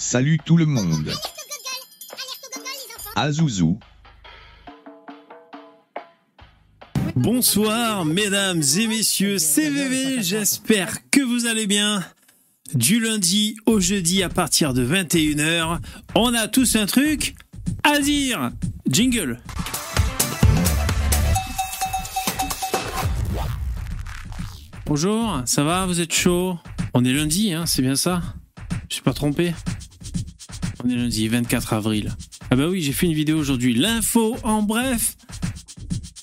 Salut tout le monde. Azouzou. Bonsoir mesdames et messieurs, c'est VV, j'espère que vous allez bien. Du lundi au jeudi à partir de 21h, on a tous un truc à dire. Jingle. Bonjour, ça va, vous êtes chaud? On est lundi, hein, c'est bien ça? Je suis pas trompé? On est lundi, 24 avril. Ah bah oui, j'ai fait une vidéo aujourd'hui. L'info en bref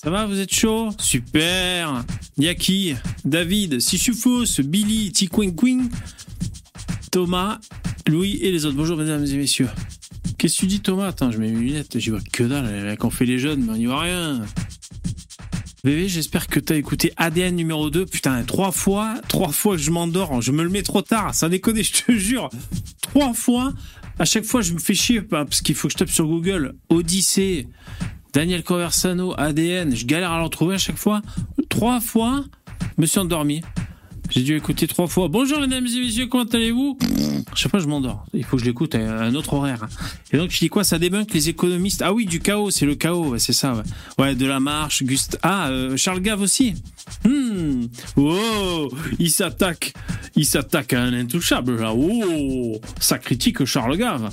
ça va, vous êtes chaud? Super Yaki, David, Sisyphus, Billy, Tiquin Queen, Thomas, Louis et les autres. Bonjour mesdames et messieurs. Qu'est-ce que tu dis Thomas? Attends, je mets mes lunettes, j'y vois que dalle. Quand on fait les jeunes, mais on n'y voit rien. Bébé, j'espère que t'as écouté ADN numéro 2. Putain, trois fois, trois fois je m'endors. Je me le mets trop tard. Ça déconne, je te jure. Trois fois. À chaque fois, je me fais chier parce qu'il faut que je tape sur Google Odyssée, Daniel Conversano, ADN. Je galère à l'en trouver à chaque fois. Trois fois, je me suis endormi. J'ai dû écouter trois fois. Bonjour mesdames et messieurs, comment allez-vous Je sais pas, je m'endors. Il faut que je l'écoute à un autre horaire. Et donc je dis quoi? Ça débunk les économistes. Ah oui, du chaos, c'est le chaos, c'est ça. Ouais. de la marche, Gust. Ah, euh, Charles Gave aussi. Hmm. Oh, il s'attaque, il s'attaque à un intouchable là. Oh, ça critique Charles Gave.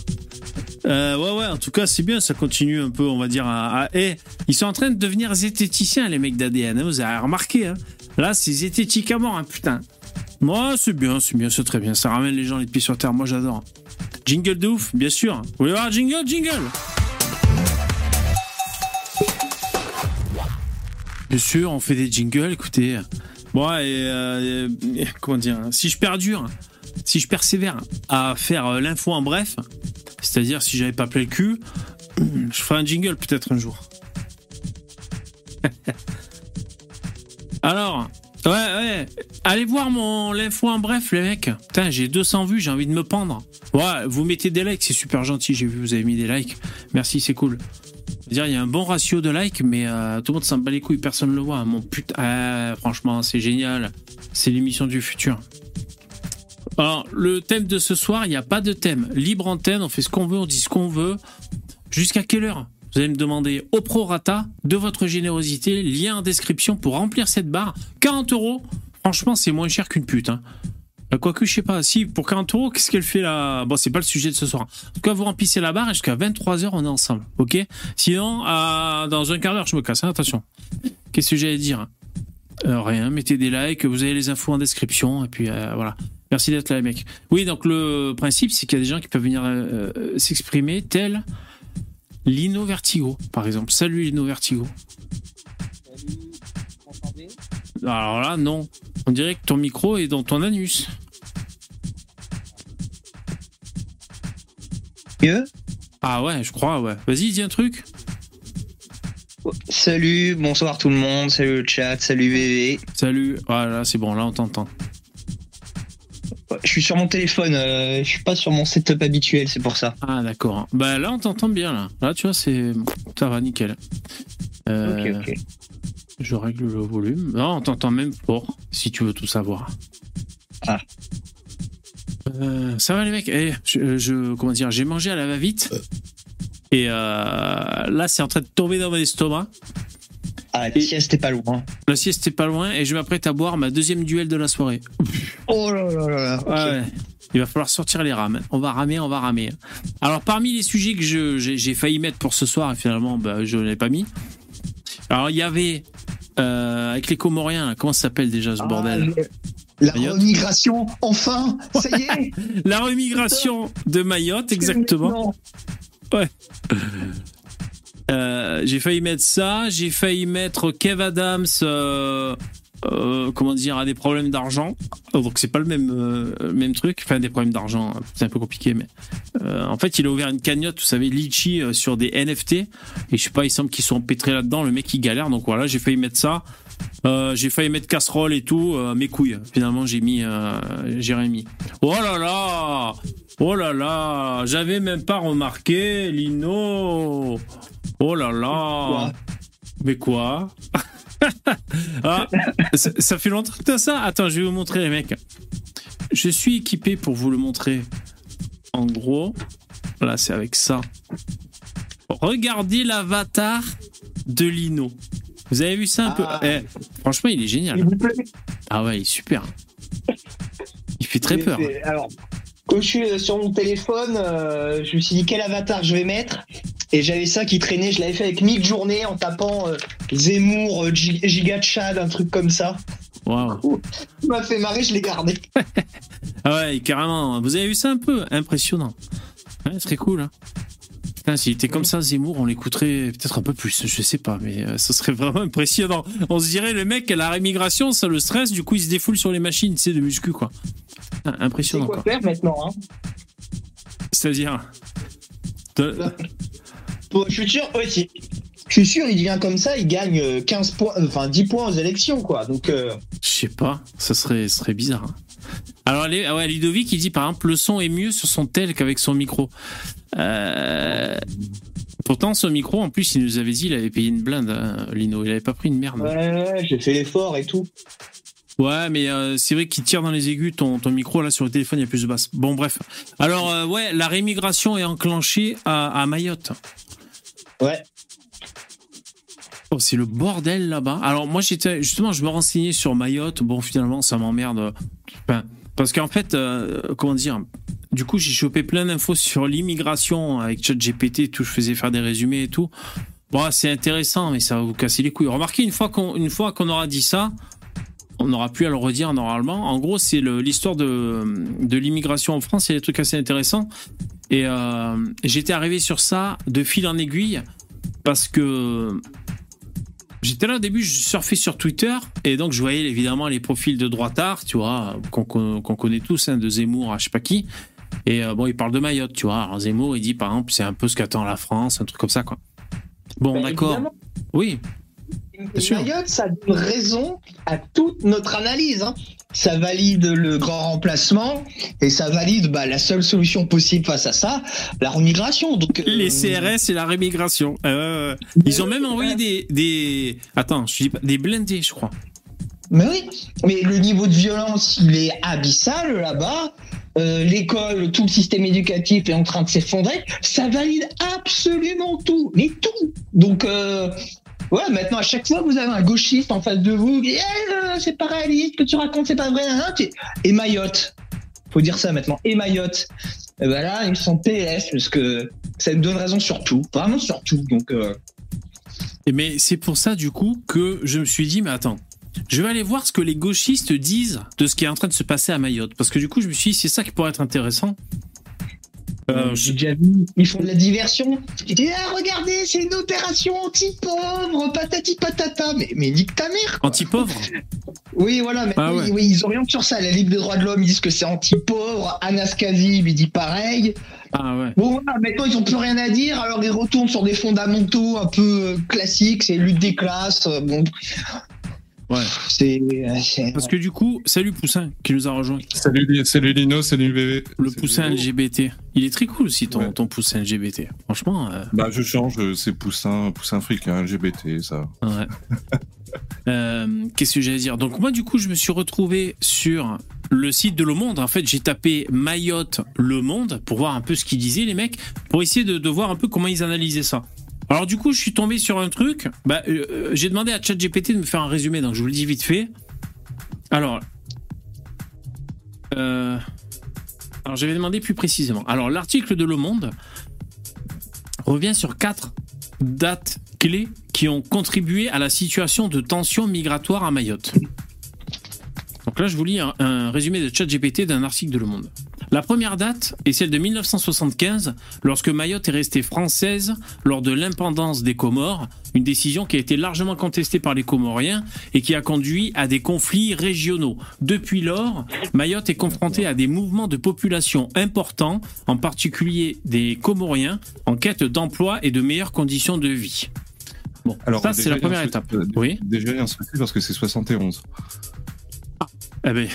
Euh, ouais, ouais, en tout cas, c'est bien, ça continue un peu, on va dire, à... à... Ils sont en train de devenir zététiciens, les mecs d'ADN, hein, vous avez remarqué, hein Là, c'est zététique à mort, hein, putain. Moi, c'est bien, c'est bien, c'est très bien, ça ramène les gens les pieds sur terre, moi j'adore. Jingle de ouf, bien sûr. Vous voulez voir jingle, jingle? Bien sûr, on fait des jingles, écoutez. Bon, et, euh, comment dire, si je perdure, si je persévère à faire euh, l'info en bref, c'est-à-dire si j'avais pas appelé le cul, je ferai un jingle peut-être un jour. Alors, ouais, ouais, allez voir mon l'info en bref, les mecs. Putain, j'ai 200 vues, j'ai envie de me pendre. Ouais, vous mettez des likes, c'est super gentil, j'ai vu, vous avez mis des likes. Merci, c'est cool. dire, il y a un bon ratio de likes, mais euh, tout le monde s'en bat les couilles, personne ne le voit. Mon putain, euh, franchement, c'est génial. C'est l'émission du futur. Alors, le thème de ce soir, il n'y a pas de thème. Libre antenne, on fait ce qu'on veut, on dit ce qu'on veut. Jusqu'à quelle heure? Vous allez me demander au prorata de votre générosité, lien en description pour remplir cette barre. 40 euros, franchement, c'est moins cher qu'une pute. Hein. Quoique, je sais pas, si pour 40 euros, qu'est-ce qu'elle fait là? Bon, c'est pas le sujet de ce soir. En tout cas, vous remplissez la barre et jusqu'à 23h, on est ensemble, ok? Sinon, euh, dans un quart d'heure, je me casse, hein, attention. Qu'est-ce que j'allais dire? Euh, Rien, mettez des likes, vous avez les infos en description, et puis euh, voilà. Merci d'être là, les mecs. Oui, donc le principe, c'est qu'il y a des gens qui peuvent venir euh, s'exprimer, tel Lino Vertigo, par exemple. Salut Lino Vertigo. Salut, m'entendez Alors là, non. On dirait que ton micro est dans ton anus. Mieux? Ah ouais, je crois, ouais. Vas-y, dis un truc. Salut, bonsoir tout le monde, salut le chat, salut VV. Salut. Voilà, c'est bon, là on t'entend. Je suis sur mon téléphone, euh, je suis pas sur mon setup habituel, c'est pour ça. Ah d'accord. Bah là on t'entend bien là. Là tu vois c'est ça va nickel. Euh, Ok, ok. Je règle le volume. Non, on t'entend même fort si tu veux tout savoir. Ah. Euh, ça va les mecs? Eh, je, je- comment dire, j'ai mangé à la va-vite et euh, là c'est en train de tomber dans mon estomac. Ah, la sieste est pas loin. La sieste est pas loin et je m'apprête à boire ma deuxième duel de la soirée. Oh là là là là. ok. Ouais, ouais. Il va falloir sortir les rames. On va ramer, on va ramer. Alors, parmi les sujets que j'ai failli mettre pour ce soir, et finalement, bah, je ne l'ai pas mis. Alors, il y avait, euh, avec les Comoriens, comment ça s'appelle déjà ce Ah, bordel La Mayotte. remigration, enfin, ça y est. La remigration de Mayotte, exactement. Non. Euh, j'ai failli mettre ça. J'ai failli mettre Kev Adams. euh, euh, comment dire, a des problèmes d'argent. Donc c'est pas le même même truc. Enfin des problèmes d'argent, c'est un peu compliqué, mais en fait il a ouvert une cagnotte, vous savez, Litchi sur des NFT. Et je sais pas, il semble qu'ils sont empêtrés là-dedans. Le mec il galère, donc voilà, j'ai failli mettre ça. J'ai failli mettre casserole et tout, mes couilles. Finalement j'ai mis, euh. Oh là là, oh là là, j'avais même pas remarqué, Lino. Oh là là. Mais quoi ah, ça, ça fait longtemps que t'as ça Attends, je vais vous montrer les mecs. Je suis équipé pour vous le montrer en gros, là c'est avec ça. Regardez l'avatar de Lino. Vous avez vu ça un Ah. peu Eh, Franchement, il est génial. Il vous plaît Ah ouais, il est super. Il fait très Mais peur. Alors, quand je suis sur mon téléphone, euh, je me suis dit quel avatar je vais mettre? Et j'avais ça qui traînait, je l'avais fait avec Mick Journée en tapant euh, Zemmour, euh, Gi- Giga Chad, un truc comme ça. Ça m'a fait marrer, je l'ai gardé. Ah ouais, carrément. Vous avez vu ça un peu? Impressionnant. Ouais, c'est très cool. Hein. Putain, s'il était comme ça, Zemmour, on l'écouterait peut-être un peu plus. Je sais pas, mais euh, ce serait vraiment impressionnant. On se dirait, le mec, à la rémigration, ça le stress, du coup, il se défoule sur les machines, tu sais, de muscu, quoi. Ah, C'est impressionnant, quoi quoi. faire maintenant hein? C'est-à-dire? de- Bon, Je suis sûr, ouais, si- je suis sûr, il vient comme ça, il gagne euh, 15 points, enfin 10 points aux élections, quoi. Donc, euh, Je sais pas, ça serait, ce serait bizarre. hein. Alors, les- ouais, Ludovic, il dit par exemple, le son est mieux sur son tel qu'avec son micro. Euh, Pourtant, son micro, en plus, il nous avait dit, il avait payé une blinde, hein, Lino. Il avait pas pris une merde. ouais, ouais, j'ai fait l'effort et tout. Ouais, mais euh, c'est vrai qu'il tire dans les aigus, ton, ton micro, là, sur le téléphone, il y a plus de basse. Bon, bref. Alors, euh, ouais, la rémigration est enclenchée à, à Mayotte. Ouais. Oh, c'est le bordel là-bas. Alors moi j'étais justement, je me renseignais sur Mayotte. Bon finalement ça m'emmerde. Enfin, parce qu'en fait, euh, comment dire Du coup j'ai chopé plein d'infos sur l'immigration avec ChatGPT tout. Je faisais faire des résumés et tout. Bon c'est intéressant, mais ça va vous casser les couilles. Remarquez une fois qu'on une fois qu'on aura dit ça, on n'aura plus à le redire normalement. En gros c'est l'histoire de de l'immigration en France. A des trucs assez intéressants. Et euh, j'étais arrivé sur ça de fil en aiguille parce que J'étais là au début, je surfais sur Twitter et donc je voyais évidemment les profils de droitard, tu vois, qu'on connaît tous, hein, de Zemmour à je sais pas qui. Et euh, bon, il parle de Mayotte, tu vois. Alors Zemmour, il dit par exemple, c'est un peu ce qu'attend la France, un truc comme ça, quoi. Bon, Bah, d'accord. Oui, sûr. Mayotte, ça donne raison à toute notre analyse. hein. Ça valide le grand remplacement et ça valide bah, la seule solution possible face à ça, la remigration. Donc, euh, les CRS et la rémigration. Euh, ils ont même envoyé des, des. Attends, je dis pas. Des blindés, je crois. Mais oui, mais le niveau de violence, il est abyssal là-bas. Euh, L'école, tout le système éducatif est en train de s'effondrer. Ça valide absolument tout, mais tout. Donc, euh, ouais, maintenant, à chaque fois que vous avez un gauchiste en face de vous, qui dit Eh, euh, c'est pas réaliste, que tu racontes, c'est pas vrai. hein, Et Mayotte, faut dire ça maintenant, et Mayotte. Et ben ils sont PS, parce que ça me donne raison sur tout, vraiment sur tout. Donc, euh, Mais c'est pour ça, du coup, que je me suis dit, mais attends, je vais aller voir ce que les gauchistes disent de ce qui est en train de se passer à Mayotte. Parce que du coup, je me suis dit, c'est ça qui pourrait être intéressant. Euh, J'ai déjà vu. Ils font de la diversion. Ils disent ah, regardez, c'est une opération anti-pauvre, patati patata. Mais, mais nique ta mère. Anti-pauvre Oui, voilà. Mais Ah oui, ouais. oui, ils orientent sur ça. La Ligue des droits de l'homme, ils disent que c'est anti-pauvre. Anas Kazib, il dit pareil. Ah ouais. Bon, voilà, maintenant, ils ont plus rien à dire. Alors, ils retournent sur des fondamentaux un peu euh, classiques. C'est lutte des classes. euh, Bon, Ouais. c'est. euh, Parce que du coup, salut Poussin qui nous a rejoint. Salut, salut Lino, salut bébé. Le Poussin Lino. LGBT. Il est très cool aussi ton, Ouais. ton Poussin LGBT. Franchement, euh, Bah, je change, c'est poussin, poussin africain, LGBT, ça. ouais. Euh, Qu'est-ce que j'allais dire? Donc moi du coup je me suis retrouvé sur le site de Le Monde. En fait j'ai tapé Mayotte Le Monde pour voir un peu ce qu'ils disaient les mecs, pour essayer de, de voir un peu comment ils analysaient ça. Alors du coup je suis tombé sur un truc. Bah, euh, euh, j'ai demandé à ChatGPT de me faire un résumé, donc je vous le dis vite fait. Alors, euh, alors j'avais demandé plus précisément. Alors l'article de Le Monde revient sur quatre dates clés qui ont contribué à la situation de tension migratoire à Mayotte. Donc là, je vous lis un, un résumé de ChatGPT d'un article de Le Monde. La première date est celle de 1975, lorsque Mayotte est restée française lors de l'indépendance des Comores, une décision qui a été largement contestée par les Comoriens et qui a conduit à des conflits régionaux. Depuis lors, Mayotte est confrontée à des mouvements de population importants, en particulier des Comoriens, en quête d'emploi et de meilleures conditions de vie. Bon, ça c'est la première étape. Oui. Déjà, il y a un souci parce que c'est 71. Eh ben,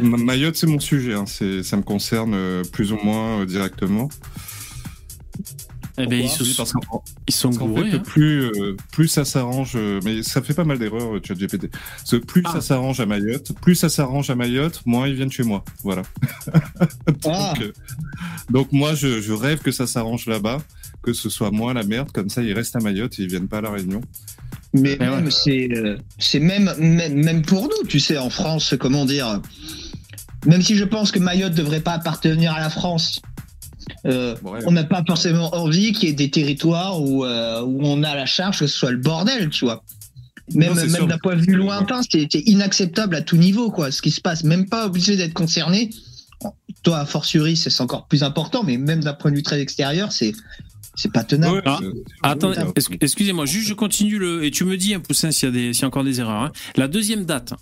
Mayotte, c'est mon sujet. hein. C'est, ça me concerne euh, plus ou moins euh, directement. Eh ben, ils, Pourquoi se- Oui, parce qu'en ils sont fait, hein. plus, euh, plus ça s'arrange, euh, mais ça fait pas mal d'erreurs, ChatGPT. Que plus Ah. ça s'arrange à Mayotte, plus ça s'arrange à Mayotte, moins ils viennent chez moi. Voilà. donc, Ah. euh, donc moi, je, je rêve que ça s'arrange là-bas, que ce soit moins la merde, comme ça ils restent à Mayotte et ils viennent pas à la Réunion. Mais même, ouais. c'est, euh, c'est même, même, même pour nous, tu sais, en France, comment dire. Même si je pense que Mayotte devrait pas appartenir à la France, euh, Ouais. on n'a pas forcément envie qu'il y ait des territoires où, euh, où on a la charge que ce soit le bordel, tu vois. Même, Non, même d'un point de vue lointain, c'est c'est inacceptable à tout niveau, quoi, ce qui se passe. Même pas obligé d'être concerné. Toi, a fortiori, c'est encore plus important, mais même d'un point de vue très extérieur, c'est c'est pas tenable. Ah, c'est- Attendez, excusez-moi, juste je continue le. Et tu me dis, un Poussin, s'il y, a des- s'il y a encore des erreurs. hein. La deuxième date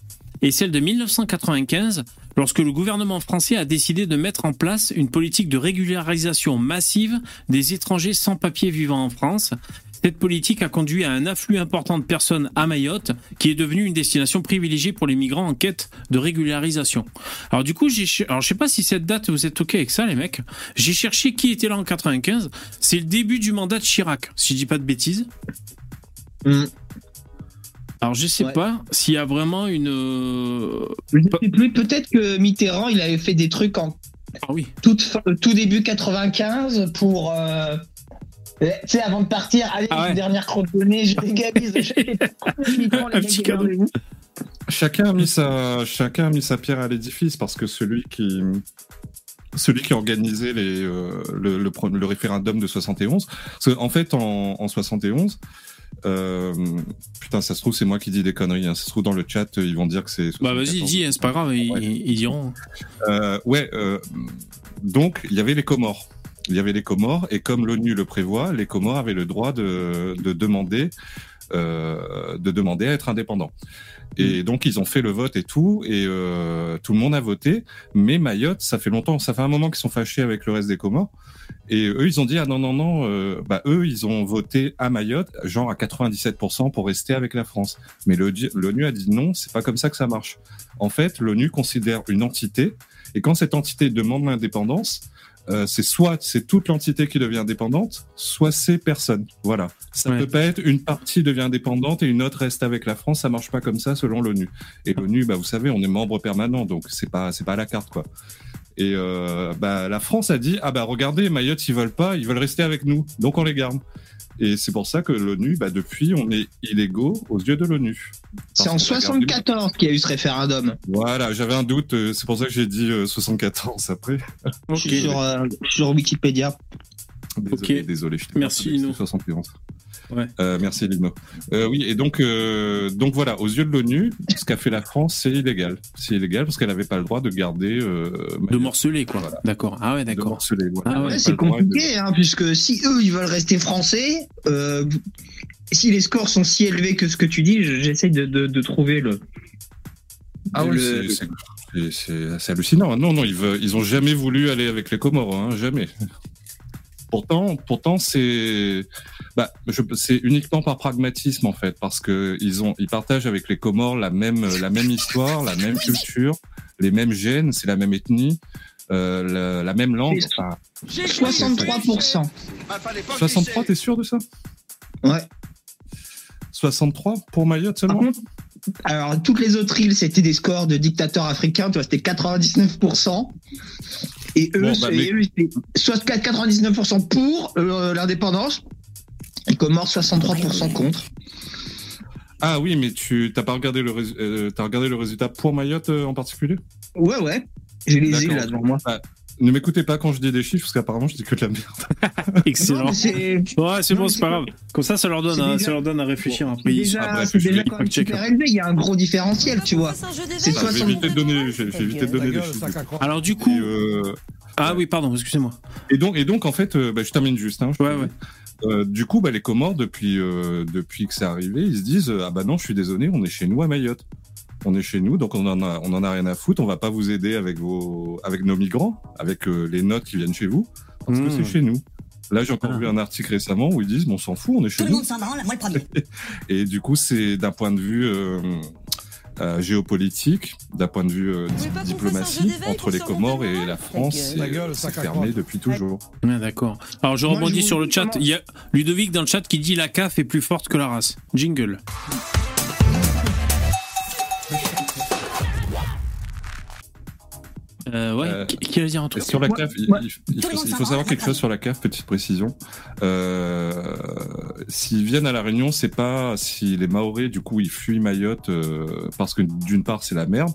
est celle de 1995, lorsque le gouvernement français a décidé de mettre en place une politique de régularisation massive des étrangers sans papier vivant en France. Cette politique a conduit à un afflux important de personnes à Mayotte, qui est devenue une destination privilégiée pour les migrants en quête de régularisation. Alors du coup, alors je sais pas si cette date vous êtes ok avec ça, les mecs. J'ai cherché qui était là en 95. C'est le début du mandat de Chirac, si je dis pas de bêtises. Mm. Alors je sais Ouais. pas s'il y a vraiment une. euh, Je sais plus, peut-être que Mitterrand, il avait fait des trucs en Ah oui. toute fin- tout début 95 pour. euh, Tu sais, avant de partir, allez, Ah ouais. une dernière nez, je légalise. je Un petit cadeau. Chacun a mis sa, chacun a mis sa pierre à l'édifice parce que celui qui, celui qui a organisé les, euh, le, le, pre- le référendum de 71, parce qu'en fait, en, en 71, euh, putain, ça se trouve, c'est moi qui dis des conneries. Hein. Ça se trouve dans le chat, ils vont dire que c'est. Bah vas-y, 74. dis, hein, c'est pas grave, ils, diront. Euh, ouais, euh, donc il y avait les Comores. Il y avait les Comores et comme l'ONU le prévoit, les Comores avaient le droit de, de demander euh, de demander à être indépendants. Et donc ils ont fait le vote et tout, et euh, tout le monde a voté. Mais Mayotte, ça fait longtemps, ça fait un moment qu'ils sont fâchés avec le reste des Comores. Et eux, ils ont dit ah non non non, euh, bah eux, ils ont voté à Mayotte, genre à 97% pour rester avec la France. Mais l'ONU a dit non, c'est pas comme ça que ça marche. En fait, l'ONU considère une entité, et quand cette entité demande l'indépendance, euh, c'est soit c'est toute l'entité qui devient indépendante, soit c'est personne. Voilà. Ça Ouais. peut pas être une partie devient indépendante et une autre reste avec la France. Ça marche pas comme ça selon l'ONU. Et l'ONU, bah vous savez, on est membre permanent, donc c'est pas c'est pas à la carte quoi. Et euh, bah la France a dit ah bah regardez Mayotte ils veulent pas, ils veulent rester avec nous, donc on les garde. Et c'est pour ça que l'ONU, bah depuis on est illégaux aux yeux de l'ONU. C'est en Parce qu'on a gardé- 74 qu'il y a eu ce référendum. Voilà, j'avais un doute, euh, c'est pour ça que j'ai dit euh, 74 après. Je suis sur, euh, sur Wikipédia. Désolé, Ok. désolé, je t'ai Merci, perturbé, Lino. c'était 71. Ouais. Euh, merci Lino. Euh, oui, et donc, euh, donc voilà, aux yeux de l'ONU, ce qu'a fait la France, c'est illégal. C'est illégal parce qu'elle n'avait pas le droit de garder. Euh, De morceler, quoi. Voilà. D'accord. Ah ouais, de d'accord. morceler, voilà. Ah ouais, c'est de- compliqué, hein, puisque si eux, ils veulent rester français, euh, si les scores sont si élevés que ce que tu dis, je- j'essaye de, de, de trouver le. Ah oui, le- c'est hallucinant. Non, non, ils, veulent, ils ont jamais voulu aller avec les Comores, hein, jamais. Pourtant, pourtant, c'est, bah, c'est uniquement par pragmatisme en fait, parce que ils ont, ils partagent avec les Comores la même, la même histoire, la même culture, les mêmes gènes, c'est la même ethnie, euh, la, la même langue. Enfin, 63%. 63, t'es sûr de ça? Ouais. 63 pour Mayotte Par seulement contre, alors toutes les autres îles, c'était des scores de dictateurs africains, tu vois, c'était 99%. Et eux, Bon, bah, c'est- mais- eux, c'était soit 99% pour euh, l'indépendance, et Comores 63% contre. Ah oui, mais tu t'as pas regardé le, euh, regardé le résultat pour Mayotte euh, en particulier? Ouais, ouais. J'ai les îles là devant moi. Ne m'écoutez pas quand je dis des chiffres, parce qu'apparemment je dis que de la merde. Excellent. Non, mais c'est- Ouais, c'est Non, bon, c'est c'est pas grave. Comme ça, ça leur donne, hein, déjà- ça leur donne à réfléchir après. ils- déjà, c'est je déjà quand même super hein. élevé, il y a un gros différentiel, tu vois. C'est Ah, je vais 60 éviter de donner, de des chiffres. Alors du coup, euh, ah oui, pardon, excusez-moi. et donc, et donc en fait, euh, bah, je termine juste. Hein, je- Ouais, ouais. Euh, du coup, bah, les Comores, depuis, euh, depuis que c'est arrivé, ils se disent euh, ah bah non, je suis désolé, on est chez nous à Mayotte. On est chez nous, donc on en a, on en a rien à foutre. On va pas vous aider avec vos, avec nos migrants, avec euh, les notes qui viennent chez vous, parce que c'est chez nous. Là, j'ai encore Ah. vu un article récemment où ils disent, bon, on s'en fout, on est chez Tout le nous. monde s'en branle, moi le premier. Et du coup, c'est d'un point de vue, euh, euh, géopolitique, d'un point de vue euh, diplomatie, entre les Comores et la France, c'est gueule, à fermé depuis toujours. Ouais, d'accord. Alors je Moi, rebondis je sur le chat. comment- Il y a Ludovic dans le chat qui dit la CAF est plus forte que la race. Jingle. Euh, ouais, Euh, qui- allait dire un truc sur la Moi- CAF, il, faut, il savoir rend, quelque chose sur la CAF, petite précision. Euh, S'ils viennent à La Réunion, c'est pas si les Maoris, du coup, ils fuient Mayotte euh, parce que d'une part, c'est la merde,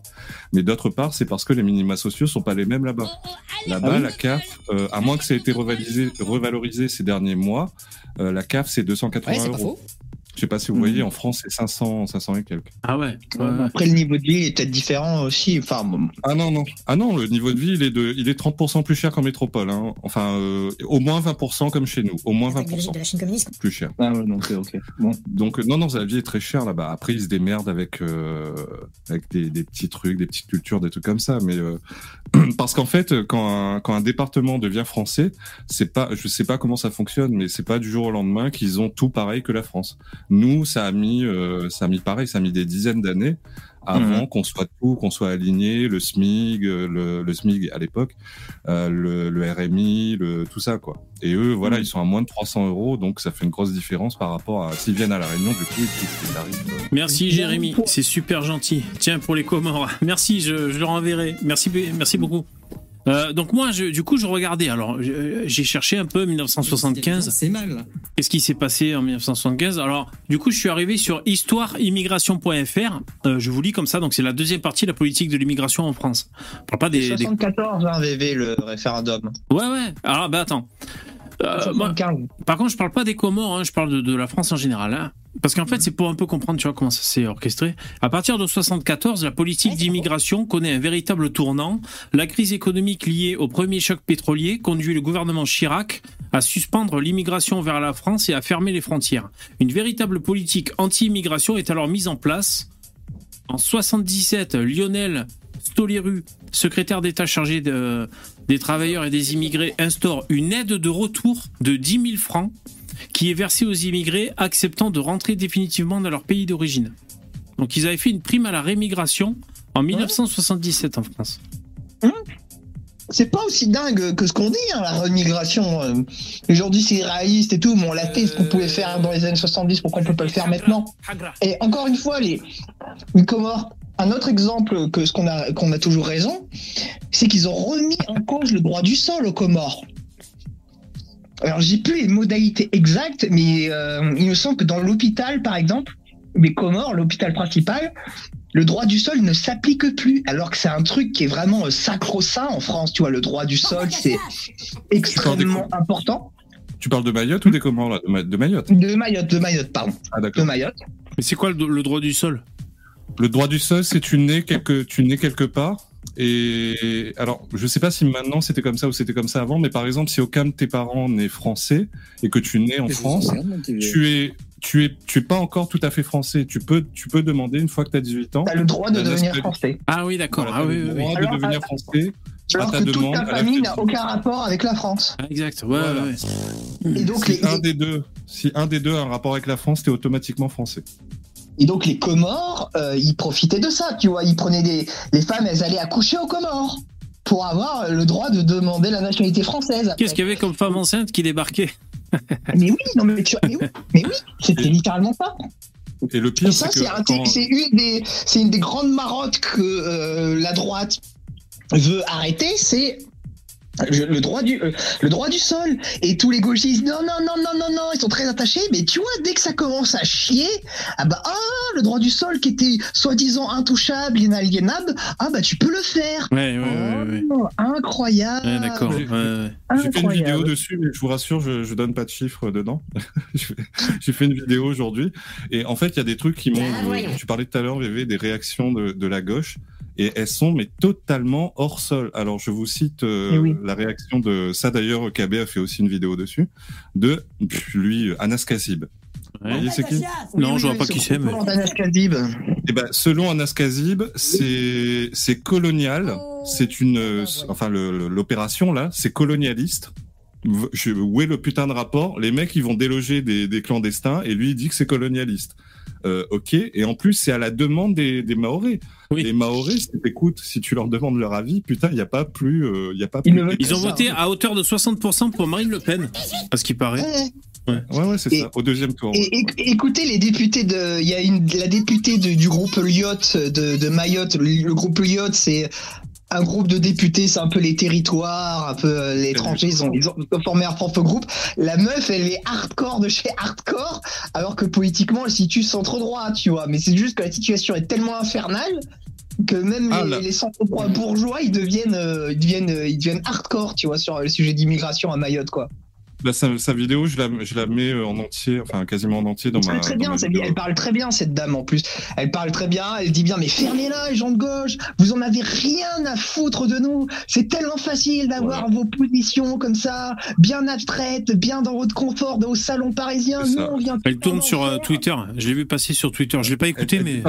mais d'autre part, c'est parce que les minima sociaux sont pas les mêmes là-bas. Là-bas, Ah oui la CAF, euh, à moins que ça ait été revalorisé, revalorisé ces derniers mois, euh, la CAF, c'est 280 Ouais, c'est pas euros. faux. Je sais pas si vous Mhm. voyez, en France, c'est 500, 500 et quelques. Ah ouais. Après, le niveau de vie est peut-être différent aussi. Enfin, bon, Ah non, non. Ah non, le niveau de vie, il est, de, il est 30% plus cher qu'en métropole. Hein. Enfin, euh, au moins 20% comme chez nous. Au moins Attaque biologique 20% de la Chine communiste. plus cher. ah ouais, donc, ok. Bon. Donc, euh, non, non, la vie est très chère là-bas. Après, ils se démerdent avec, euh, avec des, des petits trucs, des petites cultures, des trucs comme ça. Mais euh, parce qu'en fait, quand un, quand un département devient français, c'est pas, je sais pas comment ça fonctionne, mais c'est pas du jour au lendemain qu'ils ont tout pareil que la France. Nous, ça a mis, euh, ça a mis pareil, ça a mis des dizaines d'années avant qu'on soit tout, qu'on soit aligné, le SMIG, euh, le, le SMIG à l'époque, euh, le, le RMI, le, tout ça quoi. Et eux, voilà, Mhm. ils sont à moins de 300 euros, donc ça fait une grosse différence par rapport à s'ils viennent à la Réunion, du coup, ils, ils arrivent. euh, Merci Jérémy, c'est super gentil. Tiens pour les Comores. Merci, je, je leur enverrai. Merci, merci beaucoup. Euh, donc moi, je, du coup, je regardais. Alors, j'ai cherché un peu 1975. C'est mal. Qu'est-ce qui s'est passé en 1975 Alors, du coup, je suis arrivé sur histoireimmigration.fr. Euh, je vous lis comme ça. Donc, c'est la deuxième partie de la politique de l'immigration en France. On parle pas des, des- 74, hein, VV, le référendum. Ouais, ouais. Alors, bah attends. Euh, moi, 75. par contre, je parle pas des Comores, hein, je parle de, de la France en général. hein. Parce qu'en fait, c'est pour un peu comprendre, tu vois, comment ça s'est orchestré. À partir de 74, la politique d'immigration connaît un véritable tournant. La crise économique liée au premier choc pétrolier conduit le gouvernement Chirac à suspendre l'immigration vers la France et à fermer les frontières. Une véritable politique anti-immigration est alors mise en place. En 77, Lionel Stoléru, secrétaire d'État chargé de- des travailleurs et des immigrés, instaure une aide de retour de 10 000 francs qui est versée aux immigrés acceptant de rentrer définitivement dans leur pays d'origine. Donc ils avaient fait une prime à la rémigration en 1977 en France. C'est pas aussi dingue que ce qu'on dit, hein, la remigration. euh. Aujourd'hui, c'est réaliste et tout, mais on l'a fait ce qu'on pouvait faire dans les années 70, pourquoi on peut pas le faire maintenant? Et encore une fois, les, les Comores, un autre exemple que ce qu'on a, qu'on a toujours raison, c'est qu'ils ont remis en cause le droit du sol aux Comores. Alors, j'ai plus les modalités exactes, mais euh, il me semble que dans l'hôpital, par exemple, les Comores, l'hôpital principal, le droit du sol ne s'applique plus, alors que c'est un truc qui est vraiment sacro-saint en France. Tu vois, le droit du sol, c'est extrêmement important. Tu parles de Mayotte ou des Comores là? De, Ma- de Mayotte? De Mayotte, de Mayotte, pardon, Ah de. Mayotte. Mais c'est quoi le, le droit du sol? Le droit du sol, c'est tu nais quelque, tu nais quelque part. Et alors, je sais pas si maintenant c'était comme ça ou c'était comme ça avant, mais par exemple, si aucun de tes parents n'est français et que tu nais en France, tu es, tu es, tu es pas encore tout à fait français. Tu peux, tu peux demander une fois que tu as 18 ans. T'as le droit de devenir français. Ah oui, d'accord. Voilà, ah oui, le oui, oui. droit Alors, de devenir à- français. Alors ta que toute demande, ta à la famille n'a aucun rapport avec la France. Ah, exact. Ouais, Voilà. ouais, ouais. Et donc, Si les, un des deux, si un des deux a un rapport avec la France, t'es automatiquement français. Et donc les Comores, euh, ils profitaient de ça, tu vois. Ils prenaient des. Les femmes, elles allaient accoucher aux Comores pour avoir le droit de demander la nationalité française. Qu'est-ce qu'il y avait comme femme enceinte qui débarquait? Mais oui, non, mais, tu... mais oui, mais oui, c'était littéralement ça. Et le pire, ça, c'est c'est que un- quand- c'est une, des- c'est une des grandes marottes que euh, la droite veut arrêter, c'est le, le droit du euh, le droit du sol et tous les gauchistes non non non non non non ils sont très attachés mais tu vois dès que ça commence à chier ah bah ah le droit du sol qui était soi-disant intouchable inaliénable ah bah tu peux le faire Ouais, ouais, ouais. ouais. Oh, incroyable Ouais, d'accord. J'ai- ouais, ouais. J'ai fait une vidéo dessus, mais je vous rassure, je, je donne pas de chiffres dedans. J'ai fait une vidéo aujourd'hui, et en fait, il y a des trucs qui m'ont. Ah, tu parlais tout à l'heure, VV, des réactions de, de la gauche, et elles sont mais totalement hors sol. Alors, je vous cite euh, Eh oui. la réaction de ça. D'ailleurs, KB a fait aussi une vidéo dessus de lui, Anas Kassib. Ouais. Qui Non, je vois pas qui c'est, mais- Anas Kadib. Eh ben, selon Anas Kazib, c'est c'est colonial. Oh. C'est une, euh, enfin, l'opération là, c'est colonialiste. Je, où est le putain de rapport? Les mecs, ils vont déloger des, des clandestins et lui, il dit que c'est colonialiste. Euh, ok. Et en plus, c'est à la demande des, des Maoris. Oui. Les Maoris, si t'écoutes, si tu leur demandes leur avis, putain, il n'y a pas plus, euh, il y a pas Ils plus. ne veulent Ils ont voté hein. à hauteur de 60% pour Marine Le Pen, à ce qui paraît. Ouais. Ouais, ouais, c'est ça. Au deuxième tour. Et, éc- écoutez les députés de, il y a une la députée de- du groupe Lyotte de, de Mayotte. Le, le groupe Lyotte, c'est un groupe de députés, c'est un peu les territoires, un peu euh, les étrangers. Ils ont, ils ont formé un propre groupe. La meuf, elle est hardcore de chez hardcore, alors que politiquement, elle se situe centre droit, tu vois. Mais c'est juste que la situation est tellement infernale que même Ah, les, là. les centre droit bourgeois, ils deviennent, euh, ils deviennent, euh, ils deviennent hardcore, tu vois, sur le sujet d'immigration à Mayotte, quoi. Bah, sa, sa vidéo, je la, je la mets euh, en entier, enfin quasiment en entier dans Elle ma. très dans bien, ma ça- vidéo. elle parle très bien cette dame en plus. Elle parle très bien, elle dit bien mais fermez-la les gens de gauche, vous en avez rien à foutre de nous. C'est tellement facile d'avoir vos positions comme ça, bien abstraites, bien dans votre confort, dans au salon parisien. C'est Nous ça. on vient Elle tourne sur euh. Twitter. Je l'ai vu passer sur Twitter. Je l'ai pas écouté, elle mais.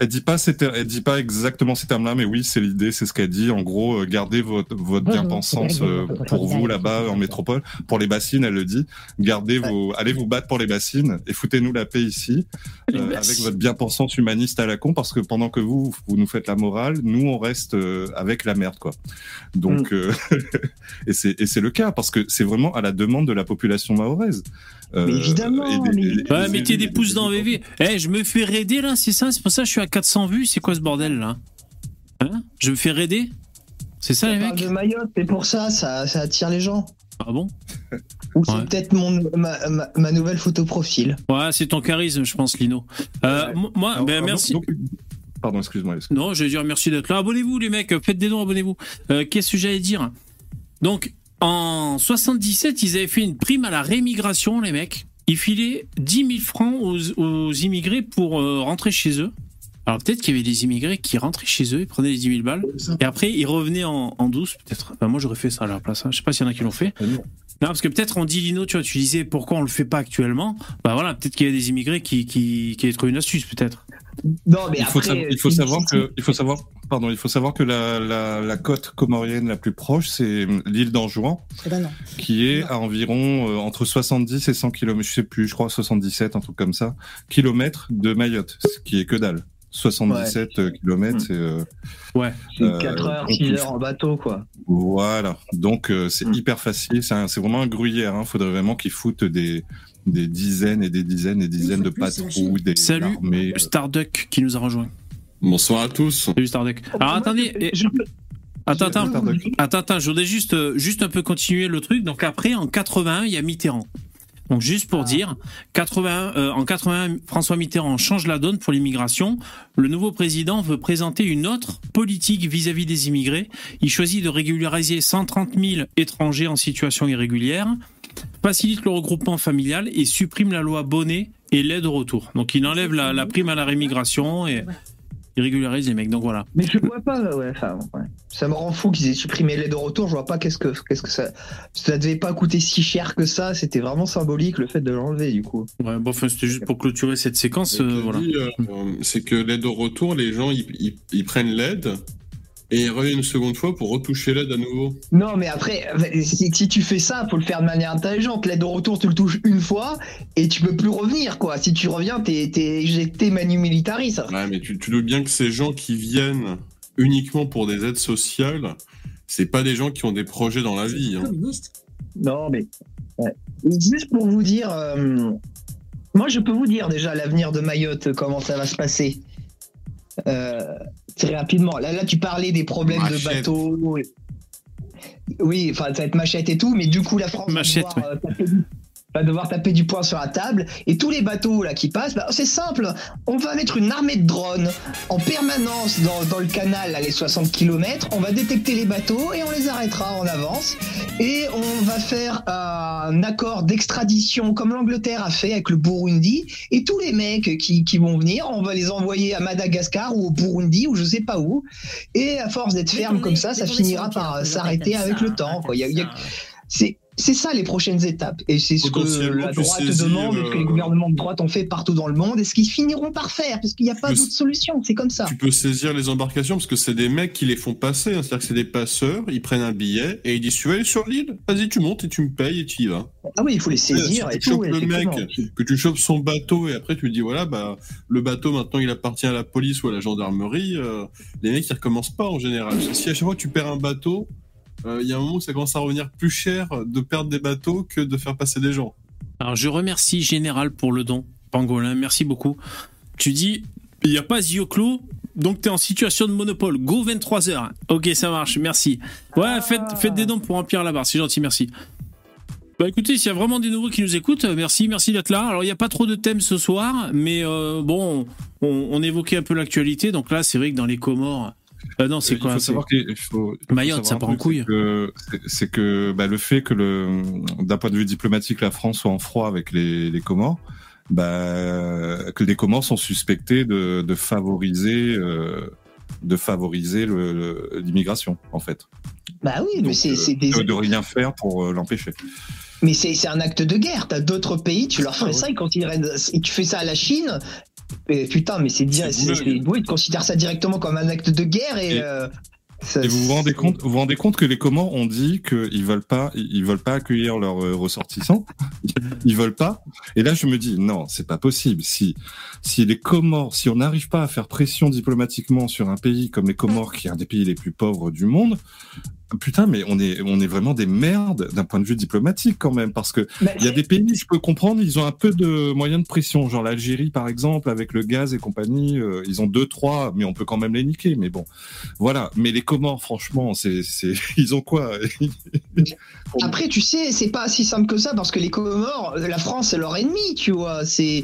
Elle dit pas ces ter- elle dit pas exactement ces termes-là, mais oui, c'est l'idée, c'est ce qu'elle dit. En gros, euh, gardez votre, votre bien-pensance euh, pour vous là-bas en métropole. Pour les bassines, elle le dit. Gardez vos, allez vous battre pour les bassines et foutez-nous la paix ici euh, avec votre bien-pensance humaniste à la con, parce que pendant que vous vous nous faites la morale, nous on reste euh, avec la merde, quoi. Donc, euh, et c'est et c'est le cas parce que c'est vraiment à la demande de la population mahoraise. Euh, Mais évidemment, mais- et Ouais, les mettez des pouces dans VV. Eh, je me fais raider là, c'est ça C'est pour ça que je suis à 400 vues. C'est quoi ce bordel là? Hein? Je me fais raider? C'est ça les mecs? de Mayotte, c'est pour ça, ça, ça attire les gens. Ah bon? Ou c'est Ouais. peut-être mon ma, ma- ma nouvelle photo profil. Ouais, c'est ton charisme, je pense, Lino. Euh, Ouais. Moi, Alors, ben merci. donc- pardon, excuse-moi. excuse-moi. Non, je vais dire merci d'être là. Abonnez-vous, les mecs. Faites des dons, abonnez-vous. Euh, Qu'est-ce que j'allais dire? Donc, en 77, ils avaient fait une prime à la rémigration, les mecs. Ils filaient 10 000 francs aux, aux immigrés pour euh, rentrer chez eux. Alors, peut-être qu'il y avait des immigrés qui rentraient chez eux, ils prenaient les 10 000 balles, et après, ils revenaient en, en douce, peut-être. Enfin, moi, j'aurais fait ça à leur place. hein. Je sais pas s'il y en a qui l'ont fait. Non. Parce que peut-être on dit, Lino, tu vois, tu disais pourquoi on le fait pas actuellement? Bah voilà, peut-être qu'il y a des immigrés qui, qui, qui avaient trouvé une astuce, peut-être. Non, mais Il faut, après, savoir, il faut si- savoir si- que, il faut savoir, pardon, il faut savoir que la, la, la côte comorienne la plus proche, c'est l'île d'Anjouan, qui est à environ euh, entre 70 et 100 km, je sais plus, je crois 77, un truc comme ça, kilomètres de Mayotte, ce qui est que dalle. 77 km, Mm. c'est euh, Ouais. c'est euh, 4 heures, donc, 6 il heures en bateau, quoi. voilà. Donc euh, c'est Mm. hyper facile, c'est c'est vraiment un gruyère. Hein. Faudrait vraiment qu'ils foutent des des dizaines et des dizaines et des dizaines de patrouilles, des Salut. armées. Starduck qui nous a rejoint. Bonsoir à tous. Salut Starduck. Alors Moi, attendez, je- je peux- attends, attends, Starduck. attends, attends, je voudrais juste, euh, juste un peu continuer le truc. Donc après, en 81, il y a Mitterrand. Donc juste pour dire, 80, euh, en 80, François Mitterrand change la donne pour l'immigration. Le nouveau président veut présenter une autre politique vis-à-vis des immigrés. Il choisit de régulariser 130 000 étrangers en situation irrégulière, facilite le regroupement familial et supprime la loi Bonnet et l'aide au retour. Donc il enlève la, la prime à la rémigration et il régularise les mecs. Donc voilà. Mais je vois pas, ouais, enfin, ouais. Ça me rend fou qu'ils aient supprimé l'aide au retour. Je vois pas qu'est-ce que, qu'est-ce que ça. Ça devait pas coûter si cher que ça. C'était vraiment symbolique le fait de l'enlever, du coup. Ouais, bon, enfin, c'était juste pour clôturer cette séquence. Euh, voilà. euh, c'est que l'aide au retour, les gens ils, ils- ils prennent l'aide et ils reviennent une seconde fois pour retoucher l'aide à nouveau. Non, mais après, si, si tu fais ça, faut le faire de manière intelligente. L'aide au retour, tu le touches une fois et tu peux plus revenir, quoi. Si tu reviens, t'es, t'es éjecté manu militari, ça. Ouais, mais tu, tu doutes bien que ces gens qui viennent uniquement pour des aides sociales, c'est pas des gens qui ont des projets dans la vie. hein. Non, mais. ouais. Et Juste pour vous dire. euh, Moi, je peux vous dire déjà l'avenir de Mayotte, comment ça va se passer. Euh, très rapidement. Là, là, tu parlais des problèmes de bateaux. Oui, enfin, ça va être machette et tout, mais du coup, la France va Machette, devoir, euh, taper va devoir taper du poing sur la table. Et tous les bateaux là qui passent, bah, c'est simple. On va mettre une armée de drones en permanence dans, dans le canal, à les 60 km. On va détecter les bateaux et on les arrêtera en avance. Et on va faire un accord d'extradition comme l'Angleterre a fait avec le Burundi. Et tous les mecs qui, qui vont venir, on va les envoyer à Madagascar ou au Burundi ou je sais pas où. Et à force d'être ferme comme ça, ça finira par s'arrêter avec le temps. quoi. Il y a- il y a- c'est c'est ça les prochaines étapes. Et c'est ce que la droite demande, et ce que les gouvernements de droite ont fait partout dans le monde, et ce qu'ils finiront par faire, parce qu'il n'y a pas d'autre solution. C'est comme ça. Tu peux saisir les embarcations parce que c'est des mecs qui les font passer. hein. C'est-à-dire que c'est des passeurs, ils prennent un billet et ils disent Tu veux aller sur l'île? Vas-y, tu montes et tu me payes et tu y vas. Ah oui, il faut les saisir si et tu tout. chopes le mec, que tu chopes son bateau et après tu dis Voilà, bah, le bateau maintenant il appartient à la police ou à la gendarmerie, euh, les mecs ils recommencent pas en général. Si à chaque fois tu perds un bateau, il y a un moment où ça commence à revenir plus cher de perdre des bateaux que de faire passer des gens. Alors je remercie Général pour le don. Pangolin, merci beaucoup. Tu dis, il n'y a pas Zioclo, donc tu es en situation de monopole. Go 23h. Ok, ça marche, merci. Ouais, faites, faites des dons pour remplir la barre, c'est gentil, merci. Bah écoutez, s'il y a vraiment des nouveaux qui nous écoutent, euh, merci, merci d'être là. Alors il n'y a pas trop de thèmes ce soir, mais euh, bon, on, on évoquait un peu l'actualité, donc là c'est vrai que dans les Comores... Euh, non, c'est Il quoi faut c'est- savoir qu'il faut- il faut Mayotte, ça part en couille. c'est que- bah, le fait que, le, d'un point de vue diplomatique, la France soit en froid avec les, les Comores, bah, que les Comores sont suspectés de, de favoriser, euh, de favoriser le- le- l'immigration, en fait. Bah oui, mais c'est euh, c'est des. de, de rien faire pour euh, l'empêcher. Mais c'est c'est un acte de guerre. T'as d'autres pays, tu leur ferais Ah, ça et quand ils et tu fais ça à la Chine. Et putain, mais c'est dire, tu considères ça directement comme un acte de guerre et. Et- euh, ça- Et vous vous rendez compte, vous vous rendez compte que les Comores ont dit qu'ils veulent pas, ils veulent pas accueillir leurs euh, ressortissants. Ils veulent pas. Et là, je me dis, non, c'est pas possible. Si, si les Comores, si on n'arrive pas à faire pression diplomatiquement sur un pays comme les Comores, qui est un des pays les plus pauvres du monde, putain, mais on est, on est vraiment des merdes d'un point de vue diplomatique quand même, parce que Bah, il y a des pays, je peux comprendre, ils ont un peu de moyens de pression, genre l'Algérie par exemple, avec le gaz et compagnie, euh, ils ont deux, trois, mais on peut quand même les niquer. Mais bon, voilà. Mais les Comores, franchement, c'est, c'est, ils ont quoi? Après, tu sais, c'est pas si simple que ça parce que les Comores, la France, c'est leur ennemi, tu vois. C'est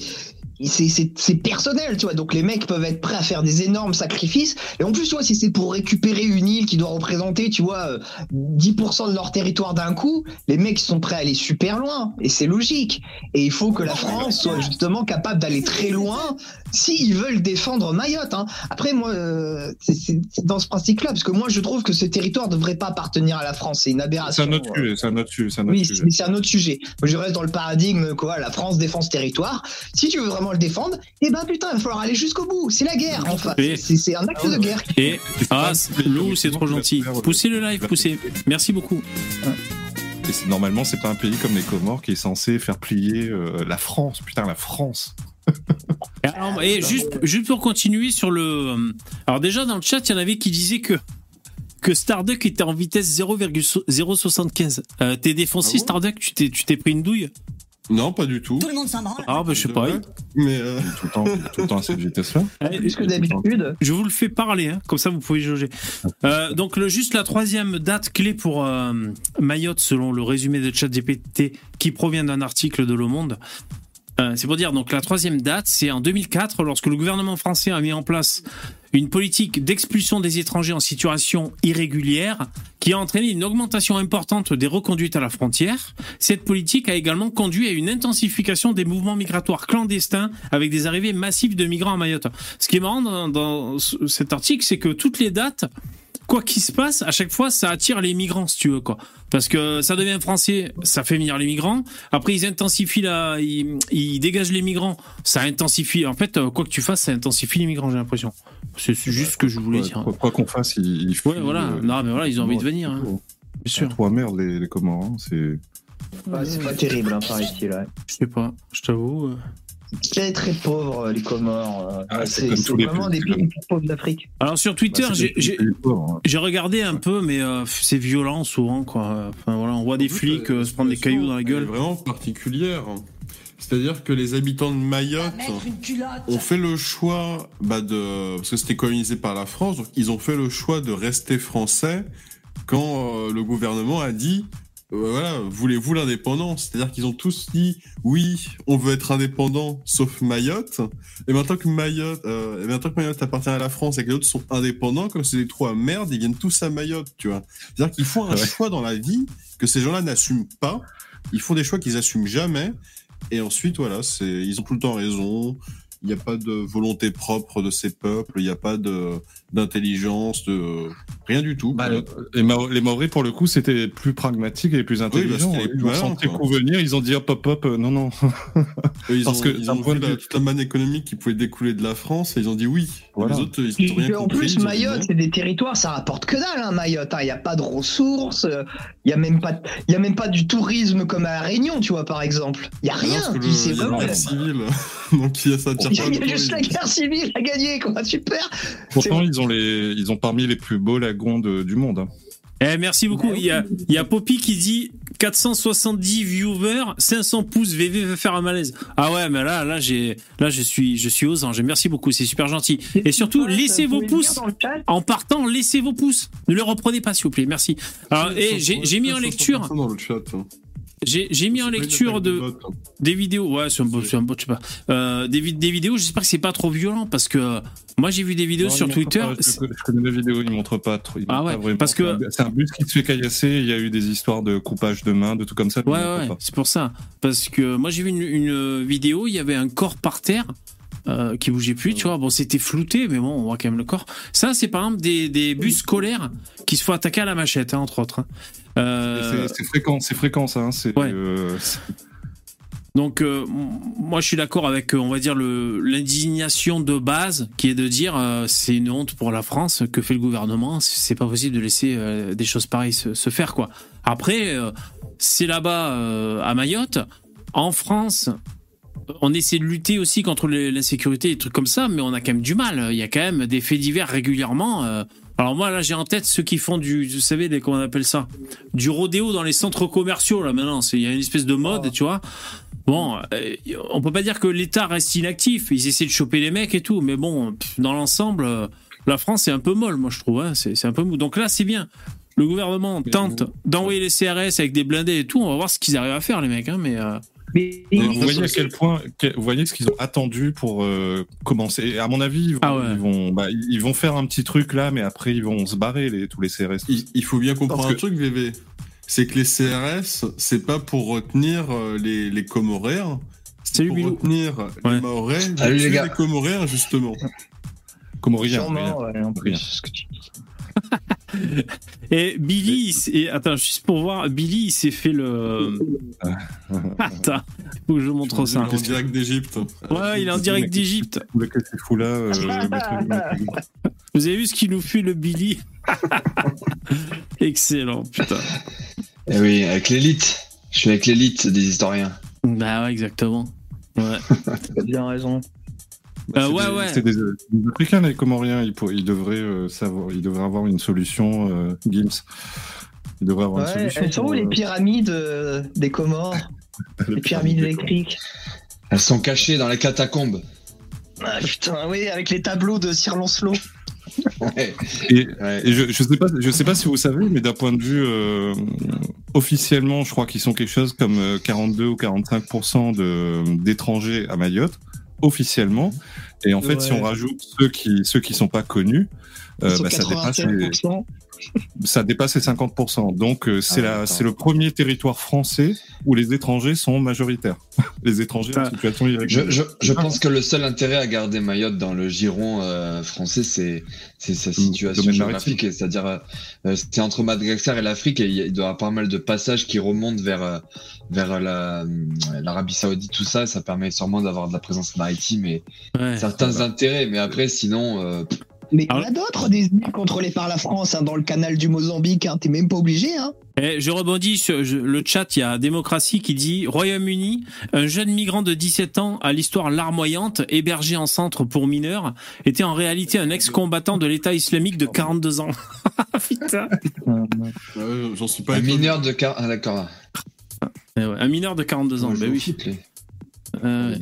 c'est- c'est c'est personnel, tu vois. Donc les mecs peuvent être prêts à faire des énormes sacrifices. Et en plus, tu vois, si c'est pour récupérer une île qui doit représenter, tu vois, euh, 10% de leur territoire d'un coup, les mecs sont prêts à aller super loin. Et c'est logique. Et il faut que la France soit justement capable d'aller très loin s'ils veulent défendre Mayotte. Hein. Après, moi, euh, c'est- c'est c'est dans ce principe-là, parce que moi, je trouve que ce territoire ne devrait pas appartenir à la France. C'est une C'est aberration. un autre euh. sujet, c'est un autre sujet, c'est un autre Oui, sujet. mais c'est un autre sujet. Moi, je reste dans le paradigme quoi, la France défend ce territoire. Si tu veux vraiment le défendre, eh ben putain, il va falloir aller jusqu'au bout. C'est la guerre, enfin. Et- C'est c'est un acte de guerre. Et ah, Lou, c'est trop gentil. Poussez le live, poussez. Merci beaucoup. Et normalement, c'est pas un pays comme les Comores qui est censé faire plier euh, la France. Putain, la France. Et, alors, et juste, juste pour continuer sur le. euh, Alors, déjà, dans le chat, il y en avait qui disaient que. Que Starduck était en vitesse 0,075. Euh, T'es défoncé, Ah bon? Starduck? Tu t'es tu t'es pris une douille? Non, pas du tout. Tout le monde s'en branle. Ah, bah, je sais pas. Mais euh, Tout le temps, tout le temps à cette vitesse-là. Allez, Plus que d'habitude. Je vous le fais parler, hein, comme ça vous pouvez jauger. Euh, donc le, juste la troisième date clé pour euh, Mayotte, selon le résumé de ChatGPT qui provient d'un article de Le Monde. Euh, c'est pour dire, donc la troisième date, c'est en 2004, lorsque le gouvernement français a mis en place une politique d'expulsion des étrangers en situation irrégulière qui a entraîné une augmentation importante des reconduites à la frontière. Cette politique a également conduit à une intensification des mouvements migratoires clandestins avec des arrivées massives de migrants à Mayotte. Ce qui est marrant dans, dans ce- cet article, c'est que toutes les dates, quoi qu'il se passe, à chaque fois, ça attire les migrants, si tu veux, quoi. Parce que ça devient français, ça fait venir les migrants. Après, ils intensifient la, ils, ils dégagent les migrants, ça intensifie. En fait, euh, quoi que tu fasses, ça intensifie les migrants, j'ai l'impression. C'est juste ce que je voulais Quoi- dire. Quoi quoi qu'on fasse, ils, ils Ouais, voilà. euh, Non, mais voilà, ils ont envie de venir, hein. Bien sûr. Trois merdes, les, les Comores. hein, C'est. Ouais, c'est pas terrible hein, par ici là. Je sais pas, je t'avoue. Euh. Très très pauvre les Comores. euh, Ah, c'est c'est c'est vraiment pays, des c'est pays les plus pauvres d'Afrique. Alors sur Twitter, Bah, c'est j'ai- hein. j'ai regardé un peu, mais euh, c'est violent souvent, quoi. Enfin voilà, on voit des flics euh, se prendre des cailloux dans la Elle est gueule. vraiment particulière. C'est-à-dire que les habitants de Mayotte ont fait le choix bah, de parce que c'était colonisé par la France, donc ils ont fait le choix de rester français quand euh, le gouvernement a dit euh, voilà, voulez-vous l'indépendance? C'est-à-dire qu'ils ont tous dit oui, on veut être indépendant, sauf Mayotte. Et maintenant que Mayotte, euh, et maintenant que Mayotte appartient à la France et que les autres sont indépendants, comme c'est des trous à merde, ils viennent tous à Mayotte, tu vois. C'est-à-dire qu'ils font un Ouais. choix dans la vie que ces gens-là n'assument pas. Ils font des choix qu'ils assument jamais. Et ensuite, voilà, c'est, ils ont tout le temps raison. Il n'y a pas de volonté propre de ces peuples. Il n'y a pas d'intelligence, de Rien du tout. Bah, les, Mao- les Maoris, pour le coup, c'était plus pragmatique et plus intelligent. ils ont senti le quoi. coup venir, ils ont dit hop, hop, hop, euh, non, non. Eux, ils parce ont, que ils ont vu la, toute la manne économique qui pouvait découler de la France et ils ont dit oui. Voilà. Les autres, ils Et n'ont rien en compris. plus, Mayotte, c'est des territoires, ça rapporte que dalle, hein, Mayotte. Il n'y a pas de ressources, il n'y a, même pas y a même pas du tourisme comme à La Réunion, tu vois, par exemple. Il n'y a rien. la guerre civile. Donc il y a ça tire y a, a juste la guerre civile à gagner, quoi. Super. Pourtant, ils ont les, ils ont parmi les plus beaux lagons de- du monde. hein. Eh, merci beaucoup. Il y a, il y a Poppy qui dit 470 viewers, 500 pouces, VV veut faire un malaise. Ah ouais, mais là, là, j'ai, là, je suis, je suis aux anges. Merci beaucoup, c'est super gentil. Et surtout, Ouais, laissez vos le pouces. le. En partant, laissez vos pouces. Ne les reprenez pas, s'il vous plaît. Merci. Alors, et j'ai, j'ai mis en 500 lecture, dans le chat. hein. J'ai, mis en lecture de, hein. des vidéos. Ouais, c'est un bot, c'est un bot, je sais pas. Euh, des, vid- des vidéos. J'espère que c'est pas trop violent parce que euh, moi, j'ai vu des vidéos Non, sur Twitter. pas, je, je connais la vidéo, ils montrent pas trop. Ah ouais, pas parce que- C'est un- bus qui se fait caillasser. Il y a eu des histoires de coupage de mains, de tout comme ça. Ouais, ouais, c'est pour ça. Parce que moi, j'ai vu une, une vidéo, il y avait un corps par terre. Euh, qui bougeait plus, tu vois. Bon, c'était flouté, mais bon, on voit quand même le corps. Ça, c'est par exemple des, des bus scolaires qui se font attaquer à la machette, hein, entre autres. hein. Euh, C'est fréquent, c'est fréquent ça. hein, c'est, Ouais. euh, donc, euh, moi, je suis d'accord avec, on va dire, le- l'indignation de base, qui est de dire, c'est une honte pour la France que fait le gouvernement. C'est pas possible de laisser des choses pareilles se, se faire, quoi. Après, c'est là-bas à Mayotte. En France, on essaie de lutter aussi contre les- l'insécurité et des trucs comme ça, mais on a quand même du mal. Il y a quand même des faits divers régulièrement. euh. Alors moi, là, j'ai en tête ceux qui font du, vous savez, des, comment on appelle ça, du rodéo dans les centres commerciaux. Là, maintenant, il y a une espèce de mode, tu vois. Bon, euh, on peut pas dire que l'État reste inactif. Ils essaient de choper les mecs et tout, mais bon, dans l'ensemble, euh, la France est un peu molle, moi je trouve. hein. C'est c'est un peu mou. Donc là, c'est bien. Le gouvernement tente d'envoyer les CRS avec des blindés et tout. On va voir ce qu'ils arrivent à faire, les mecs. Hein, mais euh, Mais vous voyez à quel point, vous voyez ce qu'ils ont attendu pour euh, commencer. Et à mon avis, ils vont, Ah ouais. ils vont, bah, ils vont faire un petit truc là, mais après ils vont se barrer les, tous les CRS. Il, il faut bien comprendre Parce un truc, VV. C'est que les CRS, c'est pas pour retenir euh, les, les Comoréens. salut pour retenir Ouais. les Maorais. Salut, les tuer gars. les Comoréens, justement. Comorien. Sûrement, ouais, en plus, Rien. ce que tu dis. Et Billy, et attends, juste pour voir, Billy, il s'est fait le. Attends, faut que je montre Il est ça. en direct d'Égypte. Ouais, il est en direct d'Égypte. Le que c'est fou là. euh, Vous avez vu ce qu'il nous fait le Billy Excellent, putain. Eh oui, avec l'élite. Je suis avec l'élite des historiens. Bah ouais, exactement. Ouais. T'as bien raison. Bah, c'est ouais, des, ouais. C'est des, des Africains, les Comoriens. Ils, pour- ils devraient euh, savoir, ils devraient avoir une solution, euh, Gims. Ils devraient avoir une solution. elles sont où les euh, pyramides euh, des Comores Les pyramides électriques Elles sont cachées dans les catacombes. Ah putain, oui, avec les tableaux de Sir Lancelot. Ouais. Et, Ouais. et je, je sais pas, je sais pas si vous savez, mais d'un point de vue euh, officiellement, je crois qu'ils sont quelque chose comme euh, 42 ou 45 de d'étrangers à Mayotte officiellement. Et en fait, si on rajoute ceux qui ceux qui sont pas connus, euh, bah, ça dépasse les, 87%. ça dépasse les 50%. Donc euh, c'est Ah, c'est le premier territoire français où les étrangers sont majoritaires. les étrangers en situation Je, irrégulière. je, je pense que le seul intérêt à garder Mayotte dans le giron euh, français, c'est c'est sa situation géographique, c'est-à-dire c'est entre Madagascar et l'Afrique, et il y a- il doit y avoir pas mal de passages qui remontent vers vers la l'Arabie Saoudite, tout ça, ça permet sûrement d'avoir de la présence maritime et Ouais. certains intérêts, mais après, sinon, euh, Mais il y en a d'autres des îles contrôlées par la France, hein, dans le canal du Mozambique. Hein, T'es même pas obligé. Hein. Eh, je rebondis sur le chat, il y a Démocratie qui dit Royaume-Uni, un jeune migrant de 17 ans à l'histoire larmoyante, hébergé en centre pour mineurs, était en réalité un ex-combattant de l'État islamique de 42 ans. Putain. Ouais, J'en suis pas un étonné. mineur de ah, d'accord. Eh un mineur de 42 ans, bah oui. Euh.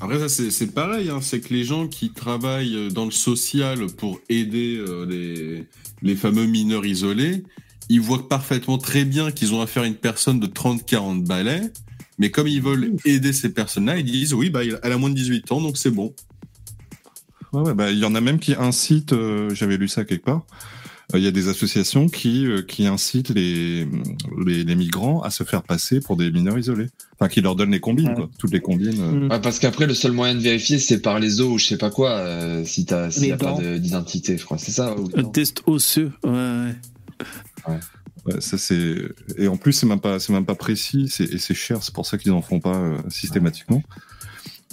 Après, ça, c'est c'est pareil. Hein, c'est que les gens qui travaillent euh, dans le social pour aider euh, les, les fameux mineurs isolés, ils voient parfaitement très bien qu'ils ont affaire à une personne de 30-40 balais. Mais comme ils veulent aider ces personnes-là, ils disent oui, bah, elle a moins de 18 ans, donc c'est bon. Ouais, ouais, bah, il y en a même qui incitent, euh, j'avais lu ça quelque part, il y a des associations qui euh, qui incitent les, les les migrants à se faire passer pour des mineurs isolés. Enfin, qui leur donnent les combines, quoi. Toutes les combines. euh. Ouais, parce qu'après, le seul moyen de vérifier, c'est par les os ou je sais pas quoi, euh, si t'as, s'il y a pas d'identité, je crois. C'est ça ou- Un test osseux. Ouais, ouais. Ouais, ça c'est et en plus c'est même pas c'est même pas précis c'est et c'est cher c'est pour ça qu'ils en font pas euh, systématiquement.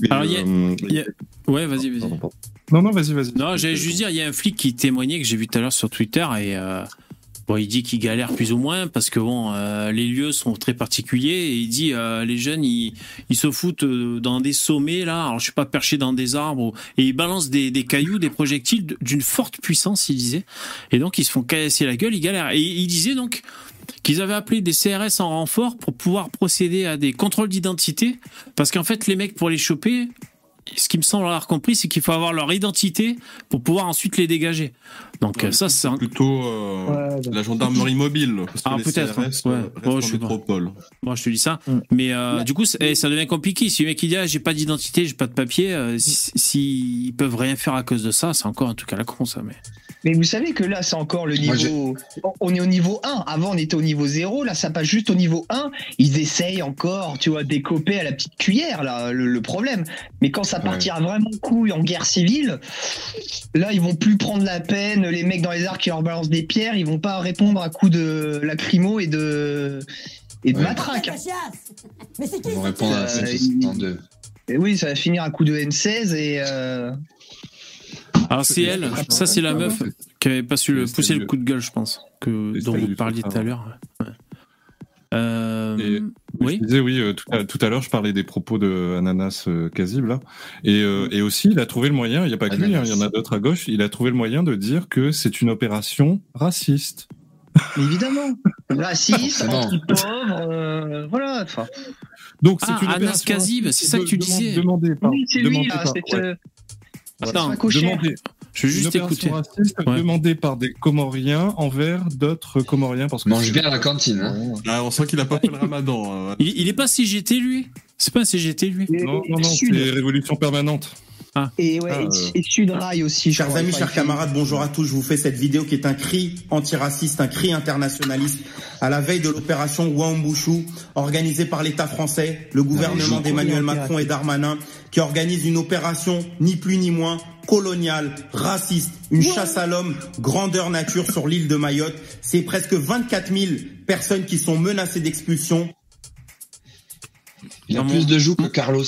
Et, Alors, il y a- euh, il y a- Ouais, vas-y, vas-y. Non non vas-y vas-y. Non, j'allais juste dire, il y a un flic qui témoignait que j'ai vu tout à l'heure sur Twitter et euh, bon, il dit qu'il galère plus ou moins parce que bon, euh, les lieux sont très particuliers et il dit euh, les jeunes ils, ils se foutent euh, dans des sommets là, alors je suis pas perché dans des arbres et ils balancent des, des cailloux, des projectiles d'une forte puissance, il disait, et donc ils se font casser la gueule, ils galèrent et il disait donc qu'ils avaient appelé des CRS en renfort pour pouvoir procéder à des contrôles d'identité parce qu'en fait les mecs pour les choper ce qui me semble avoir compris, c'est qu'il faut avoir leur identité pour pouvoir ensuite les dégager. Donc Ouais, ça, c'est un... Plutôt euh, Ouais, la gendarmerie mobile. Parce que Ah, peut-être, CRS, ouais. restent je métropole. moi je te dis ça. Mm. Mais euh, du coup, eh, ça devient compliqué. Si le mec il dit ah, j'ai pas d'identité, j'ai pas de papier, euh, si- s'ils peuvent rien faire à cause de ça, c'est encore un truc à la con ça. Mais Mais vous savez que là, c'est encore le Moi, niveau. on est au niveau 1. Avant, on était au niveau 0. Là, ça passe juste au niveau 1. Ils essayent encore, tu vois, d'écoper à la petite cuillère, là, le, le problème. Mais quand ça Ouais. partira vraiment couille en guerre civile, là, ils vont plus prendre la peine. Les mecs dans les arcs qui leur balancent des pierres, ils vont pas répondre à coups de lacrymo et de, et de Ouais. matraque. Mais c'est qui Ils vont répondre à Euh, 762. Et oui, ça va finir à coups de M16 et. euh, alors c'est elle, ça c'est la meuf qui avait pas su le pousser le coup de gueule, je pense, que dont vous parliez tout à l'heure. Ouais. Euh, Et- oui. Je disais oui, euh, tout, à, tout à l'heure je parlais des propos de Ananas euh, Kazib là, et, euh, et aussi il a trouvé le moyen, il n'y a pas que lui, hein, il y en a d'autres à gauche, il a trouvé le moyen de dire que c'est une opération raciste. évidemment. Raciste, anti-pauvre, euh, voilà. Enfin, Donc c'est Ah, une Anas Kazib, c'est ça que tu de- disais. Demandé par, oui, c'est lui, là. ouais, euh, Attends, demandé- je vais juste écouter. Ouais. demandée par des Comoriens envers d'autres Comoriens parce que Mange bien à la cantine. Hein. Ah, on sent qu'il a pas fait le ramadan. hein. Il, il est pas CGT lui? C'est pas un CGT lui? Non, non, non, c'est révolution permanente. Et, ouais, Ah, et- euh. et Sudrail aussi. je Chers amis, chers camarades, bonjour à tous. Je vous fais cette vidéo qui est un cri antiraciste, un cri internationaliste à la veille de l'opération Wambushu organisée par l'État français, le gouvernement d'Emmanuel Macron et Darmanin, qui organise une opération ni plus ni moins coloniale, raciste, une chasse à l'homme, grandeur nature sur l'île de Mayotte. C'est presque 24 000 personnes qui sont menacées d'expulsion. Il a Non, plus de joues que Carlos.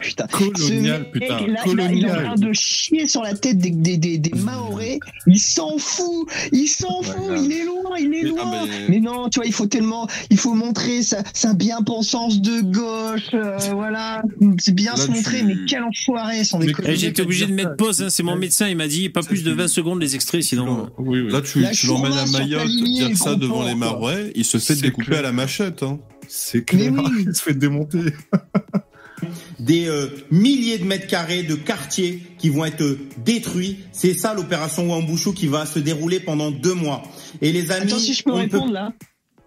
Putain. Colonial, mec, putain, là, il a- Il est en train de chier sur la tête des, des, des, des Maorais. Il s'en fout. Il s'en fout. il est loin. Il est Mais- loin. ah, mais... mais- non, tu vois, il faut tellement. Il faut montrer sa, sa bien-pensance de gauche. euh, voilà. C'est bien Là, se montrer. tu- Mais quel enfoiré, sans déconner. Eh, J'étais obligé de mettre pause, hein, c'est mon médecin, il m'a dit pas plus de 20 secondes les extraits, sinon. Oui, oui. Là, tu, l'emmènes à Mayotte, dire ça devant les marais, il se fait découper clair. à la machette. Hein. c'est clair. Il se fait démonter. Des euh, milliers de mètres carrés de quartiers qui vont être euh, détruits. C'est ça l'opération Wambushu qui va se dérouler pendant deux mois. Et les amis, Attends, si je peux peut répondre là.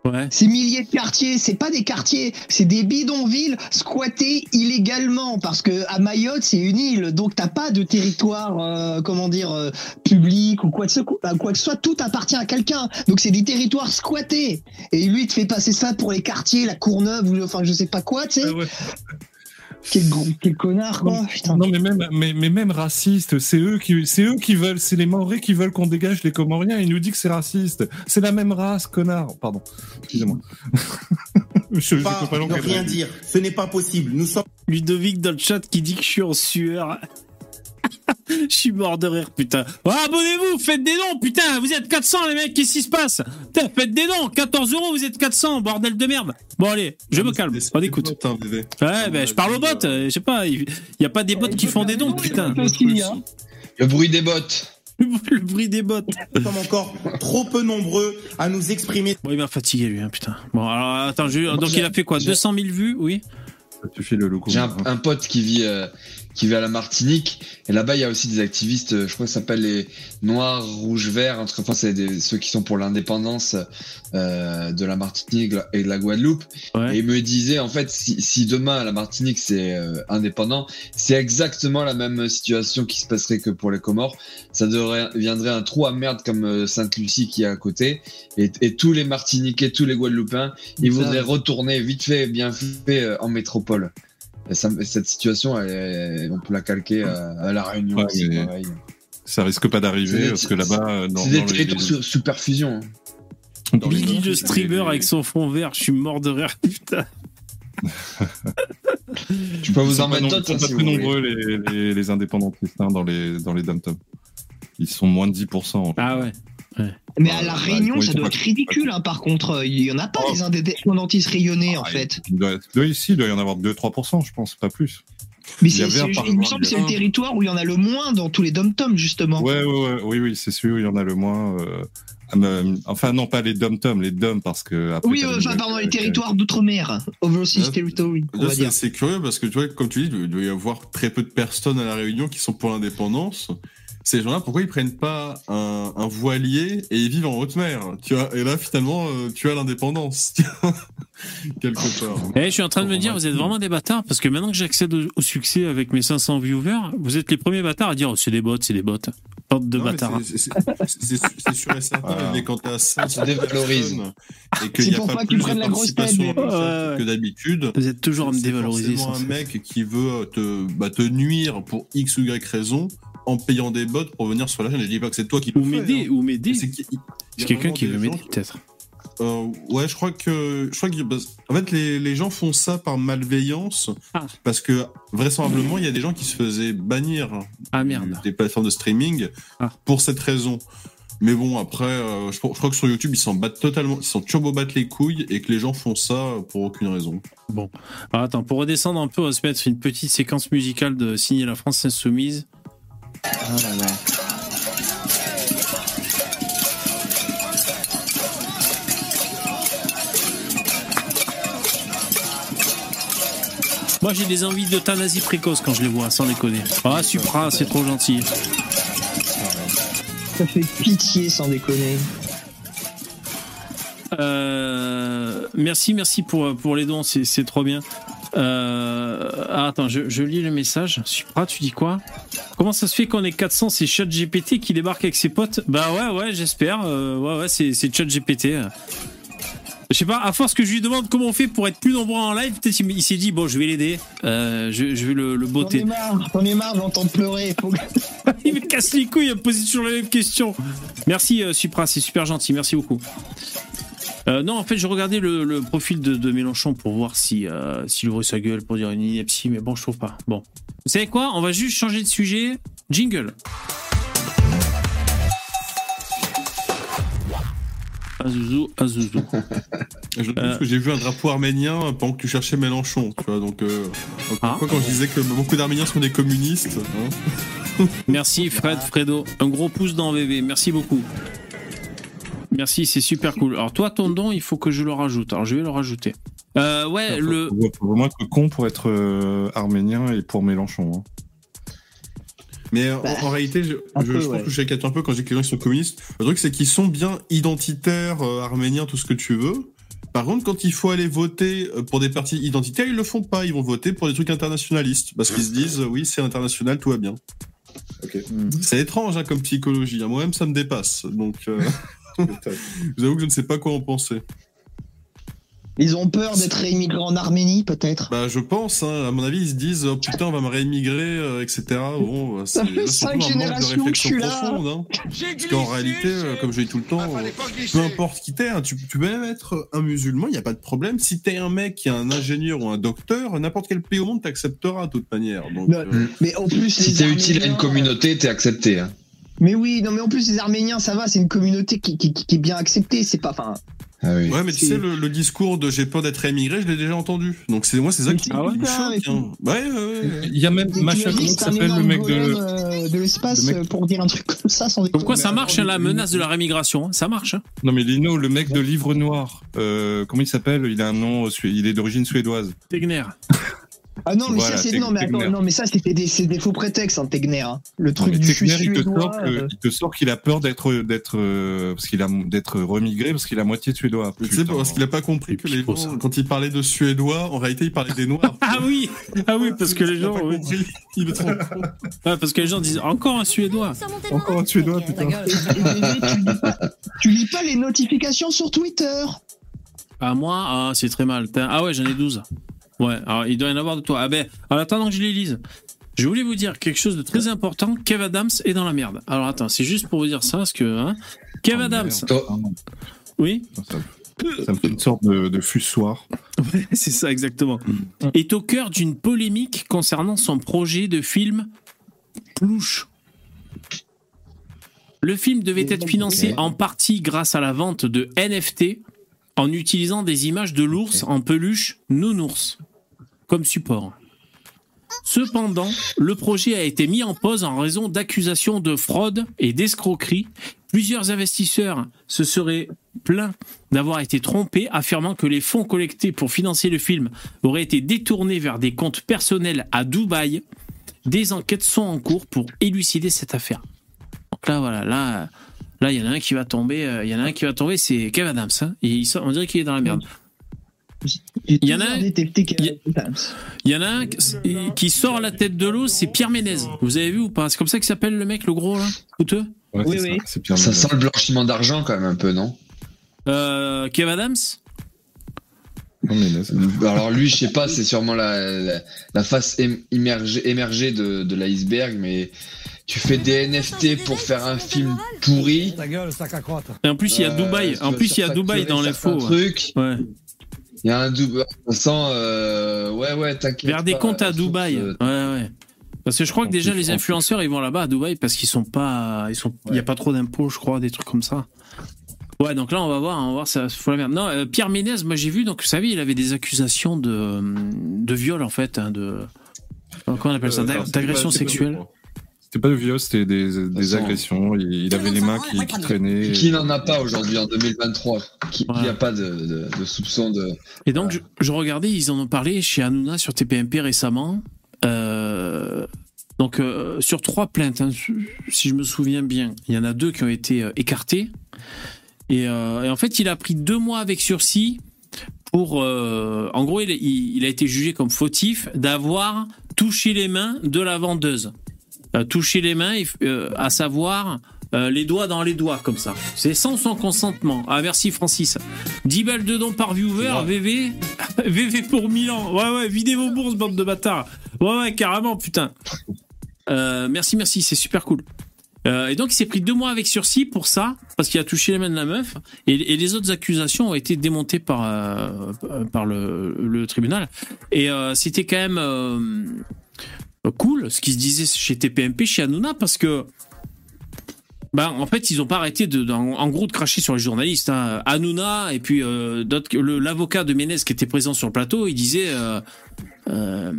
Ouais. Ces milliers de quartiers, c'est pas des quartiers, c'est des bidonvilles squattés illégalement parce que à Mayotte c'est une île, donc t'as pas de territoire, euh, comment dire, euh, public ou quoi que, ce, quoi que ce soit, tout appartient à quelqu'un. Donc c'est des territoires squattés. Et lui il te fait passer ça pour les quartiers, la Courneuve ou enfin je sais pas quoi, tu sais. Ah ouais. Quel, connard quoi. Putain. Non mais même mais, mais même raciste, c'est eux qui c'est eux qui veulent, c'est les Maoris qui veulent qu'on dégage les Comoriens. Ils nous disent que c'est raciste. C'est la même race, connard. Pardon. Excusez-moi. je, je pas peux pas ne rien dire. Ce n'est pas possible. Nous sommes Ludovic dans le chat qui dit que je suis en sueur. Je suis mort de rire, putain. Oh, abonnez-vous, faites des dons, putain. Vous êtes 400, les mecs, qu'est-ce qui se passe? Putain, faites des dons. 14 euros, vous êtes 400, bordel de merde. Bon, allez, je me calme. On écoute. Hein, bébé. Ouais, ben, je parle aux bots. euh, Je sais pas, il y a pas des bots qui font des dons, putain. Hein. Le bruit des bottes. Le bruit des bots. nous sommes encore trop peu nombreux à nous exprimer. Bon, il m'a fatigué, lui, hein, putain. Bon, alors, attends, je- donc il a fait quoi? 200 000 vues, oui? J'ai un, un pote qui vit euh, qui vit à la Martinique et là-bas il y a aussi des activistes. euh, Je crois que ça s'appelle les Noirs, Rouges, Verts. Entre enfin c'est des- ceux qui sont pour l'indépendance euh, de la Martinique et de la Guadeloupe. Ouais. Et me disait en fait si, si demain la Martinique c'est euh, indépendant, c'est exactement la même situation qui se passerait que pour les Comores. Ça devrait, viendrait un trou à merde comme euh, Sainte-Lucie qui est à côté et, et tous les Martiniquais, tous les Guadeloupéens, ils voudraient retourner vite fait, bien fait euh, en métropole. Ça- cette situation, elle est- on peut la calquer à, à la Réunion Ouais, aussi, pareil. Ça risque pas d'arriver parce que là-bas, dans, C'est des territoires sous, sous perfusion. hein. dans Billy le streamer les- avec son fond vert, je suis mort de rire, putain. Je peux vous en mettre d'autres ils sont hein, pas si très vous voulez. nombreux les, les, les indépendantistes hein, dans les dans les dom Ils sont moins de 10%. en fait. Ah ouais. Mais à Euh, la Réunion, ça doit être ridicule, hein, par contre. Il y en a pas Oh. des indépendantistes rayonnés, en Ah, fait. Il doit, ici, il doit y en avoir 2-3%, je pense, pas plus. Mais il me semble que c'est le territoire où il y en a le moins dans tous les dom-toms, justement. Ouais, ouais, ouais, oui, oui, c'est sûr, il y en a le moins. euh, ah, enfin, non, pas les dom-tom, les dom parce que. Après, Oui, euh, enfin, pardon, les euh, territoires d'outre-mer. Overseas Là, Territory, c'est curieux parce que tu vois, comme tu dis, il doit y avoir très peu de personnes à la Réunion qui sont pour l'indépendance. Ces gens-là, pourquoi ils prennent pas un, un voilier et ils vivent en haute mer Tu vois, et là finalement, euh, tu as l'indépendance quelque part. Eh, je suis en train de me dire, vous êtes vraiment des bâtards, parce que maintenant que j'accède au, au succès avec mes 500 viewers, vous êtes les premiers bâtards à dire, oh, c'est des bots, c'est des bots. Bande de Non, bâtards. c'est- c'est- c'est- C'est c'est sûr et certain, Voilà. mais quand t'as 5 se dévalorise. personnes et qu'il C'est n'y a pas plus de participation tête, que d'habitude, Vous êtes toujours à me c'est dévaloriser. sans un mec qui veut te, bah, te nuire pour X ou Y raison en payant des bots pour venir sur la chaîne. Je dis pas que c'est toi qui le Ou fais, m'aider, hein. ou m'aider. C'est qu'il- il y a C'est quelqu'un qui veut m'aider, peut-être. Euh, ouais, je crois que, je crois que, bah, en fait, les, les gens font ça par malveillance Ah. parce que vraisemblablement, il y a des gens qui se faisaient bannir Ah merde. des plateformes de streaming Ah. pour cette raison. Mais bon, après, euh, je, je crois que sur YouTube, ils s'en battent totalement, ils s'en turbo battent les couilles et que les gens font ça pour aucune raison. Alors, attends, pour redescendre un peu, on va se mettre une petite séquence musicale de Signer la France Insoumise. Moi, j'ai des envies d'euthanasie précoce quand je les vois, sans déconner. Ah, Supra, c'est trop gentil. Ça fait pitié, sans déconner. Euh, merci, merci pour, pour les dons, c'est trop bien. Euh, ah, attends, je, je lis le message. Supra, tu dis quoi? Comment ça se fait qu'on est 400 C'est ChatGPT qui débarque avec ses potes? Bah ouais, ouais, j'espère. Euh, ouais, ouais, c'est ChatGPT. Je sais pas, à force que je lui demande comment on fait pour être plus nombreux en live, peut-être il, s'est dit, bon, je vais l'aider. Euh, je, je vais le, le botter. marre, j'en ai marre, j'entends pleurer. Faut il me casse les couilles à me poser toujours la même question. Merci euh, Supra, c'est super gentil, merci beaucoup. Euh, non, en fait, je regardais le, le profil de, de Mélenchon pour voir si euh, s'il ouvrait sa gueule pour dire une ineptie, mais bon, je trouve pas. Bon, vous savez quoi? On va juste changer de sujet. Jingle. Azouzou, Azouzou. Je Euh. que j'ai vu un drapeau arménien pendant que tu cherchais Mélenchon, tu vois. Donc, euh, encore Ah. quand je disais que beaucoup d'Arméniens sont des communistes, hein, Merci Fred, Fredo. Un gros pouce dans VV. Merci beaucoup. Merci, c'est super cool. Alors toi, ton don, il faut que je le rajoute. Alors je vais le rajouter. Euh, ouais, le. Faut, faut vraiment être con pour être euh, arménien et pour Mélenchon. hein. Mais en, en réalité, je, un je, peu, je pense ouais. que je caricature un peu quand je dis que les gens qui sont communistes. Le truc, c'est qu'ils sont bien identitaires, euh, arméniens, tout ce que tu veux. Par contre, quand il faut aller voter euh, pour des partis identitaires, ils le font pas. Ils vont voter pour des trucs internationalistes. Parce qu'ils se disent, euh, oui, c'est international, tout va bien. C'est étrange hein, comme psychologie. hein. Moi-même, ça me dépasse. Donc, euh, je vous avoue que je ne sais pas quoi en penser. Ils ont peur d'être réimmigrés en Arménie, peut-être? Bah, je pense, hein, à mon avis, ils se disent oh, putain, on va me réimmigrer, euh, etc. Bon, bah, Ça c'est fait là, c'est cinq surtout un manque de générations que je réflexion suis là. profonde. Hein. Parce qu'en réalité, euh, comme je dis tout le temps, euh, peu importe qui t'es, hein, tu, tu peux même être un musulman, il n'y a pas de problème. Si t'es un mec qui est un ingénieur ou un docteur, n'importe quel pays au monde t'acceptera de toute manière. Donc, euh, Mais en plus, Si t'es utile à une communauté, t'es accepté. Hein. Mais oui, non, mais en plus, les Arméniens, ça va, c'est une communauté qui, qui, qui est bien acceptée. C'est pas. Enfin, Ah oui. Ouais, mais tu C'est- sais, le, le discours de j'ai peur d'être émigré, je l'ai déjà entendu. Donc c'est moi, c'est ça qui, c'est qui me putain, choque. mais hein. Ouais, ouais, ouais. Il y a même ça un s'appelle le mec de. euh, de l'espace le mec- euh, pour dire un truc comme ça sans Comme quoi, déconner. ça marche, hein, la menace de la rémigration. hein? Ça marche. hein? Non mais Lino, le mec de Livre Noir. Euh, comment il s'appelle? Il a un nom, sué- il est d'origine suédoise. Tegner. Ah non, mais Voilà, ça, c'est. Non, mais attends, non, mais ça, c'était des, faux prétextes, hein, Tegner. hein. Le Non, truc mais du Tegner, il te suédois. sort que- euh, il te sort qu'il a peur d'être d'être euh, parce qu'il a d'être remigré parce qu'il a moitié suédois. Tu sais, parce qu'il a pas compris que les gens, ça. quand il parlait de Suédois, en réalité, il parlait des Noirs. Ah oui, ah oui, parce que les gens, pas oui. compris. Il me trompe. Ouais, parce que les gens disent encore un Suédois. Encore un Suédois, putain. tu, lis pas, les notifications sur Twitter? Ah moi, ah, c'est très mal. Ah ouais, j'en ai 12. Ouais, alors il doit y en avoir de toi. Ah ben, en attendant que je les lise, je voulais vous dire quelque chose de très important. Kev Adams est dans la merde. Alors attends, c'est juste pour vous dire ça, parce que hein, Kev Oh, Adams, non. oui, Ça, me fait une sorte de, de fussoir. Ouais, c'est ça exactement, est au cœur d'une polémique concernant son projet de film Plouche. Le film devait être financé en partie grâce à la vente de NFT en utilisant des images de l'ours en peluche nounours support. Cependant, le projet a été mis en pause en raison d'accusations de fraude et d'escroquerie. Plusieurs investisseurs se seraient plaints d'avoir été trompés, affirmant que les fonds collectés pour financer le film auraient été détournés vers des comptes personnels à Dubaï. Des enquêtes sont en cours pour élucider cette affaire. Là, voilà, là, là, il y en a un qui va tomber. euh, Il y en a un qui va tomber, c'est Kev Adams. hein. On dirait qu'il est dans la merde. Il y en a un- il y en a un qui sort la tête de l'eau, c'est Pierre Ménez. Vous avez vu ou pas? C'est comme ça qu'il s'appelle le mec, le gros là, coûteux? Ouais, Oui, c'est oui. ça, Pierre sent le blanchiment d'argent quand même un peu, non? Euh, Kev Adams? Pierre Ménez. Alors lui, je sais pas, c'est sûrement la, la, la face émergée de, de l'iceberg, mais tu fais des NFT pour faire un film pourri. Ta gueule, sac à croître. Et en plus, il y a Euh, Dubaï. En plus, il y a Dubaï dans l'info. Trucs. Ouais. Il y a un Dubaï. Euh, ouais, ouais, t'inquiète. Vers des pas, comptes à Dubaï. Ouais, ouais. Parce que je crois que déjà les en influenceurs ils vont là-bas à Dubaï parce qu'ils sont pas, ils sont, il y a pas trop d'impôts, je crois, des trucs comme ça. Ouais, donc là on va voir, on va voir ça fout la merde. Non, euh, Pierre Ménez, moi j'ai vu, donc vous savez, il avait des accusations de, de viol en fait, hein, de, comment on appelle ça, Euh, d'agression sexuelle. C'était pas de viol, c'était des, des façon- agressions. Il, il avait les mains qui, qui traînaient. Qui n'en a pas aujourd'hui en 2023 Qui Ouais. n'a pas de, de, de soupçon de. Et donc, je, je regardais, ils en ont parlé chez Hanouna sur TPMP récemment. Euh, donc, euh, sur trois plaintes, hein, si je me souviens bien, il y en a deux qui ont été euh, écartées. Et, euh, et en fait, il a pris deux mois avec sursis pour. euh, en gros, il, il- il a été jugé comme fautif d'avoir touché les mains de la vendeuse. Euh, toucher les mains, euh, à savoir euh, les doigts dans les doigts, comme ça. C'est sans son consentement. Ah, merci Francis. 10 balles de dons par viewer, VV. VV pour Milan. Ouais, ouais, videz vos bourses, bande de bâtards. Ouais, ouais, carrément, putain. Euh, merci, merci, c'est super cool. Euh, et donc, il s'est pris deux mois avec sursis pour ça, parce qu'il a touché les mains de la meuf. Et, et les autres accusations ont été démontées par, euh, par le, le tribunal. Et c'était quand même cool ce qui se disait chez TPMP, chez Hanouna, parce que bah, en fait, ils ont pas arrêté de, en, gros, de cracher sur les journalistes. Hein. Hanouna et puis euh, l'avocat de Ménez qui était présent sur le plateau, il disait euh, euh,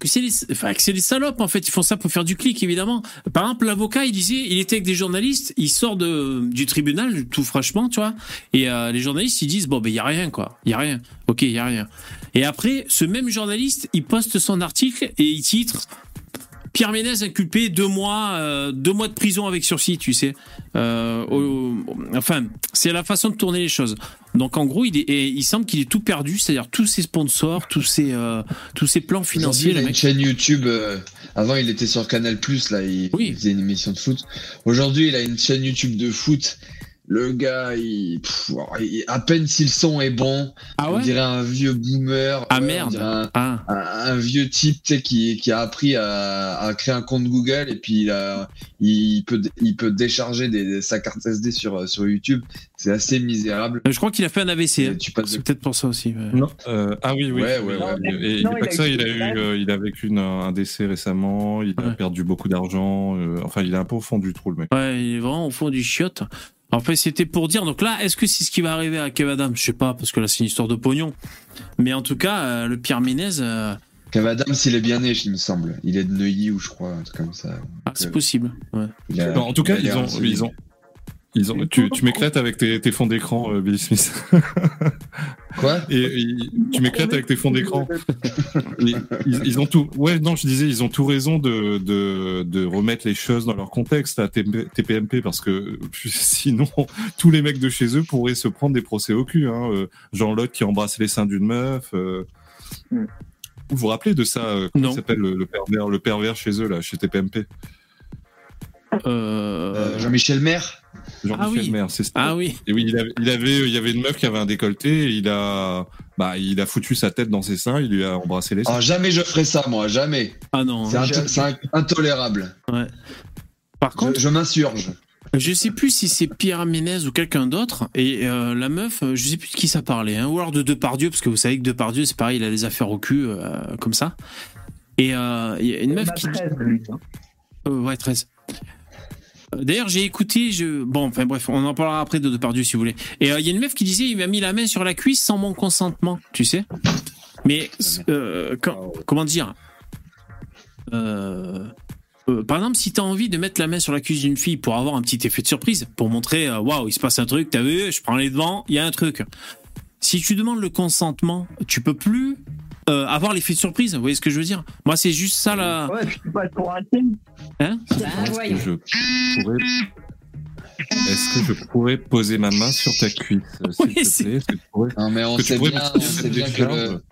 que c'est les, enfin, que c'est les salopes en fait. Ils font ça pour faire du clic, évidemment. Par exemple, l'avocat, il disait, il était avec des journalistes, il sort de, du tribunal, tout franchement, tu vois, et euh, les journalistes, ils disent bon, ben il y a rien, quoi, il y a rien. Ok, il y a rien. Et après, ce même journaliste, il poste son article et il titre. Pierre Ménez inculpé deux mois, euh, deux mois de prison avec sursis, tu sais. Euh, au- enfin, c'est la façon de tourner les choses. Donc en gros, il, est, et il semble qu'il est tout perdu, c'est-à-dire tous ses sponsors, tous ses, euh, tous ses plans financiers. il a une chaîne YouTube. euh, avant, il était sur Canal là, il, Oui. il faisait une émission de foot. Aujourd'hui, il a une chaîne YouTube de foot. Le gars, il, pff, il- à peine si le son est bon, Ah on dirait un vieux boomer. Ah merde. un, Ah. un- un vieux type tu sais, qui, qui a appris à, à créer un compte Google et puis il, a, il, peut, il peut décharger des, sa carte SD sur, sur YouTube. C'est assez misérable. Euh, Je crois qu'il a fait un AVC. Et hein. tu passes de- C'est peut-être pour ça aussi. Non. Euh, ah oui, oui. Ouais, ouais. Et, Non, et il pas a que ça, il a des eu, blagues. euh, il a vécu une- un décès récemment. Il a perdu beaucoup d'argent. euh, enfin, il est un peu au fond du trou, le mec. Ouais, il est vraiment au fond du chiotte. En fait, c'était pour dire. Donc là, est-ce que c'est ce qui va arriver à Kev Adams? Je sais pas, parce que là, c'est une histoire de pognon. Mais en tout cas, euh, le Pierre Ménez, euh, Kev Adams, il est bien né, il me semble. Il est de Neuilly ou je crois, un truc comme ça. ah, c'est possible. Ouais. Il a- Non, en tout cas, ont, ils ont, Ils ont, tu, tu m'éclates avec tes, tes fonds d'écran, euh, Billy Smith. Quoi? Et, et tu m'éclates avec tes fonds d'écran. ils, ils- ont tout. Ouais, non, je disais, ils ont tout raison de, de, de remettre les choses dans leur contexte à TP TPMP parce que sinon, tous les mecs de chez eux pourraient se prendre des procès au cul. Hein. Euh, Jean Lotte qui embrasse les seins d'une meuf. euh. Mm. Vous vous rappelez de ça euh, Comment s'appelle le, le pervers, le pervers chez eux là, chez TPMP Euh, Euh, Jean-Michel Maire? Jean-Michel Ah oui. Maire, c'est ça. Ah oui. Et oui, il avait, il avait, il y avait une meuf qui avait un décolleté. Et il a, bah, il a foutu sa tête dans ses seins. Il lui a embrassé les seins. Ah, jamais je ferai ça, moi, jamais. Ah non. C'est into- c'est in- intolérable. Par Je, contre, je m'insurge. je sais plus si c'est Pierre Ménez ou quelqu'un d'autre. Et euh, la meuf, euh, je sais plus de qui ça parlait. Hein, ou alors de Depardieu, parce que vous savez que Depardieu, c'est pareil, il a des affaires au cul, euh, comme ça. Et euh, il y a une meuf qui. Euh, ouais, 13. D'ailleurs, j'ai écouté, je... bon, enfin bref, on en parlera après de Depardieu si vous voulez. Et euh, il y a une meuf qui disait, il m'a mis la main sur la cuisse sans mon consentement, tu sais. Mais euh, comment dire Euh, Par exemple, si tu as envie de mettre la main sur la cuisse d'une fille pour avoir un petit effet de surprise, pour montrer, waouh, il se passe un truc, t'as vu, je prends les devants, il y a un truc. Si tu demandes le consentement, tu peux plus euh, avoir l'effet de surprise. Vous voyez ce que je veux dire? Moi, c'est juste ça là. Ouais, tu pour un thème. Hein? Est-ce que je pourrais, est-ce que je pourrais poser ma main sur ta cuisse, euh, s'il Oui, te plaît? Est-ce que tu pourrais- Non, mais on que sait bien, on sait bien que le,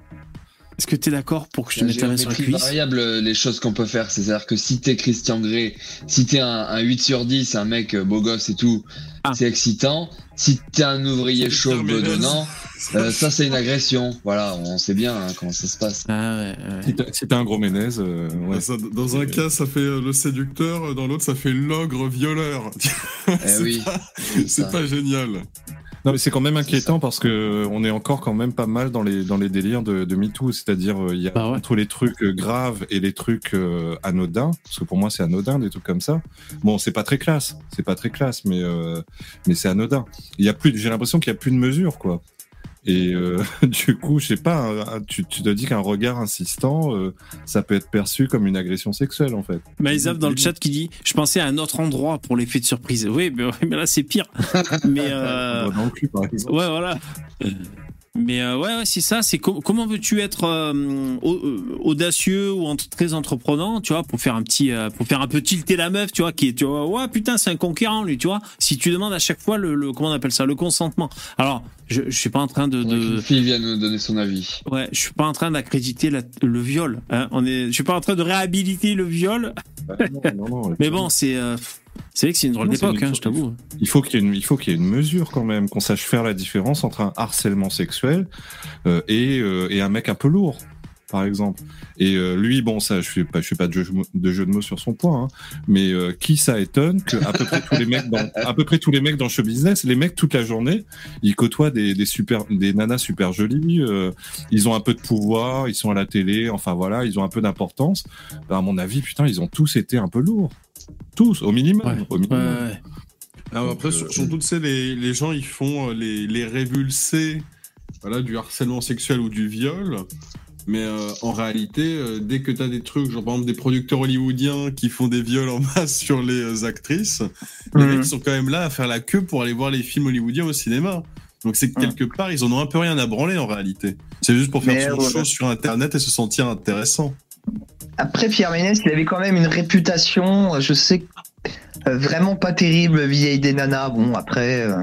Est-ce que tu es d'accord pour que je te la mette la main sur la cuisse variable, les choses qu'on peut faire. C'est-à-dire que si t'es Christian Grey, si t'es un, un 8 sur 10, un mec euh, beau gosse et tout, Ah. c'est excitant. Si t'es un ouvrier chauve bedonnant, euh, ça c'est une agression. Voilà, on sait bien hein, comment ça se passe. Ah ouais, ouais. Si t'as- Si un gros ménez, euh, ouais. Ça, dans un cas, ça fait euh, le séducteur, dans l'autre, ça fait l'ogre violeur. Eh C'est oui, pas- c'est pas génial. Non, mais c'est quand même inquiétant parce que on est encore quand même pas mal dans les dans les délires de, de MeToo, c'est-à-dire euh, il y a Bah ouais. entre les trucs euh, graves et les trucs euh, anodins, parce que pour moi c'est anodin des trucs comme ça. Bon, c'est pas très classe, c'est pas très classe, mais euh, mais c'est anodin. Il y a plus, j'ai l'impression qu'il y a plus de mesures quoi. Et euh, du coup, je sais pas, un- tu, tu te dis qu'un regard insistant, euh, ça peut être perçu comme une agression sexuelle en fait. Maïsaf dans le chat qui dit Je pensais à un autre endroit pour l'effet de surprise. Oui, mais, mais là c'est pire. Mais euh, Dans le cul, par exemple. ouais, voilà. Mais euh, ouais, ouais, c'est ça. C'est co- comment veux-tu être euh, euh, audacieux ou entre- très entreprenant, tu vois, pour faire un petit, euh, pour faire un peu tilter la meuf, tu vois, qui est, tu vois, ouais, putain, c'est un conquérant lui, tu vois. Si tu demandes à chaque fois le, le- comment on appelle ça, le consentement. Alors, je, je suis pas en train de, de qu'une fille vienne nous donner son avis. ouais, je suis pas en train d'accréditer le viol. Hein. On est, je suis pas en train de réhabiliter le viol. Bah, non, non, non, Mais bon, c'est, euh, c'est vrai que c'est une drôle d'époque, hein, je t'avoue. Il faut qu'il y ait une, il faut qu'il y ait une mesure quand même, qu'on sache faire la différence entre un harcèlement sexuel euh, et, euh, et un mec un peu lourd, par exemple. Et euh, lui, bon, ça, je fais pas, je fais pas de jeu, de jeu de mots sur son point, hein, mais qui ça étonne que à peu près tous les mecs dans, à peu près tous les mecs dans le show business, les mecs toute la journée, ils côtoient des, des super, des nanas super jolies, ils ont un peu de pouvoir, ils sont à la télé, enfin voilà, ils ont un peu d'importance. Ben, à mon avis, putain, ils ont tous été un peu lourds, tous, au minimum, Ouais. au Ouais, minimum. ouais. Alors après, euh, sur- surtout, tu sais, les, les gens, ils font euh, les, les révulsés voilà, du harcèlement sexuel ou du viol. Mais euh, en réalité, euh, dès que tu as des trucs, genre par exemple des producteurs hollywoodiens qui font des viols en masse sur les euh, actrices, les Mhm. mecs sont quand même là à faire la queue pour aller voir les films hollywoodiens au cinéma. Donc c'est que quelque part, ils en ont un peu rien à branler en réalité. C'est juste pour faire Mais son voilà. show sur Internet et se sentir intéressant. Après, Pierre Ménès, il avait quand même une réputation, je sais, euh, vraiment pas terrible vis-à-vis des nanas. Bon, après, euh,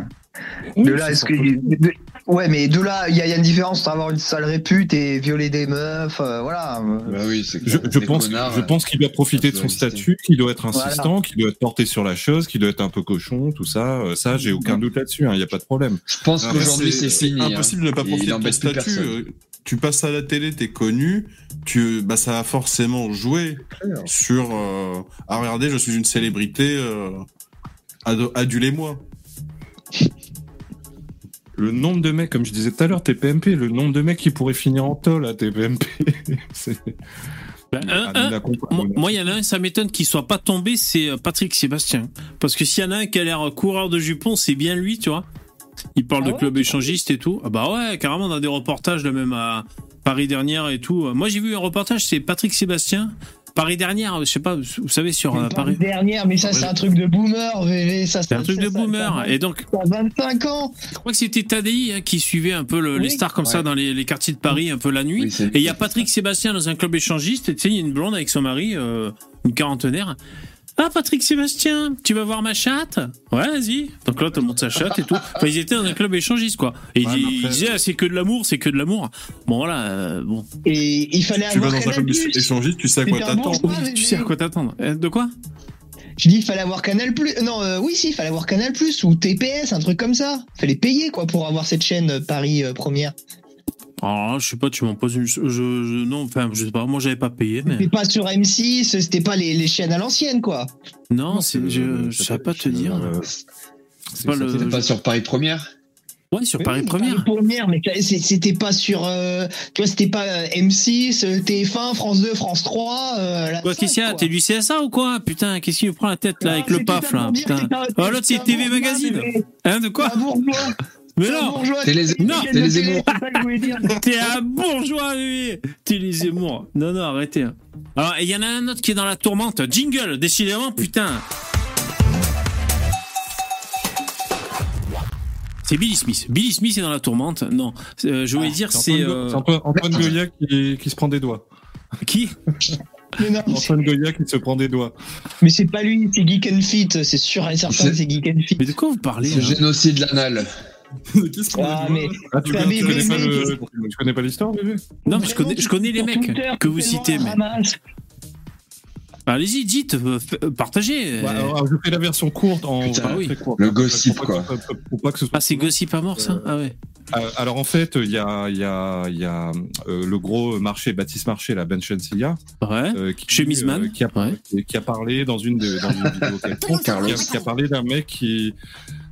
de là, est-ce que. de- ouais, mais de là, il y, a il y a une différence entre avoir une sale répute et violer des meufs, euh, voilà. Bah oui, Je, pense, connards, je euh, pense qu'il doit profiter de son exister. statut, qu'il doit être Voilà. insistant, qu'il doit être porté sur la chose, qu'il doit être un peu cochon, tout ça. Euh, Ça, j'ai aucun doute là-dessus. Il n'y a pas de problème. Je pense qu'aujourd'hui c'est fini. hein. Impossible de ne pas profiter de ton plus statut. personne. Tu passes à la télé, t'es connu, tu, bah, ça a forcément joué sur. Euh, ah regardez, je suis une célébrité. Euh, ado- adulez-moi. Le nombre de mecs, comme je disais tout à l'heure, TPMP, le nombre de mecs qui pourraient finir en tol à TPMP. c'est- Ben, un- Ah, un- Moi, il y en a un, ça m'étonne qu'il soit pas tombé, c'est euh, Patrick Sébastien. Parce que s'il y en a un qui a l'air coureur de jupons, c'est bien lui, tu vois. Il parle Ah de ouais, club échangiste et tout. Ah bah ouais, carrément dans des reportages, là, même à Paris dernière et tout. Moi, j'ai vu un reportage, c'est Patrick Sébastien Paris dernière, je sais pas, vous savez sur euh, Paris Paris. dernière, mais ça, c'est un truc de boomer, VV. Ça, C'est un truc ça, de ça, boomer. ça, Et donc, ça a 25 ans. je crois que c'était Tadei hein, qui suivait un peu le- les stars comme ça dans les, les quartiers de Paris, un peu la nuit. Oui, Et il y a Patrick Sébastien dans un club échangiste. Et tu sais, il y a une blonde avec son mari, euh, une quarantenaire. Ah, Patrick Sébastien, tu vas voir ma chatte Ouais, vas-y. Donc là, tout le monde sa chatte et tout. Enfin, ils étaient dans un club échangiste, quoi. Et ils, Ouais, mais ils après- disaient, ah, c'est que de l'amour, c'est que de l'amour. Bon, voilà, euh, bon. Et il fallait Tu vas avoir dans un Canal+. club échangiste, tu sais à quoi bourgeois, Tu sais à quoi t'attendre. Euh, De quoi? Je dis, il fallait avoir Canal+. Non, euh, oui, si, il fallait avoir Canal+, ou TPS, un truc comme ça. Fallait payer, quoi, pour avoir cette chaîne euh, Paris euh, Première. Alors là, je sais pas, tu m'en poses une. Je, je- non, enfin, je sais pas, moi j'avais pas payé, mais. C'était pas sur M6, c'était pas les, les chaînes à l'ancienne, quoi. Non, c'est je, je savais pas te dire. euh, C'est pas le. C'était pas sur Paris Première Ouais, sur Paris Oui, Première. Paris Première, mais c'était pas sur. euh, tu vois, c'était pas euh, M6, euh, TF1, France 2, France 3. Euh, qu'est-ce qu'il y a. T'es du CSA ou quoi? Putain, qu'est-ce qu'il me prend la tête là avec Ah, le paf là Putain. Oh, l'autre, c'est TV Magazine. Hein, de quoi? Mais T'es un non bourgeois, T'es les- non, t'es les Zemmour. T'es un bourgeois, bébé T'es les Zemmour. Non, non, arrêtez. Alors, il y en a un autre qui est dans la tourmente. Jingle, décidément, putain. C'est Billy Smith. Billy Smith est dans la tourmente. Non, Euh, je voulais dire, c'est. Antoine, euh, c'est Antoine- Antoine Goya qui, qui se prend des doigts. Qui? Mais non, Antoine Goya qui se prend des doigts. Mais c'est pas lui, c'est Geek and Fit, c'est sûr et certain, C'est- Geek and Fit. Mais de quoi vous parlez Ce génocide l'anal. Qu'est-ce qu'on Ah, mais Ah, tu, T'as tu connais pas le- tu connais pas l'histoire, bébé Non, mais je connais, je connais les mecs Twitter, que vous citez, mais. ramasse. Allez-y, dites, euh, euh, partagez. Ouais, alors, je fais la version courte en Putain, très oui. court. Le gossip, Pour pas que- quoi. pour- Pour pas que ce soit Ah, c'est Gossip à mort, ça Ah ouais. Euh, alors en fait, il y a, il y a, il y a euh, le gros marché, Baptiste Marché, la Ben Shensia, Ouais. euh, qui, Chemise man. euh, qui, a, Ouais. qui- a parlé dans une, de, dans une vidéo Carlos. qui, a, qui a parlé d'un mec qui,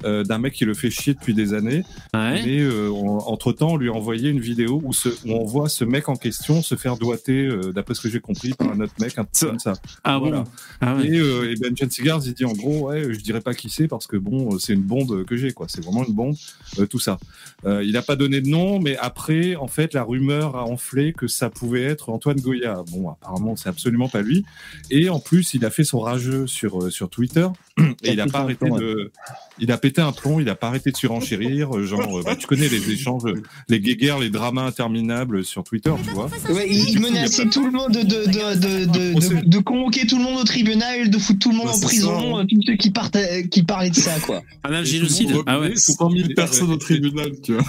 euh, d'un mec qui le fait chier depuis des années. Ouais. Mais euh, entre temps, on lui a envoyé une vidéo où, ce, où on voit ce mec en question se faire doigter, euh, d'après ce que j'ai compris, par un autre mec, un peu comme ça. Ah Voilà. bon Ah ouais. Et, euh, et Ben Cigars, il dit en gros, ouais, je dirais pas qui c'est parce que bon, c'est une bombe que j'ai, quoi. C'est vraiment une bombe, euh, tout ça. Euh, il n'a pas donné de nom, mais après, en fait, la rumeur a enflé que ça pouvait être Antoine Goya. Bon, apparemment, c'est absolument pas lui. Et en plus, il a fait son rageux sur euh, sur Twitter et il a pété pas arrêté de, il a pété un plomb, il a pas arrêté de surenchérir, euh, genre, euh, bah, tu connais les échanges, les guéguerres, les dramas interminables sur Twitter, tu vois. Ouais, il, menaçait tout le monde de, de, de, de, de, procès. de- de convoquer tout le monde au tribunal, de foutre tout le monde Bah, en prison, ça, euh, tous ceux qui, partent, qui parlaient de ça, quoi. Un Et génocide Ah ouais. reprenait 100 000 personnes au tribunal, tu vois.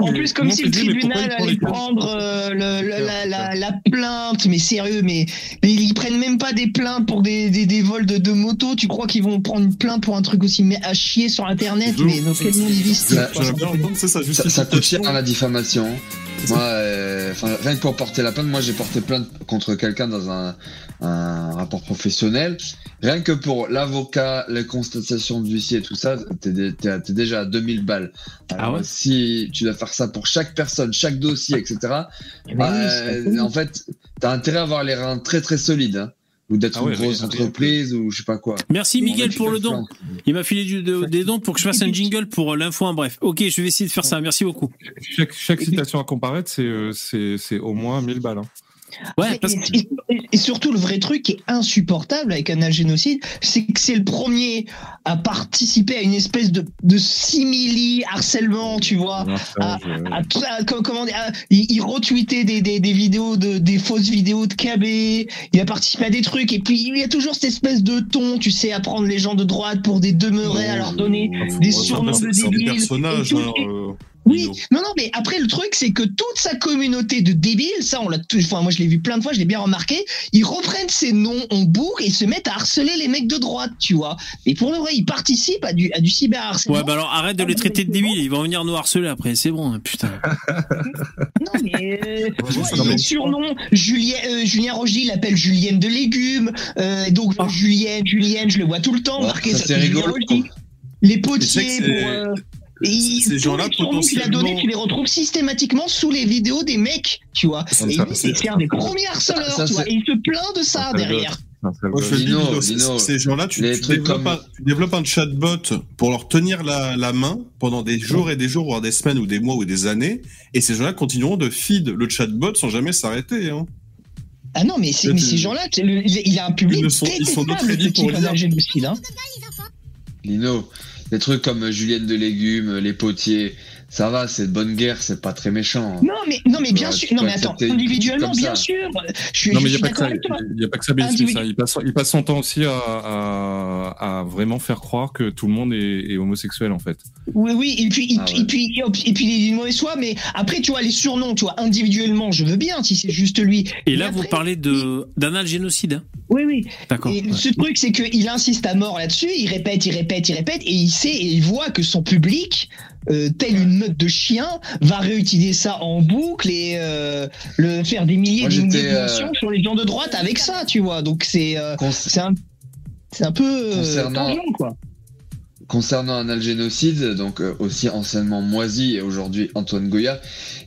En plus, comme si le tribunal allait prendre la, plainte, mais sérieux, mais, ils prennent même pas des plaintes pour des, vols de, de moto. Tu crois qu'ils vont prendre une plainte pour un truc aussi mais à chier sur Internet Mais dans quel monde ils vivent Ça- coûte cher hein, la diffamation. Moi, euh, rien que pour porter la plainte, moi j'ai porté plainte contre quelqu'un dans un, un rapport professionnel. Rien que pour l'avocat, les constatations d'huissier et tout ça, t'es dé- t'es- t'es déjà à 2000 balles. Alors, Ah ouais si tu dois faire ça pour chaque personne, chaque dossier, etc., bah, oui, euh, c'est- en fait, t'as intérêt à avoir les reins très très solides. hein. Ou d'être Ah ouais, une grosse entreprise, ou je sais pas quoi. Merci Miguel pour le don. Il m'a filé du- de- des dons pour que je fasse un jingle pour euh, l'info en bref. Ok, je vais essayer de faire ça. Merci beaucoup. Chaque, chaque citation à comparaître, c'est euh, c'est c'est au moins 1000 balles. hein. Ouais, Et- parce que et, et- et surtout, le vrai truc qui est insupportable avec un génocide, c'est que c'est le premier à participer à une espèce de, de simili harcèlement, tu vois. À tout- à- com- comment il, il retweetait des, des, des vidéos de des fausses vidéos de KB il a participé à des trucs et puis il y a toujours cette espèce de ton tu sais à prendre les gens de droite pour des demeurés à leur donner des surnoms de débiles personnage, et tout- euh, oui, non, non, mais après le truc, c'est que toute sa communauté de débiles, ça, on l'a, tout- enfin, moi je l'ai vu plein de fois, je l'ai bien remarqué, ils reprennent ces noms en boucle et se mettent à harceler les mecs de droite, tu vois. Et pour le vrai, ils participent à du, à du cyberharcèlement. Ouais, bah alors arrête de les traiter de débiles, ils vont venir nous harceler après, c'est bon, hein, putain. Non, mais euh, il mais- surnoms. Julien, euh, Julien Rogy l'appelle Julienne de légumes. Euh, donc Ah. Julienne, Julienne, je le vois tout le temps Ouais, marqué. ça, ça, c'est rigolo. Les Mais potiers pour. C'est- et il- ces gens-là, qu'il a donné, tu les retrouves systématiquement sous les vidéos des mecs, tu vois. C'est Et lui, c'est- un des premiers harceleurs, ça, tu vois. Et il se plaint de ça derrière. Moi, je le ces gens-là, tu, développes comme- un, tu développes un chatbot pour leur tenir la, la main pendant des jours et des jours, voire des semaines ou des mois ou des années, et ces gens-là continueront de feed le chatbot sans jamais s'arrêter. Hein. Ah non, mais, ces gens-là, le- il a un public Ils sont- ils sont pour d'un génocide, hein. Lino, des trucs comme Julienne de légumes, les potiers, ça va, c'est de bonne guerre, c'est pas très méchant. hein. Non, mais, non, mais bien Ouais, sûr. Non, mais attends, individuellement, bien sûr. Je suis, Non, mais il n'y a, pas que d'accord ça. avec toi. Il y a pas que ça, Smith, Individu- hein. Il passe, il passe son temps aussi à, à, à vraiment faire croire que tout le monde est, est homosexuel, en fait. Oui, oui, et puis, Ah et, ouais. puis, et puis, il est d'une mauvaise foi, mais après, tu vois, les surnoms, tu vois, individuellement, je veux bien, si c'est juste lui. Et Mais là, après- vous parlez de d'anal génocide. Hein Oui, oui. D'accord. Et ouais. ce truc, c'est qu'il insiste à mort là-dessus, il répète, il répète, il répète, et il sait, et il voit que son public, euh, tel une meute de chien, va réutiliser ça en boucle et euh, le faire des milliers des de euh, sur les gens de droite avec ça, tu vois. Donc c'est euh, c'est un, c'est un peu euh, Concernant- tangent, quoi. Concernant un algénocide, donc euh, aussi anciennement Moisi et aujourd'hui Antoine Goya,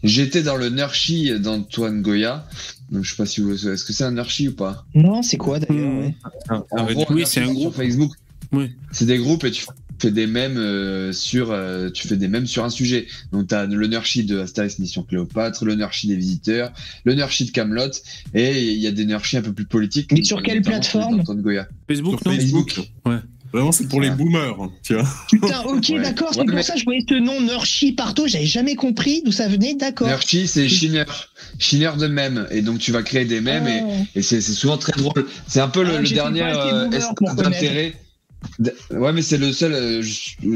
j'étais dans le Nurchi d'Antoine Goya. Donc je sais pas si vous est-ce que c'est un Nurchi ou pas? Non, c'est quoi d'ailleurs Hmm. ouais. Gros, Oui, c'est un sur groupe. Facebook. Oui. C'est des groupes et tu fais des mèmes euh, sur euh, tu fais des mèmes sur un sujet. Donc tu as le Nurchi de Astérix Mission Cléopâtre, le Nurchi des visiteurs, le Nurchi de Camelot et il y a des Nurchi un peu plus politiques. Mais sur quelle plateforme Goya. Facebook, Sur non Facebook. Ouais. Vraiment, c'est pour les Ah. boomers, hein, tu vois. Putain, ok, Ouais. d'accord, c'est Ouais, pour mais- ça que je voyais ce nom Nurchi partout, j'avais jamais compris d'où ça venait, d'accord. Nurchi, c'est Schiner. Schiner de mèmes. Et donc tu vas créer des mèmes et, Ah. et c'est c'est souvent très drôle. C'est un peu le, Ah, le dernier euh, boomer Ouais, mais c'est le seul, euh,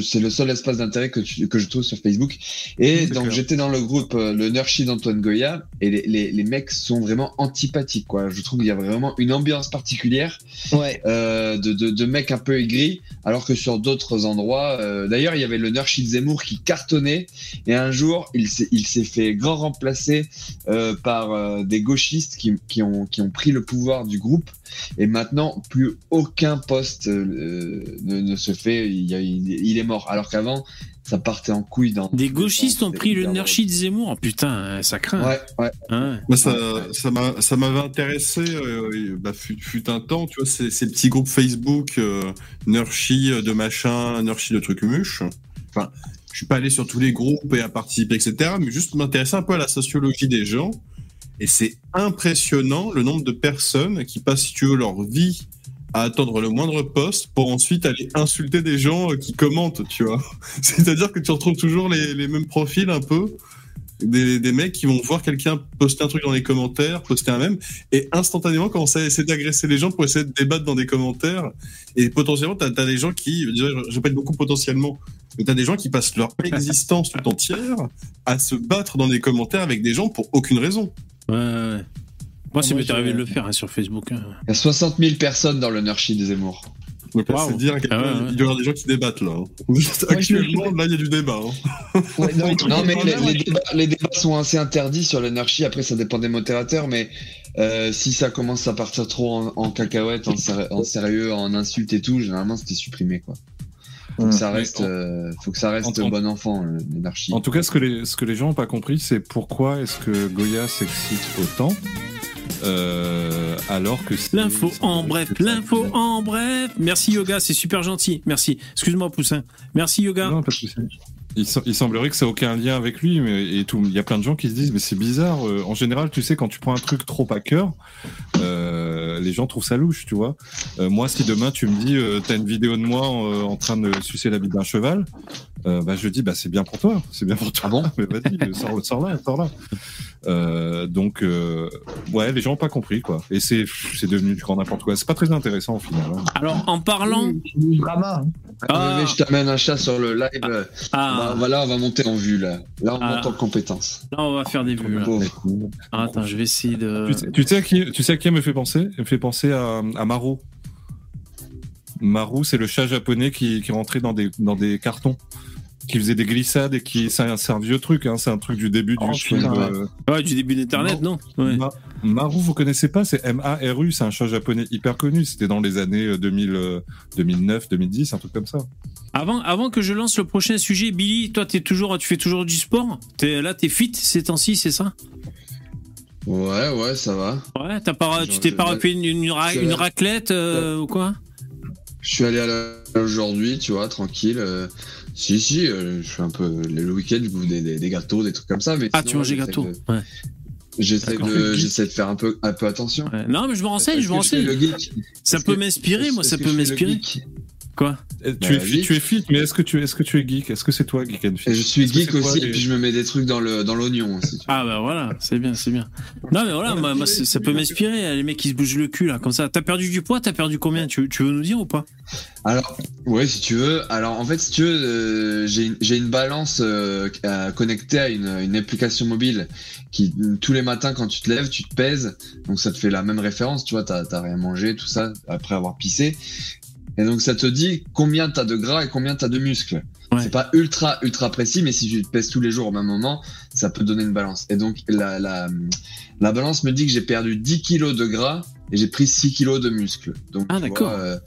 c'est le seul espace d'intérêt que, tu- que je trouve sur Facebook. Et donc j'étais dans le groupe euh, le Nurchi d'Antoine Goya et les, les, les mecs sont vraiment antipathiques quoi. Je trouve qu'il y a vraiment une ambiance particulière Ouais. euh, de, de, de mecs un peu aigris, alors que sur d'autres endroits, d'ailleurs, il y avait le Nurchi de Zemmour qui cartonnait, et un jour, il s'est, il s'est fait grand remplacer par des gauchistes qui, qui, ont, qui ont pris le pouvoir du groupe, et maintenant, plus aucun poste euh, ne, ne se fait, il, y a- il, il est mort, alors qu'avant, ça partait en couille dans... Des gauchistes ont pris le Nurchi de Zemmour. Oh, putain, ça craint. Ouais, ouais. Moi, ça, Ouais. ça m'a, ça m'avait intéressé. Euh, bah, fut, fut un temps, tu vois, ces, ces petits groupes Facebook, euh, Nurchi de machin, Nurchi de trucs muches. Enfin, je suis pas allé sur tous les groupes et à participer, etc. Mais juste m'intéresser un peu à la sociologie des gens. Et c'est impressionnant le nombre de personnes qui passent, tu veux, leur vie à attendre le moindre poste pour ensuite aller insulter des gens euh, qui commentent, tu vois. C'est-à-dire que tu retrouves toujours les, mêmes profils un peu des, mecs qui vont voir quelqu'un poster un truc dans les commentaires, poster un mème, et instantanément commencer à essayer d'agresser les gens pour essayer de débattre dans des commentaires. Et potentiellement, t'as as des gens qui, répète beaucoup potentiellement, mais t'as des gens qui passent leur existence tout entière à se battre dans des commentaires avec des gens pour aucune raison. Ouais, ouais. Moi, ça Moi, m'est arrivé de le faire hein, sur Facebook. hein. Il y a 60 000 personnes dans le Nurchi de Zemmour. Donc là, Waouh. c'est dire à quel Ah point ouais, ouais. il doit y avoir des gens qui débattent là. hein. Actuellement, là, il y a du débat. hein. Non, mais les, débats, les débats sont assez interdits sur l'anarchie. Après, ça dépend des modérateurs, mais euh, si ça commence à partir trop en, en cacahuète, en, en sérieux, en insultes et tout, généralement, c'était supprimé, quoi. Faut que ça Mais reste, en- euh, faut que ça reste en- bon enfant, euh, l'anarchie. En tout cas, ce que les, ce que les gens n'ont pas compris, c'est pourquoi est-ce que Goya s'excite autant, euh, alors que c'est- L'info en bref, l'info en bref. Merci Yoga, c'est super gentil. Merci. Excuse-moi Poussin. Merci Yoga. Non, pas de. Il, se- il semblerait que ça ait aucun lien avec lui, mais et tout. Il y a plein de gens qui se disent, mais c'est bizarre. euh, en général, tu sais, quand tu prends un truc trop à cœur, euh, les gens trouvent ça louche, tu vois. Euh, moi, si demain tu me dis, t'as une vidéo de moi en train de sucer la bite d'un cheval, bah je dis, bah c'est bien pour toi, c'est bien pour toi. Ah bon? Mais vas-y, sors, sors là, sors là. Euh, donc, euh, ouais, les gens n'ont pas compris, quoi. Et c'est, c'est devenu du grand n'importe quoi. C'est pas très intéressant au final. hein. Alors en parlant. du drama. hein. Ah. Mais je t'amène un chat sur le live. Ah, bah, voilà, on va monter en vue, là. Là, on Ah. monte en compétence. là on va faire des vues. là. Ah, attends, je vais essayer de. Tu, sais, tu sais à qui, tu sais à qui elle me fait penser? Elle me fait penser à, à Maro. Maru, c'est le chat japonais qui, qui rentrait dans des, dans des cartons, qui faisait des glissades et qui. C'est un, c'est un vieux truc, hein, c'est un truc du début du Oh, film. putain. euh, Ouais, du début d'Internet, non, Ouais. Ma- Maru, vous connaissez pas C'est M-A-R-U, c'est un chat japonais hyper connu. C'était dans les années euh, 2000, euh, 2009, 2010, un truc comme ça. Avant, avant que je lance le prochain sujet, Billy, toi, es toujours, tu fais toujours du sport? T'es, Là, t'es fit ces temps-ci, c'est ça? Ouais, ouais, ça va. Ouais, t'as pas, tu t'es pas refait une, une, ra- je- une raclette euh, ou quoi? Je suis allé à la... aujourd'hui, tu vois, tranquille. euh, Si, si, euh, je fais un peu le week-end, je bouffe des, des, des gâteaux, des trucs comme ça. Mais Ah, sinon, tu manges des gâteaux de- Ouais. J'essaie de, j'essaie de faire un peu, un peu attention. Ouais. Non, mais je me renseigne, je me renseigne. Ça peut m'inspirer, moi, ça peut m'inspirer. Quoi Tu Bah, es fit, geek. tu es fit, mais est-ce que tu est-ce que tu es geek? Est-ce que c'est toi geek and fit? Je suis geek toi, aussi, et puis je me mets des trucs dans le dans l'oignon aussi. Ah bah voilà, c'est bien, c'est bien. Non mais voilà, moi, ça peut m'inspirer, les mecs qui se bougent le cul là, comme ça. T'as perdu du poids, t'as perdu combien? Tu, tu veux nous dire ou pas? Alors, ouais, si tu veux. Alors, en fait, si tu veux, euh, j'ai une, j'ai une balance euh, à- connectée à une, une application mobile qui, tous les matins, quand tu te lèves, tu te pèses. Donc, ça te fait la même référence, tu vois, t'as t'as rien mangé, tout ça, après avoir pissé. Et donc, ça te dit combien t'as de gras et combien t'as de muscles. Ouais. C'est pas ultra, ultra précis, mais si tu te pèses tous les jours au même moment, ça peut donner une balance. Et donc, la, la, la balance me dit que j'ai perdu 10 kilos de gras et j'ai pris 6 kilos de muscles. Donc, Ah, vois, euh,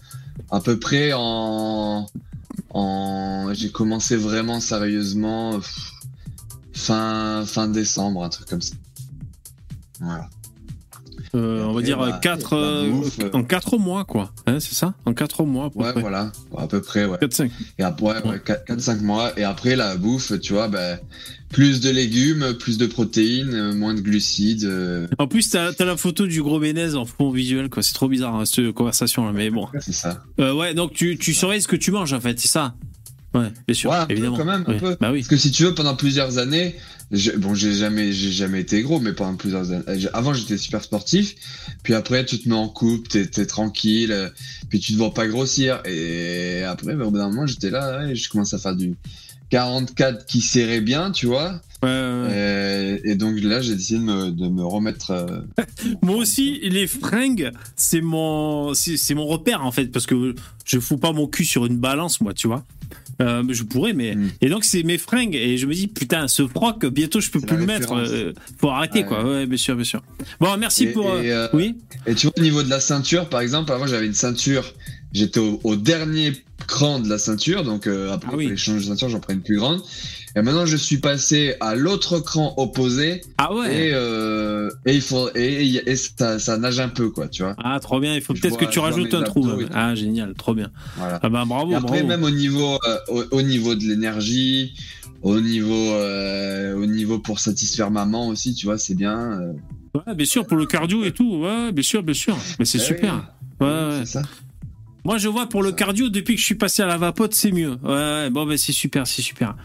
à peu près en, en, j'ai commencé vraiment sérieusement pff, fin, fin décembre, un truc comme ça. Voilà. Euh, On va dire bah, 4 la bouffe, euh. en 4 mois quoi. Hein, c'est ça? En 4 mois à peu Ouais, près. voilà. À peu près, ouais. 4 5. Et après, ouais, ouais, 4-5 mois. Et après, la bouffe, tu vois, ben, plus de légumes, plus de protéines, euh, moins de glucides. euh, En plus t'as as la photo du gros bénèze en fond visuel quoi, c'est trop bizarre hein, cette conversation là mais bon. c'est ça. Ouais, donc tu, tu surveilles ce que tu manges en fait, c'est ça? Ouais, bien sûr, Ouais, un peu, évidemment. quand même, un Oui. peu. Bah oui. Parce que si tu veux, pendant plusieurs années, bon, j'ai jamais, j'ai jamais été gros, mais pendant plusieurs années, j'ai- avant j'étais super sportif, puis après tu te mets en couple, t'es, t'es tranquille, euh, puis tu te vois pas grossir, et après, ben, au bout d'un moment, j'étais là, ouais, je commence à faire du 44 qui serrait bien, tu vois, Ouais, ouais, ouais. et, et donc là, j'ai décidé de me, de me remettre. euh, Moi aussi, les fringues, c'est mon, c'est c'est mon repère en fait, parce que je fous pas mon cul sur une balance, moi, tu vois. Euh, je pourrais, mais Mm. et donc c'est mes fringues et je me dis putain, ce froc, bientôt je peux plus le mettre. euh, faut arrêter Ouais. quoi. Ouais, bien sûr, bien sûr. Bon, merci Et- pour. euh, et, euh, Oui. Et tu vois, au niveau de la ceinture, par exemple, avant j'avais une ceinture, j'étais au, au dernier cran de la ceinture, donc euh, après Ah oui. de ceinture, j'en prends une plus grande. Et maintenant je suis passé à l'autre cran opposé Ah ouais. et, euh, et il faut et, et- et ça, ça nage un peu quoi, tu vois. Ah trop bien. Il faut peut-être que tu rajoutes un trou. même. Ah génial, trop bien. Voilà. Ah bah bravo, Et après bravo. même au niveau euh, au, au niveau de l'énergie, au niveau euh, au niveau pour satisfaire maman aussi, tu vois, c'est bien. Ouais, bien sûr pour le cardio et tout. Ouais, bien sûr, bien sûr. Mais c'est eh super. Ouais, ouais. C'est ça. Moi, je vois pour le cardio, depuis que je suis passé à la vapote, c'est mieux. Ouais, ouais, bon, ben c'est super, c'est super.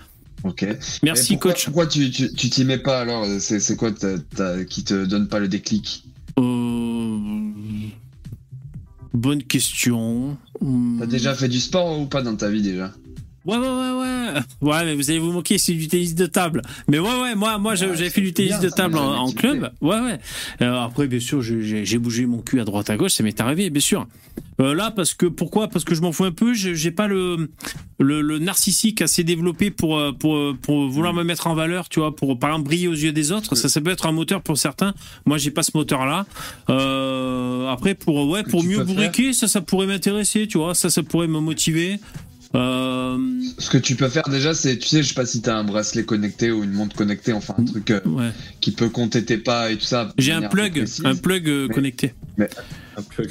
Ok. Merci, pourquoi, coach. Pourquoi tu tu tu t'y mets pas alors? C'est quoi ta- ta- qui te donne pas le déclic? Euh, Bonne question. Hmm. T'as déjà fait du sport ou pas dans ta vie déjà? Ouais, ouais, ouais, ouais. Ouais, mais vous allez vous moquer, c'est du tennis de table. Mais ouais, ouais, moi, moi, j'ai- Ouais, j'avais c'est fait du tennis bien, de table en, club. Ouais, ouais. Euh, après, bien sûr, j'ai- j'ai j'ai bougé mon cul à droite à gauche, ça m'est arrivé, bien sûr. Euh, là, parce que pourquoi? Parce que je m'en fous un peu. J'ai j'ai pas le, le le narcissique assez développé pour euh, pour pour vouloir me mettre en valeur, tu vois, pour par exemple briller aux yeux des autres. Ça, ça peut être un moteur pour certains. Moi, j'ai pas ce moteur-là. Euh, après, pour ouais, pour mieux bourriquer, ça, ça pourrait m'intéresser, tu vois. Ça, ça pourrait me motiver. Euh, Ce que tu peux faire déjà, c'est, tu sais, je sais pas si t'as un bracelet connecté ou une montre connectée, enfin un truc euh, ouais. qui peut compter tes pas et tout ça. J'ai un plug, un plug euh, Mais- connecté.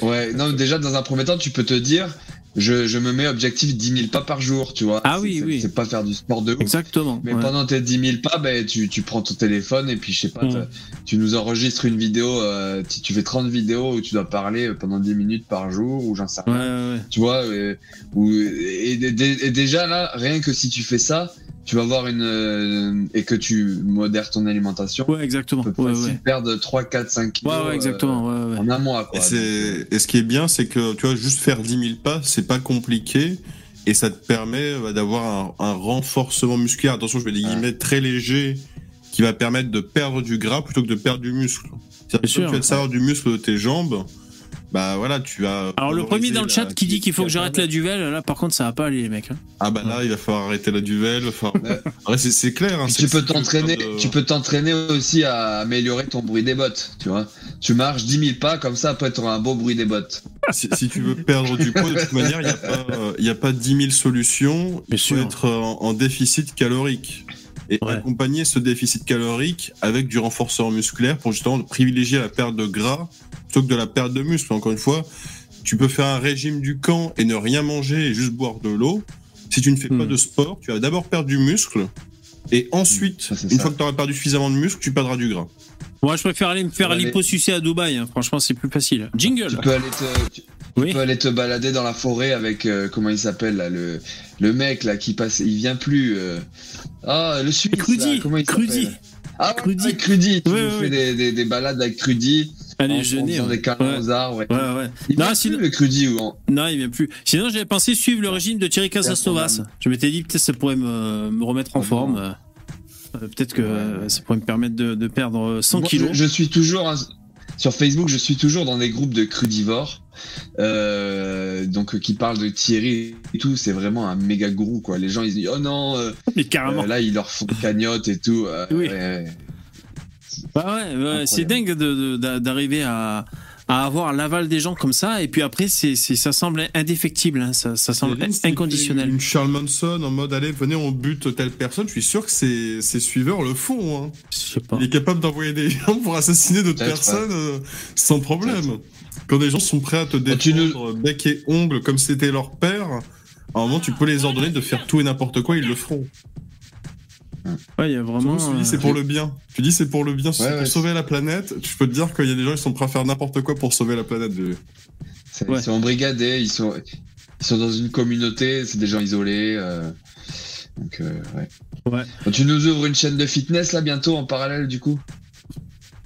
Ouais, non, déjà dans un premier temps, tu peux te dire, je, je me mets objectif 10 000 pas par jour, tu vois. Ah oui, oui. C'est pas faire du sport de ouf. Exactement. Mais ouais. pendant tes 10 000 pas, ben, tu, tu prends ton téléphone et puis je sais pas, Mm. tu nous enregistres une vidéo, euh, tu, tu fais 30 vidéos où tu dois parler pendant 10 minutes par jour ou j'en sais rien. ouais, ouais. Tu vois, euh, ou, et, et- et déjà là, rien que si tu fais ça, tu vas voir une. euh, et que tu modères ton alimentation, Ouais, exactement. tu peux Ouais, perdre 3, 4, 5 Ouais, kilos. ouais, exactement. Ouais, euh, ouais. en un mois, quoi. Et, Donc, c'est- et ce qui est bien, c'est que tu vois, juste faire 10 000 pas, c'est pas compliqué. Et ça te permet euh, d'avoir un, un renforcement musculaire. Attention, je mets des guillemets très léger qui va permettre de perdre du gras plutôt que de perdre du muscle. C'est-à-dire que tu vas te savoir du muscle de tes jambes, bah voilà, tu vas. Alors, le premier dans le chat qui dit qu'il faut que j'arrête la duvel, là, par contre, ça va pas aller, les mecs. hein. Ah bah là, il va falloir arrêter la duvel. falloir- Ouais. C'est clair. hein, tu peux t'entraîner, de- tu peux t'entraîner aussi à améliorer ton bruit des bottes, tu vois. Tu marches 10 000 pas, comme ça, après, tu auras un beau bruit des bottes. si, si tu veux perdre du poids, de toute manière, il n'y a, pas, euh, il y a pas 10 000 solutions. Il faut sûr. être en, en déficit calorique. Et Ouais. accompagner ce déficit calorique avec du renforceur musculaire pour justement privilégier la perte de gras plutôt que de la perte de muscle. Encore une fois, tu peux faire un régime du camp et ne rien manger et juste boire de l'eau. Si tu ne fais pas Hmm. de sport, tu vas d'abord perdre du muscle Et ensuite, Ça, c'est une ça. fois que tu auras perdu suffisamment de muscle, tu perdras du gras. Moi, je préfère aller me faire liposucer à Dubaï. hein. Franchement, c'est plus facile. Jingle. Tu peux aller te, tu Oui. peux aller te balader dans la forêt avec euh, comment il s'appelle là le le mec là qui passe, il vient plus. euh, Ah le Suisse. Crudy. là, comment il Crudy. Ah Crudy. Crudy. Crudy. Tu Ouais, ouais, fais ouais. Des, des, des balades avec Crudy. Allez, en, en jeûner. faisant Ouais. des câlins aux arbres. ouais. Ouais, ouais. Il Non, vient sinon- plus, le Crudy ou en... Non, il vient plus. Sinon, j'avais pensé suivre le régime de Thierry Casasnovas. Je m'étais dit peut-être ça pourrait me, me remettre en Ah forme. bon. Euh, peut-être que euh, ça pourrait me permettre de, de perdre 100 Moi, kilos. Je, je suis toujours sur Facebook, je suis toujours dans des groupes de crudivores, euh, donc euh, qui parlent de Thierry et tout. C'est vraiment un méga gourou quoi. Les gens ils disent oh non, euh, Mais carrément. euh, là ils leur font des cagnottes et tout. euh, Oui. ouais. Bah ouais, ouais, c'est dingue d'arriver à, à avoir l'aval des gens comme ça. Et puis après, c'est ça semble indéfectible. hein. Ça, ça semble inconditionnel. Une Charles Manson en mode allez, venez, on bute telle personne. Je suis sûr que ses, ses suiveurs le font. Hein. Je sais pas. Il est capable d'envoyer des gens pour assassiner d'autres personnes euh, sans problème. Quand des gens sont prêts à te tu défendre bec et ongles comme c'était leur père, à un moment tu peux les ordonner de faire tout et n'importe quoi, ils le feront. Ouais, il y a vraiment. tu dis euh, c'est pour le bien. Tu dis c'est pour le bien, c'est Ouais, pour ouais. sauver la planète. Tu peux te dire qu'il y a des gens qui sont prêts à faire n'importe quoi pour sauver la planète. C'est- Ouais. Ils sont embrigadés, ils sont ils sont dans une communauté, c'est des gens isolés. euh, donc euh, ouais. Ouais. Bon, tu nous ouvres une chaîne de fitness là bientôt en parallèle du coup?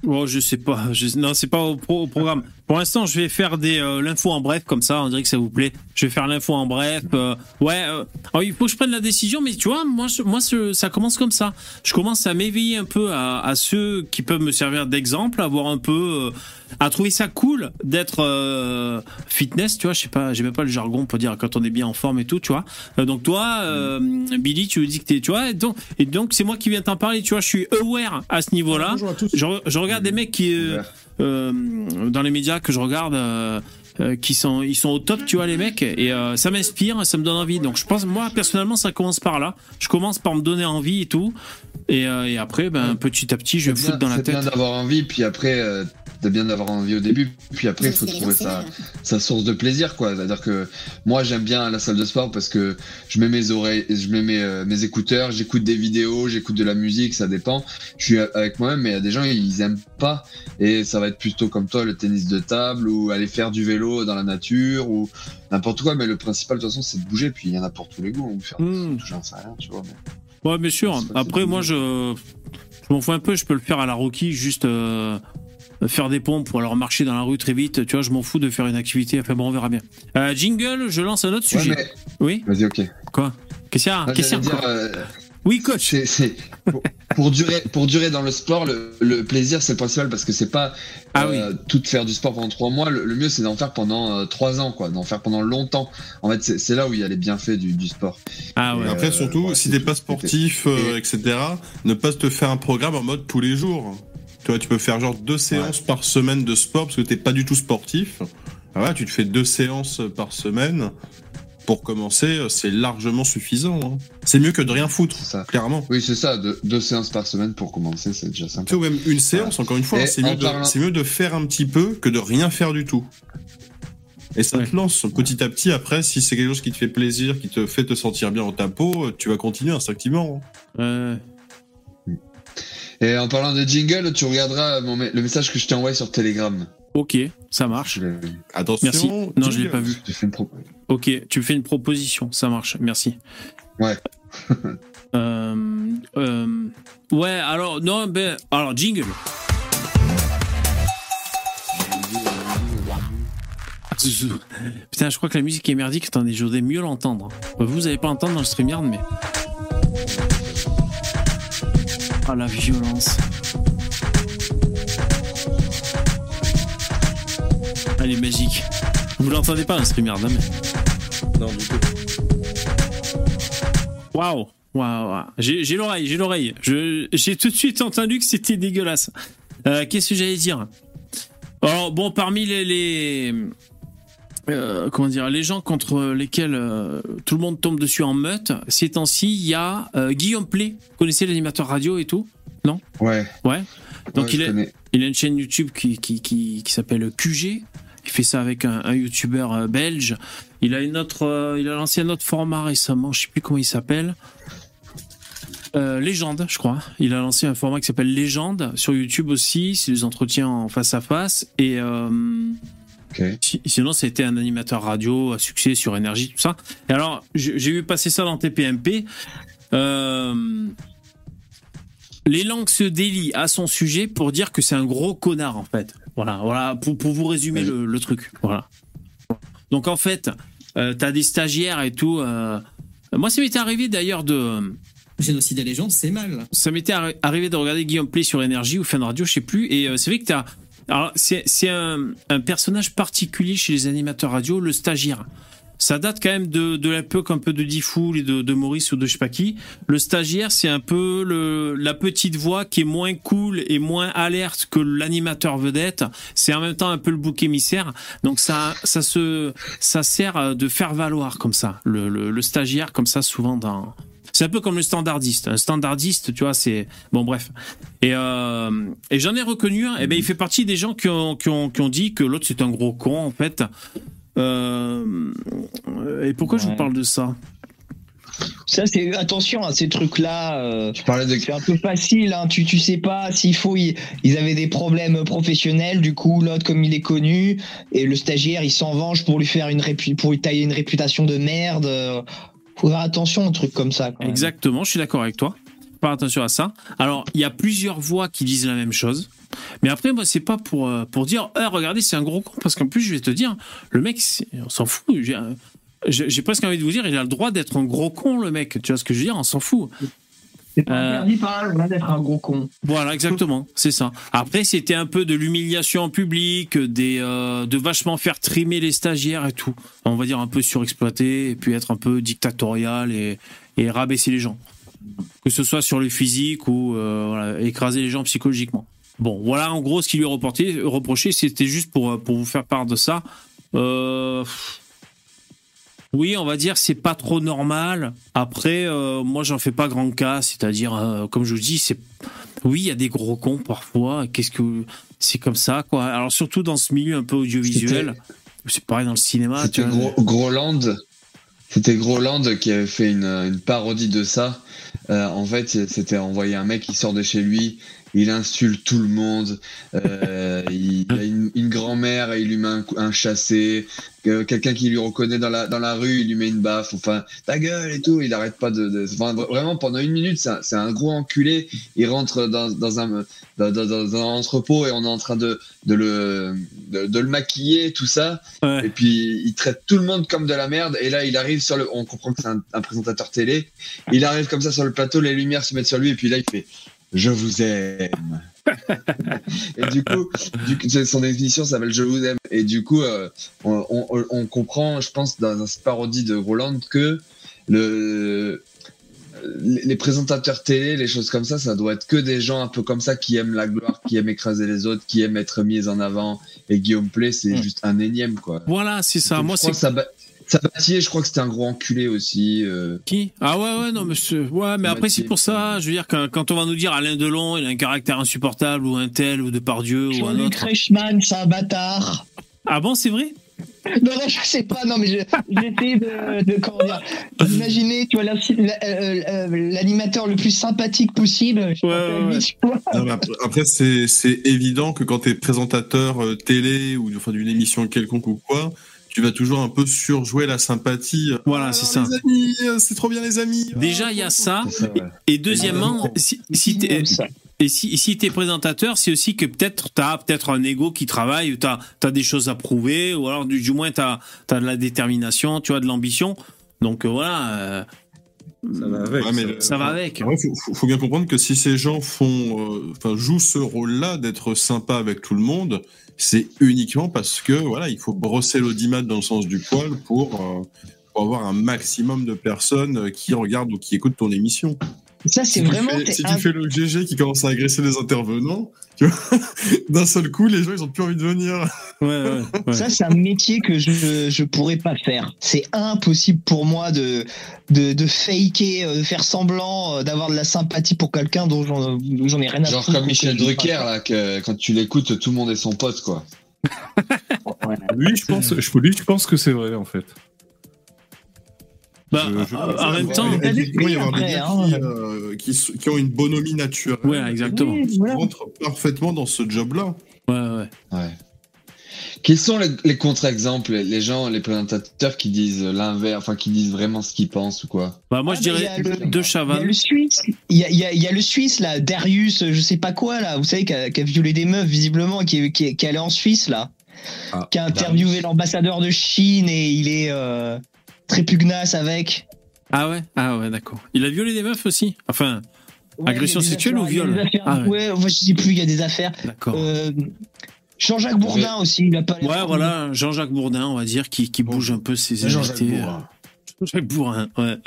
Oh, je sais pas. Je- Non, c'est pas au, pro- au programme. Pour l'instant, je vais faire des euh, l'info en bref comme ça. On dirait que ça vous plaît. Je vais faire l'info en bref. euh, ouais. euh, alors, il faut que je prenne la décision, mais tu vois, moi, je- moi, ce- ça commence comme ça. Je commence à m'éveiller un peu à, à ceux qui peuvent me servir d'exemple, à voir un peu, euh, à trouver ça cool d'être euh, fitness. Tu vois, je sais pas, j'ai même pas le jargon pour dire quand on est bien en forme et tout. Tu vois. Euh, donc toi, euh, Billy, tu dis que t'es, tu vois, et donc, et donc c'est moi qui viens t'en parler. Tu vois, je suis aware à ce niveau-là. Bonjour à tous. Je, je regarde des mecs qui dans les médias que je regarde euh, euh, qui sont ils sont au top tu vois les mecs. Et euh, ça m'inspire ça me donne envie. Donc je pense moi personnellement ça commence par là. Je commence par me donner envie et tout. Et, euh, et après ben petit à petit je vais me foutre dans la C'est bien tête. d'avoir envie, puis après, euh, c'est bien d'avoir envie au début, puis après, il faut trouver sa, sa source de plaisir, quoi. C'est-à-dire que moi, j'aime bien la salle de sport parce que je mets mes oreilles, je mets mes, euh, mes écouteurs, j'écoute des vidéos, j'écoute de la musique, ça dépend. Je suis avec moi-même, mais il y a des gens, ils aiment pas. Et ça va être plutôt comme toi, le tennis de table, ou aller faire du vélo dans la nature, ou n'importe quoi. Mais le principal, de toute façon, c'est de bouger, puis il y en a pour tous les goûts. Ou faire Mmh. j'en sais rien, tu vois. mais- ouais bien sûr après moi je je m'en fous un peu je peux le faire à la Rocky juste euh, faire des pompes ou alors marcher dans la rue très vite tu vois je m'en fous de faire une activité enfin bon on verra bien Euh, jingle je lance un autre Ouais, sujet mais- oui Vas-y, ok. quoi qu'est-ce qu'il y a Ah, qu'est-ce qu'il y a dire, euh, oui coach pour, pour durer, pour durer dans le sport, le, le plaisir c'est le principal parce que c'est pas Ah euh, tout de faire du sport pendant trois mois. Le, le mieux c'est d'en faire pendant euh, trois ans, quoi, d'en faire pendant longtemps. En fait, c'est, là où il y a les bienfaits du, du sport. ah Et ouais Après, Euh, surtout, ouais, si t'es pas tout. sportif, euh, etc., ne pas te faire un programme en mode tous les jours. Tu vois, tu peux faire genre deux séances par semaine de sport parce que t'es pas du tout sportif. Ah ouais, tu te fais deux séances par semaine. Pour commencer, c'est largement suffisant. hein. C'est mieux que de rien foutre, ça. clairement. Oui, c'est ça. Deux, deux séances par semaine pour commencer, c'est déjà sympa. Ou même une séance, encore une fois, hein, c'est mieux, de- parlant- c'est mieux de faire un petit peu que de rien faire du tout. Et ça Ouais. te lance petit à petit. Après, si c'est quelque chose qui te fait plaisir, qui te fait te sentir bien dans ta peau, tu vas continuer instinctivement. hein. Et en parlant de jingle, tu regarderas mon me- le message que je t'ai envoyé sur Telegram. ok ça marche Je l'ai- Attention. Merci. Non, je l'ai pas vu. une pro- Ok, tu me fais une proposition, ça marche, merci. Ouais. Euh, euh, ouais, alors, non, ben, alors, jingle. Putain, je crois que la musique est merdique. Attendez, je voudrais mieux l'entendre. Vous, vous allez pas entendre dans le StreamYard, mais. Ah, la violence. Elle est magique. Vous l'entendez pas le StreamYard, hein, mais. Non, du tout. Waouh! J'ai l'oreille, j'ai l'oreille. Je- J'ai tout de suite entendu que c'était dégueulasse. Euh, Qu'est-ce que j'allais dire? Alors, bon, parmi les. les euh, comment dire, les gens contre lesquels euh, tout le monde tombe dessus en meute, ces temps-ci, il y a euh, Guillaume Play. Vous connaissez l'animateur radio et tout Ouais. Ouais. Donc Ouais, il est, a une chaîne YouTube qui, qui, qui, qui s'appelle QG. Il fait ça avec un, un youtubeur euh, belge. Il a une autre, il a lancé un autre format récemment. Je sais plus comment il s'appelle. Euh, Légende, je crois. Il a lancé un format qui s'appelle Légende sur YouTube aussi. C'est des entretiens en face à face. Et euh, Ok. si- sinon, c'était un animateur radio à succès sur énergie, tout ça. Et alors, j'ai vu passer ça dans TPMP. Euh, les langues se délient à son sujet pour dire que c'est un gros connard, en fait. Voilà, voilà, pour, pour vous résumer Oui. le, le truc. Voilà. Donc, en fait, euh, t'as des stagiaires et tout. euh, Moi, ça m'était arrivé d'ailleurs de. Génocider les gens, c'est mal. Ça m'était arri- arrivé de regarder Guillaume Play sur Énergie ou Fin de Radio, je sais plus. Et euh, c'est vrai que t'as. Alors, c'est un, personnage particulier chez les animateurs radio, le stagiaire. Ça date quand même de, de l'époque un peu de Diffoul et de, Maurice ou de je sais pas qui. Le stagiaire, c'est un peu la petite voix qui est moins cool et moins alerte que l'animateur vedette. C'est en même temps un peu le bouc émissaire. Donc ça, ça se, ça sert de faire valoir comme ça. Le stagiaire, comme ça, souvent dans, c'est un peu comme le standardiste. Un standardiste, tu vois, c'est bon, bref. Et, euh, et j'en ai reconnu un. Et ben, il fait partie des gens qui ont, qui ont, qui ont dit que l'autre c'est un gros con en fait. Euh, et pourquoi je vous parle de ça? Ça, c'est attention à ces trucs-là. euh, Tu parlais de. c'est un peu facile, hein. tu, tu sais pas s'il faut. Ils, ils avaient des problèmes professionnels, du coup, l'autre, comme il est connu, et le stagiaire, il s'en venge pour lui faire une répu- pour lui tailler une réputation de merde. euh, Faut faire attention aux trucs comme ça. Exactement, je suis d'accord avec toi. Faire attention à ça. Alors, il y a plusieurs voix qui disent la même chose. Mais après, moi, c'est pas pour, euh, pour dire, Ah, regardez, c'est un gros con. Parce qu'en plus, je vais te dire, le mec, on s'en fout. Euh, j'ai presque envie de vous dire, il a le droit d'être un gros con, le mec. Tu vois ce que je veux dire? On s'en fout. C'est pas Euh, interdit par d'être un gros con. Voilà, exactement, c'est ça. Après, c'était un peu de l'humiliation en public, des, euh, de vachement faire trimer les stagiaires et tout. On va dire un peu surexploité, et puis être un peu dictatorial et, et rabaisser les gens. Que ce soit sur le physique ou euh, voilà, écraser les gens psychologiquement. Bon, voilà en gros ce qui lui est reproché, c'était juste pour, pour vous faire part de ça. Euh, oui, on va dire c'est pas trop normal. Après, euh, moi j'en fais pas grand cas, c'est-à-dire, euh, comme je vous dis, c'est oui, il y a des gros cons parfois. Qu'est-ce que c'est comme ça, quoi. Alors surtout dans ce milieu un peu audiovisuel, c'est pareil dans le cinéma. C'était vois. Gro- Groland. C'était Groland qui avait fait une, une parodie de ça. Euh, en fait, c'était envoyer un mec qui sort de chez lui, il insulte tout le monde, euh, il a une, une grand-mère et il lui met un, chassé, que- quelqu'un qui lui reconnaît dans la, dans la rue, il lui met une baffe, enfin, ta gueule et tout, il arrête pas de... de- enfin, vraiment, pendant une minute, c'est un, gros enculé, il rentre dans, dans, un, dans, un entrepôt et on est en train de, de, le, de, le maquiller, tout ça, Ouais. et puis il traite tout le monde comme de la merde. Et là, il arrive sur le. On comprend que c'est un, un présentateur télé. Il arrive comme ça sur le plateau, les lumières se mettent sur lui, et puis là, il fait Je vous aime. et du coup, du coup, c'est- son définition s'appelle Je vous aime. Et du coup, euh, on, on- on comprend, je pense, dans cette parodie de Roland, que le. Les présentateurs télé, les choses comme ça, ça doit être que des gens un peu comme ça qui aiment la gloire, qui aiment écraser les autres, qui aiment être mis en avant. Et Guillaume Play, c'est Mm. juste un énième, quoi. Voilà, c'est ça. Donc, Moi, c'est Saba- Sabatier, je crois que c'était un gros enculé aussi. euh. qui? Ah ouais, ouais, non, mais c'est- ouais, mais après c'est pour ça. Je veux dire que quand on va nous dire Alain Delon, il a un caractère insupportable ou un tel ou de Pardieu ou un autre. Reichmann, c'est un bâtard. Ah bon, c'est vrai? Non, non, je sais pas, non, mais je- j'essaie de, de, comment dire, d'imaginer, tu vois, la- euh, euh, l'animateur le plus sympathique possible. Ouais, ouais. Non, après, après, c'est c'est évident que quand tu es présentateur télé ou enfin, d'une émission quelconque ou quoi, tu vas toujours un peu surjouer la sympathie. Voilà, Ah, c'est ça. Euh, c'est trop bien les amis. Déjà, Ah, il y a ça. C'est ça, ouais. Et deuxièmement, si, et si t'es présentateur, c'est aussi que peut-être t'as peut-être un ego qui travaille, ou t'as as des choses à prouver, ou alors du, du moins t'as as de la détermination, tu as de l'ambition. Donc euh, voilà, euh, Ça va avec. Ouais, mais ça. ça va avec. Ouais, faut, bien comprendre que si ces gens font, euh, jouent ce rôle-là d'être sympa avec tout le monde, c'est uniquement parce que voilà, il faut brosser l'audimat dans le sens du poil pour, euh, pour avoir un maximum de personnes euh, qui regardent ou qui écoutent ton émission. Ça, Si c'est tu vraiment. fais- t'es si un- tu fais le GG qui commence à agresser les intervenants, tu vois, d'un seul coup, les gens ils ont plus envie de venir. Ouais, ouais, ouais. Ça, c'est un métier que je je pourrais pas faire. C'est impossible pour moi de de, de faker, euh, de faire semblant euh, d'avoir de la sympathie pour quelqu'un dont j'en dont j'en ai rien à Genre foutre. comme Michel Drucker, là, que quand tu l'écoutes, tout le monde est son pote, quoi. Lui, je pense, lui, je pense que c'est vrai en fait. Bah, Je- je- en même temps, il y a- effectivement, il y a Après, des gars hein. qui, euh, qui, ont une bonhomie naturelle. ouais, exactement. Oui, Qui rentrent parfaitement dans ce job-là. Ouais, ouais. Ouais. Quels sont les, les contre-exemples, les- gens, les présentateurs qui disent l'inverse, enfin qui disent vraiment ce qu'ils pensent ou quoi? Bah, moi, Ah, je bah, dirais il y a le- De Il y a Chavannes. le Suisse, il y a, il y a- il y a le Suisse là, Darius, je sais pas quoi là, vous savez, qui a, violé des meufs visiblement, qui est, qui est, qui est allé en Suisse là, Ah, qui a interviewé l'ambassadeur de Chine et il est euh, très pugnace avec. Ah ouais Ah ouais, d'accord. Il a violé des meufs aussi Enfin, Ouais, Agression sexuelle ou viol affaires- Ah ouais. ouais, enfin, je sais plus, il y a des affaires. d'accord. Euh, Jean-Jacques Bourdin aussi, il a pas. Ouais, voilà, Jean-Jacques Bourdin, on va dire, qui, qui bouge un peu ses Jean-Jacques invités. Bourdin. Jean-Jacques Bourdin, ouais.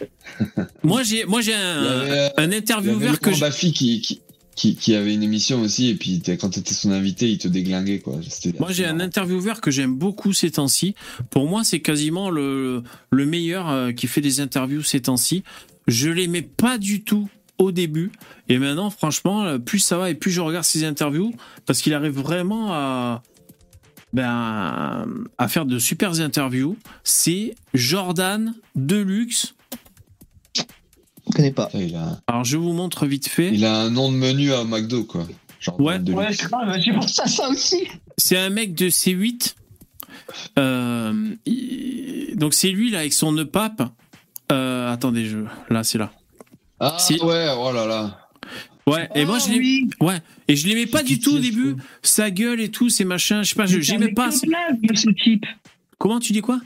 moi, j'ai, moi, j'ai un, euh, un intervieweur que. Baffy qui, qui, qui, qui avait une émission aussi, et puis quand t'étais son invité, il te déglinguait quoi. Moi, j'ai un intervieweur que j'aime beaucoup ces temps-ci. Pour moi, c'est quasiment le, le meilleur euh, qui fait des interviews ces temps-ci. Je l'aimais pas du tout au début. Et maintenant, franchement, euh, plus ça va et plus je regarde ses interviews, parce qu'il arrive vraiment à, ben, à faire de super interviews. C'est Jordan Deluxe. Je connais pas. Il a, Alors, je vous montre vite fait. il a un nom de menu à McDo quoi. Genre Ouais. de Ouais, j'ai pensé à ça aussi. C'est un mec de C8. Euh, il- donc c'est lui là avec son nœud pape. Euh, attendez, je... là c'est là. Ah Si. ouais, oh là là. Ouais, et moi je l'ai, oui. ouais, et je l'aimais pas C'est du tout au début. Sa gueule et tout, ces machins, je sais pas, je- j'aimais pas. ectoplasme, ce type. Comment tu dis quoi?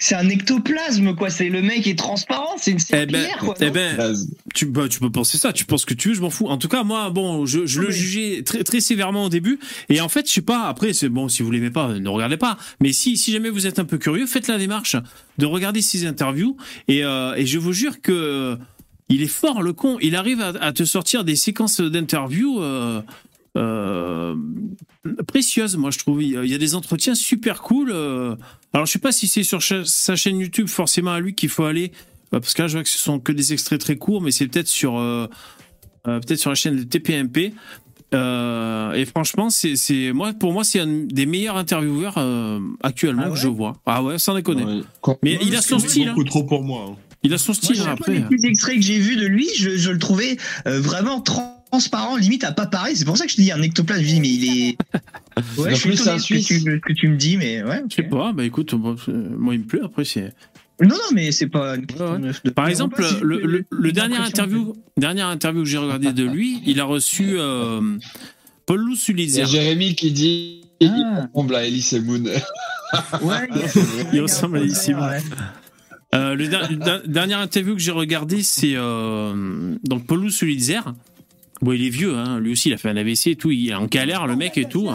C'est un ectoplasme, quoi. C'est le mec est transparent, c'est une Eh ben, quoi. eh ben, tu, bah, tu peux penser ça, tu penses que tu veux, je m'en fous. En tout cas, moi, bon, je, je le jugeais très, très sévèrement au début. Et en fait, je sais pas, après, c'est bon, si vous l'aimez pas, ne regardez pas. Mais si, si jamais vous êtes un peu curieux, faites la démarche de regarder ses interviews. Et, euh, et je vous jure que euh, il est fort, le con. Il arrive à, à te sortir des séquences d'interviews. Euh, euh, précieuses, moi je trouve. Il y a des entretiens super cool. euh. Alors je sais pas si c'est sur sa chaîne YouTube forcément à lui qu'il faut aller, euh, parce que là je vois que ce sont que des extraits très courts, mais c'est peut-être sur euh, peut-être sur la chaîne de TPMP. Euh, et franchement, c'est c'est moi pour moi c'est un des meilleurs intervieweurs euh, actuellement Ah que je vois. Ah ouais, sans déconner. Ouais. Mais il a son style. hein. beaucoup trop pour moi. hein. Il a son Moi, style chaque hein, après. les petits extraits que j'ai vus de lui, je, je le trouvais euh, vraiment transparent, limite à pas pareil. C'est pour ça que je te dis un ectoplasme. Je dis, mais il est. Ouais, En je suis étonné ce que tu, que me dis, mais ouais. Je sais pas, bah écoute, moi, moi, il me plaît. Après, c'est. Non, non, mais c'est pas. une question Ouais, de- de- Par exemple, le, le, le dernier interview, dernière interview que j'ai regardé de lui, il a reçu euh, Paul Lou a Jérémy qui dit Ah. il ressemble à Elise Moon. Ouais, Il ressemble à Alice Simon. Ouais. Euh, le der- dernière interview que j'ai regardé, c'est euh, donc Paul Lou. Bon, il est vieux, hein. lui aussi, il a fait un AVC et tout, il est en galère, le mec et tout.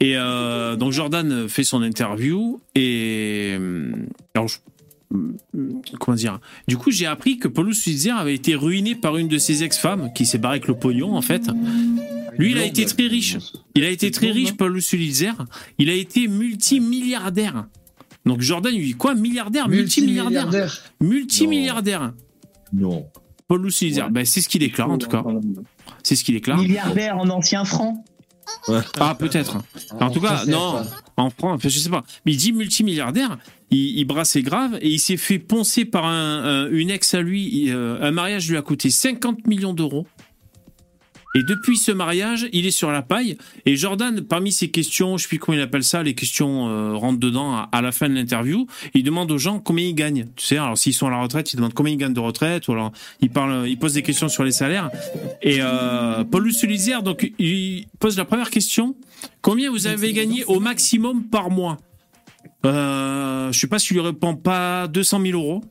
Et euh, donc Jordan fait son interview et euh, alors je- comment dire? Du coup, j'ai appris que Paul Sulitzer avait été ruiné par une de ses ex-femmes qui s'est barrée avec le pognon en fait. Lui, il a été très riche. Il a été très riche, Paul Sulitzer. Il a été multimilliardaire. Donc Jordan, lui, dit quoi? Milliardaire Multimilliardaire Multimilliardaire. Non. Paul Sulitzer. Ben, c'est ce qu'il déclare en tout cas. C'est ce qu'il déclare. Milliardaire en ancien franc. Ah, peut-être. En tout cas, non. pas. En enfin, je sais pas. Mais il dit multimilliardaire. Il, il brassait grave et il s'est fait poncer par un, un- une ex à lui. Il, euh, un mariage lui a coûté 50 millions d'euros. Et depuis ce mariage, il est sur la paille. Et Jordan, parmi ses questions, je sais plus comment il appelle ça, les questions euh, rentrent dedans à, à la fin de l'interview. Il demande aux gens combien ils gagnent. Tu sais, alors s'ils sont à la retraite, il demande combien ils gagnent de retraite. Ou alors il parle, il pose des questions sur les salaires. Et euh, Paul Sulitzer, donc il pose la première question combien vous avez gagné au maximum par mois? Euh, Je sais pas s'il lui répond pas 200 000 euros.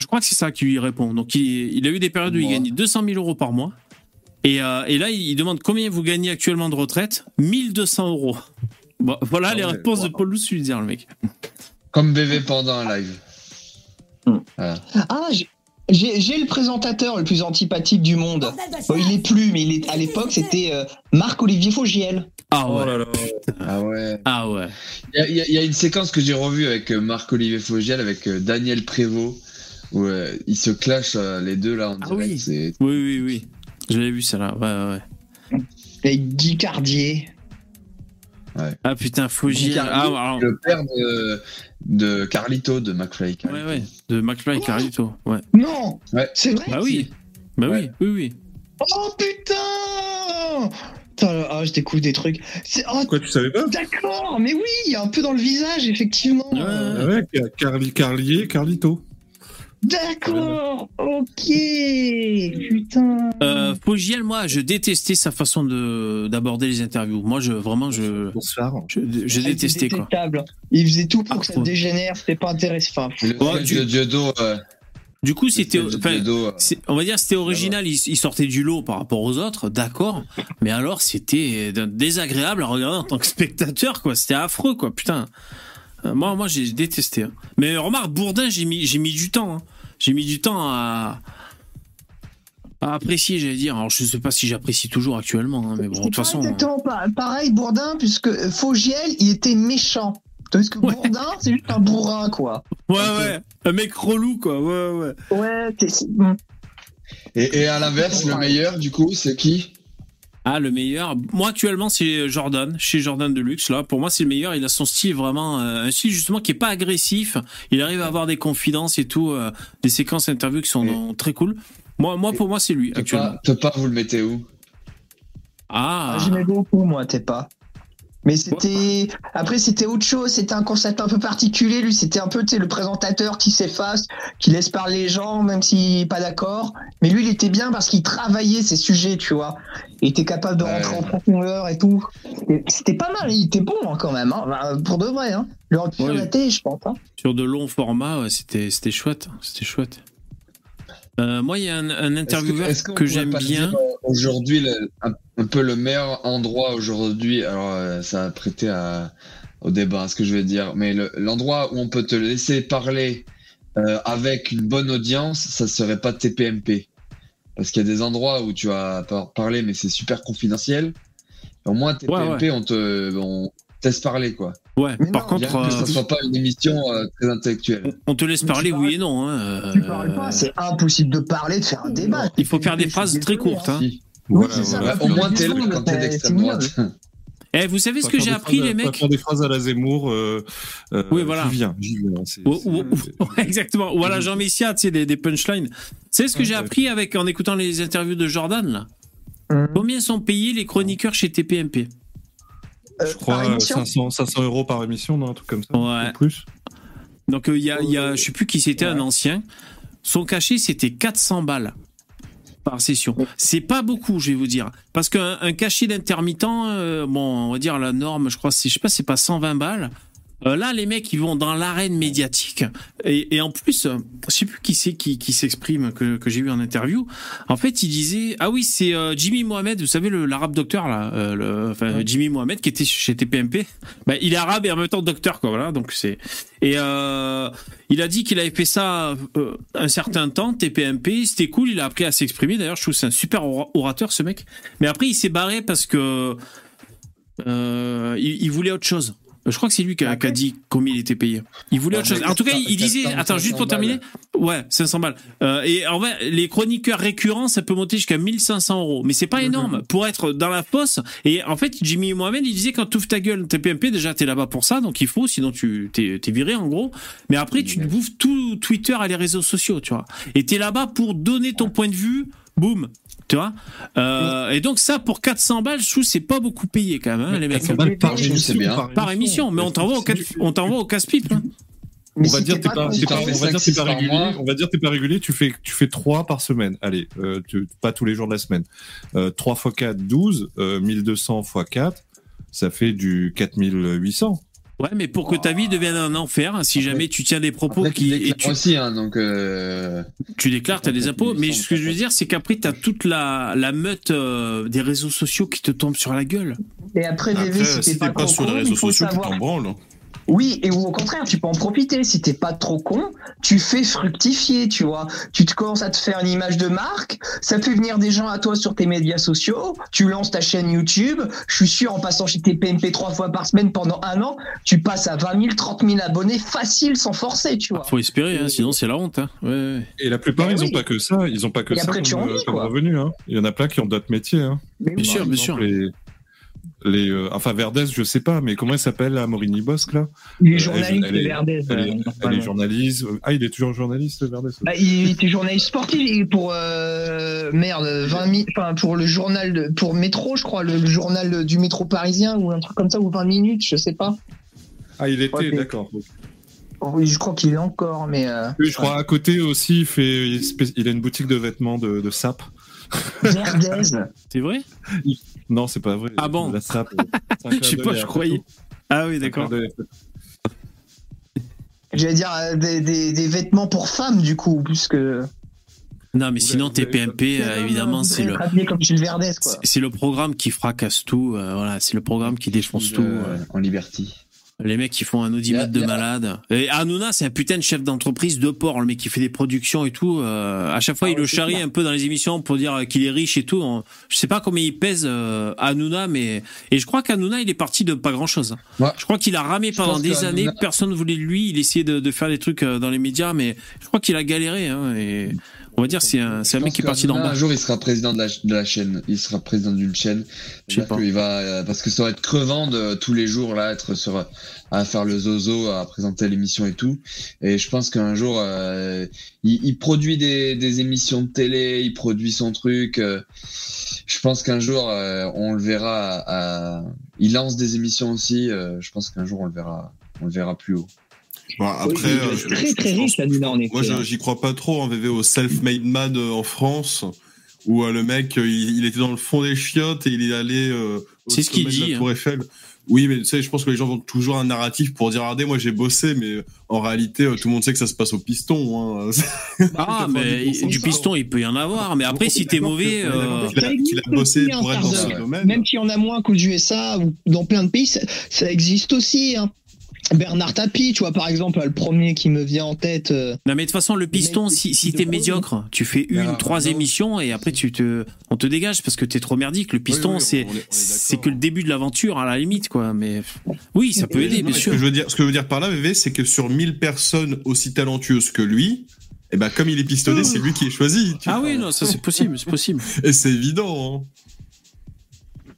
Je crois que c'est ça qui lui répond. Donc il, il a eu des périodes où il gagnait 200 000 euros par mois. Et, euh, et là, il demande combien vous gagnez actuellement de retraite? 1200 euros. Bon, voilà Ah les ouais, réponses de. Paul Sulitzer, le mec. Comme BV pendant un live. Voilà. Ah, j'ai- le présentateur le plus antipathique du monde. Bon, il est plus, mais il est, à l'époque, c'était euh, Marc-Olivier Fogiel. Ah ouais. là là. Ah ouais. Ah ouais. Il y a- y, une séquence que j'ai revue avec euh, Marc-Olivier Fogiel, avec Daniel Prévost, où euh, ils se clashent euh, les deux là en Ah direct. oui. C'est Oui, oui, oui. Je l'avais vu ça là. Ouais, ouais, ouais. Avec Guy Cardier. Ah putain, Fogiel. Ah, alors, Le père de, de Carlito, de McFly. ouais, ouais, de McFly et Carlito. Ouais. Non Ouais. C'est vrai Bah oui. Bah Ouais. oui, oui, oui. Oh putain Putain, ah, je découvre des trucs. C'est- Oh, Quoi, tu savais pas d'accord, mais oui, il y a un peu dans le visage, effectivement. Ouais. Ah ouais, Car- Carli, Carlier, Carlito. D'accord, ok, putain. Euh, Fogiel, moi, je détestais sa façon de d'aborder les interviews. Moi, je vraiment, je, Bonsoir. je, je Ah, détestais quoi. détestable. Il faisait tout pour que ça dégénère, c'était pas intéressant. Enfin, le du- Diodo, euh, Du coup, c'était, euh, on va dire, c'était original. Il, il sortait du lot par rapport aux autres, d'accord. Mais alors, c'était désagréable à regarder en tant que spectateur, quoi. C'était affreux, quoi. Putain. Euh, Moi, moi, j'ai détesté. hein. Mais remarque, Bourdin, j'ai mis, j'ai mis du temps. hein. J'ai mis du temps à, à apprécier, j'allais dire. Alors, je sais pas si j'apprécie toujours actuellement, hein, mais bon, de toute façon. exactement pa- pareil, Bourdin, puisque Fogiel, il était méchant. Parce que Ouais. Bourdin, c'est juste un bourrin, quoi. Ouais, ouais. Un mec relou, quoi. Ouais, ouais. Ouais, c'est- bon. Et, et à l'inverse, le meilleur, du coup, c'est qui? Ah, le meilleur. Moi, actuellement, c'est Jordan, chez Jordan Deluxe. Là, pour moi, c'est le meilleur. Il a son style vraiment, euh, un style justement qui est pas agressif. Il arrive à avoir des confidences et tout, euh, des séquences interviews qui sont Et- très cool. Moi, moi, pour moi, c'est lui actuellement. pas, te pas, vous le mettez où? Ah, Ah, J'aimais beaucoup, moi, t'es pas. Mais c'était. Après, c'était autre chose. C'était un concept un peu particulier. Lui, c'était un peu, tu sais, le présentateur qui s'efface, qui laisse parler les gens, même s'il n'est pas d'accord. Mais lui, il était bien parce qu'il travaillait ses sujets, tu vois. Il était capable de rentrer en profondeur et tout. C'était pas mal. Il était bon, hein, quand même. Hein. Pour de vrai, hein. Pu Ouais. je pense. Hein. sur de longs formats, ouais, c'était, c'était chouette. C'était chouette. Euh, moi, il y a un, un intervieweur que pourrait j'aime bien. euh, Aujourd'hui, un, un peu le meilleur endroit aujourd'hui, alors euh, ça a prêté à, au débat, ce que je vais dire, mais le- l'endroit où on peut te laisser parler euh, avec une bonne audience, ça serait pas TPMP. Parce qu'il y a des endroits où tu vas par- parler, mais c'est super confidentiel. Au moins, TPMP, on te on te laisse parler, quoi. Ouais, Mais par non, contre, que ça euh, soit pas une émission euh, très intellectuelle. on te laisse Mais parler tu oui et non. hein, Tu euh, parles pas. C'est impossible de parler, de faire un débat. il faut faire des phrases très courtes. hein. Hein. Oui, Voilà, c'est ça. voilà. Au moins, t'es là quand t'es d'extrême c'est droite. Eh, vous savez ce que j'ai appris, phrases les mecs faire des phrases à la Zemmour. euh, euh, Oui, voilà. J'y viens, j'y viens. c'est- Ou- c'est- ou- ou- exactement. Ou à la Jean Messia, tu sais, des, des punchlines. C'est ce que Ouais, j'ai ouais. appris avec en écoutant les interviews de Jordan là? Hum. Combien sont payés les chroniqueurs chez TPMP Je par crois euh, émission 500, 500 euros par émission, non, un truc comme ça. Ouais. ou plus. Donc il y a, il y a, je sais plus qui c'était, un ancien. Son cachet c'était 400 balles par session. C'est pas beaucoup, je vais vous dire, parce qu'un un cachet d'intermittent, euh, bon, on va dire la norme, je crois, je sais pas, c'est pas 120 balles. Euh, là, les mecs, ils vont dans l'arène médiatique. Et, et en plus, euh, je sais plus qui c'est qui, qui s'exprime, que, que j'ai eu en interview. En fait, il disait, ah oui, c'est euh, Jimmy Mohamed, vous savez, l'arabe docteur, là, euh, le, enfin, Jimmy Mohamed, qui était chez TPMP. Bah, il est arabe et en même temps docteur, quoi, voilà. Donc c'est, et euh, il a dit qu'il avait fait ça un certain temps, TPMP, c'était cool, il a appris à s'exprimer. D'ailleurs, je trouve que c'est un super ora- orateur, ce mec. Mais après, il s'est barré parce que euh, il, il voulait autre chose. Je crois que c'est lui qui a, qui a dit combien il était payé. Il voulait autre chose. En tout cas, il, disait, 400, attends, juste pour 500 terminer, ouais, 500 balles. Euh, et en vrai, les chroniqueurs récurrents, ça peut monter jusqu'à 1500 euros. Mais c'est pas énorme pour être dans la fosse. Et en fait, Jimmy Mohamed, il disait quand tu ouvres ta gueule, TPMP, déjà, t'es là-bas pour ça, donc il faut, sinon tu t'es t'es viré, en gros. Mais après, tu te bouffes tout Twitter et les réseaux sociaux, tu vois. Et t'es là-bas pour donner ton point de vue, boum. Tu vois euh, Et donc ça, pour 400 balles, je trouve c'est pas beaucoup payé quand même, hein, les mecs. 400 balles par émission. c'est bien. Par émission, mais on t'envoie au, casse-pipe. hein. On va si dire pas, pas- content. on va dire Cinq, t'es pas par régulier. mois. On va dire t'es pas régulier. Tu fais tu fais trois par semaine. Allez, euh, tu, pas tous les jours de la semaine. Euh, 3 x 4, 12. Euh, 1200 x 4, ça fait du 4800. Ouais, mais pour que ta vie devienne un enfer, si Après- jamais tu tiens des propos Après, tu qui et déclares tu, aussi, hein, donc. Euh... tu déclares, t'as des impôts. Mais ce que je veux 1800, dire, c'est qu'après, t'as toute la, la meute euh, des réseaux sociaux qui te tombe sur la gueule. Et après, Après, si si t'es pas, sur les réseaux sociaux, tu t'en branles. Oui, et ou au contraire, tu peux en profiter. Si t'es pas trop con, tu fais fructifier, tu vois. Tu te commences à te faire une image de marque, ça fait venir des gens à toi sur tes médias sociaux, tu lances ta chaîne YouTube. Je suis sûr, en passant chez tes PMP trois fois par semaine pendant un an, tu passes à 20 000, 30 000 abonnés facile sans forcer, tu vois. Faut espérer, hein, sinon c'est la honte. Hein. Ouais, ouais. Et la plupart, Bah ils ont oui. pas que ça. Ils ont pas que Et ça après, tu en vis, comme quoi. revenu. Hein. Il y en a plein qui ont d'autres métiers. Hein. Mais Bien sûr, bien sûr. les- les, euh, enfin Verdez, je sais pas, mais comment elle s'appelle, Morini Bosque là? Il est Euh, journaliste elle Verdez. Elle euh, est, elle est normalement. journaliste. Ah, il est toujours journaliste, Verdez. Bah, il était journaliste sportif pour euh, merde 20 mi- enfin pour le journal de- pour Métro je crois le, le journal du métro parisien ou un truc comme ça ou 20 minutes je sais pas Ah, il était, d'accord. oui je crois qu'il est encore mais euh, Oui, je crois à côté aussi, il fait, il il a une boutique de vêtements de, de sap. Verdez C'est vrai? Non, c'est pas vrai. Ah bon? La sap. euh, Je sais pas, je croyais. Ah oui, d'accord. j'allais dire euh, des, des, des vêtements pour femmes du coup puisque Non, mais sinon, TPMP, euh, évidemment, c'est le. c'est- le programme qui fracasse tout, euh, voilà, c'est le programme qui défonce tout. En liberty. Les mecs qui font un audimat de malade. Et Hanouna, c'est un putain de chef d'entreprise de port, le mec qui fait des productions et tout. euh, à chaque fois, Ah il le charrie un peu dans les émissions pour dire qu'il est riche et tout. Je sais pas combien il pèse euh, Hanouna, mais et je crois qu'Hanouna, il est parti de pas grand chose. Ouais. Je crois qu'il a ramé Je pendant des années. Personne ne voulait de lui. Il essayait de, de faire des trucs euh, dans les médias, mais je crois qu'il a galéré. Hein, et on va dire c'est un, c'est un mec qui est parti d'en bas. Un jour, il sera président de la, de la chaîne. Il sera président d'une chaîne. Je sais pas. qu'il va, euh, parce que ça va être crevant de tous les jours là, être sur, à faire le zozo, à présenter l'émission et tout. Et je pense qu'un jour, euh, il, il produit des, des émissions de télé, il produit son truc. euh, je pense qu'un jour, euh, on le verra. À, il lance des émissions aussi. euh, je pense qu'un jour, on le verra, on le verra plus haut. Bon, après, Oui, il euh, très je- très je riche en effet Moi, je- j'y crois pas trop en VV au self-made man euh, en France, où euh, le mec, euh, il, il était dans le fond des chiottes et il est allé euh, au C'est ce qu'il de dit, la hein. Eiffel. Oui, mais tu sais, je pense que les gens ont toujours un narratif pour dire, regardez, moi j'ai bossé, mais euh, en réalité, euh, tout le monde sait que ça se passe au piston. Hein. Ah, mais 90% du ça. piston, il peut y en avoir. Mais après, si t'es mauvais, euh, qu'il a, qu'il a bossé pour être dans ce domaine. Même s'il y en a moins qu'aux USA ou dans plein de pays, ça, ça existe aussi. Hein. Bernard Tapie, tu vois, par exemple, le premier qui me vient en tête. euh, Non mais de toute façon le piston si, si t'es te médiocre tu fais une Bernard trois émissions et après tu te on te dégage parce que t'es trop merdique le piston Oui, oui, c'est que le début de l'aventure à la limite quoi mais oui ça peut aider Non, bien mais sûr Ce que je veux dire, ce que je veux dire par là, VV, c'est que sur 1000 personnes aussi talentueuses que lui, eh ben, comme il est pistonné, c'est lui qui est choisi. tu ah vois. oui non ça c'est possible c'est possible Et c'est évident. Hein.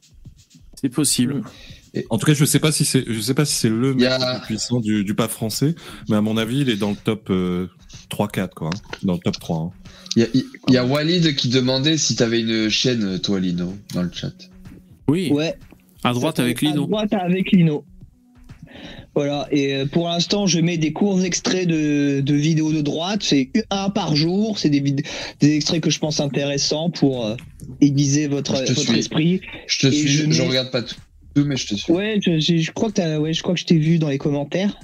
c'est possible En tout cas, je sais pas si c'est, je sais pas si c'est le mec a- le plus puissant du, du pas français, mais à mon avis, il est dans le top euh, 3-4, quoi. hein. Dans le top 3. hein. Il y a, y Walid qui demandait si t'avais une chaîne, toi, Lino, dans le chat. oui ouais. à droite avec À Lino droite avec Lino. Voilà, et euh, pour l'instant, je mets des courts extraits de, de vidéos de droite. C'est un par jour. C'est des, extraits que je pense intéressants pour euh, aiguiser votre, Je te votre suis. esprit. Je te Et suis, je je, mets- regarde pas tout, mais je te suis. Ouais, je, crois que t'as- ouais, je crois que je t'ai vu dans les commentaires.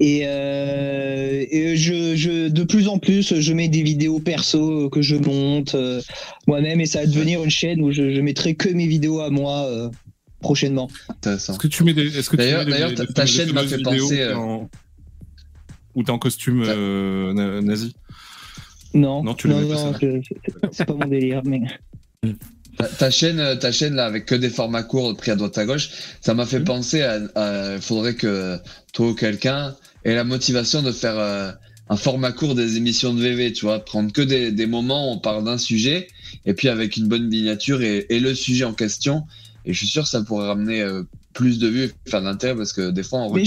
Et, euh, et je, je, de plus en plus, je mets des vidéos perso que je monte euh, moi-même, et ça va devenir une chaîne où je, je mettrai que mes vidéos à moi euh, prochainement. Intéressant. Est-ce que tu mets des, est-ce que tu D'ailleurs- mets des- d'ailleurs, des- ta- des ta fameuses chaîne m'a fait penser, où t'es euh, en- Où t'es en costume euh, nazi? Non, Non, tu le non, non, c'est- c'est pas mon délire. Mais... Ta, ta chaîne, ta chaîne là, avec que des formats courts pris à droite à gauche, ça m'a fait Mhm. penser à, à- faudrait que toi ou quelqu'un ait la motivation de faire euh, un format court des émissions de VV, tu vois, prendre que des, des moments où on parle d'un sujet, et puis avec une bonne miniature et, et le sujet en question. Et je suis sûr que ça pourrait ramener euh, plus de vues et faire de l'intérêt parce que des fois en Mais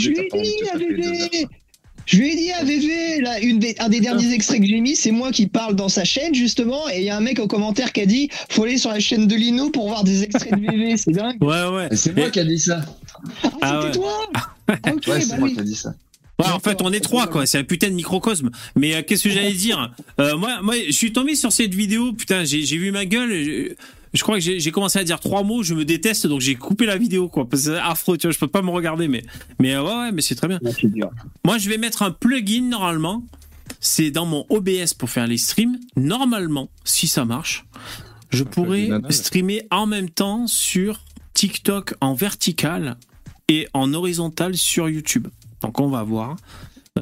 je lui ai dit à heures. VV là, une des, un des derniers extraits que j'ai mis, c'est moi qui parle dans sa chaîne, justement, et il y a un mec en commentaire qui a dit faut aller sur la chaîne de Lino pour voir des extraits de VV, c'est dingue. ouais ouais Et c'est moi Et- qui a dit ça. Ah, Ah c'était ouais. toi Ok, Ouais, bah c'est moi oui. qui a dit ça. Ouais, en fait, on est trois, quoi. C'est un putain de microcosme. Mais euh, qu'est-ce que j'allais dire? Euh, Moi, moi, je suis tombé sur cette vidéo. Putain, j'ai j'ai vu ma gueule. Je, crois que j'ai commencé à dire trois mots. Je me déteste, donc j'ai coupé la vidéo, quoi. Parce que c'est affreux, tu vois. Je peux pas me regarder, mais mais euh, ouais, ouais, mais c'est très bien. Moi, je vais mettre un plugin normalement. C'est dans mon OBS pour faire les streams. Normalement, si ça marche, je pourrais streamer en même temps sur TikTok en vertical et en horizontal sur YouTube. Donc on va voir.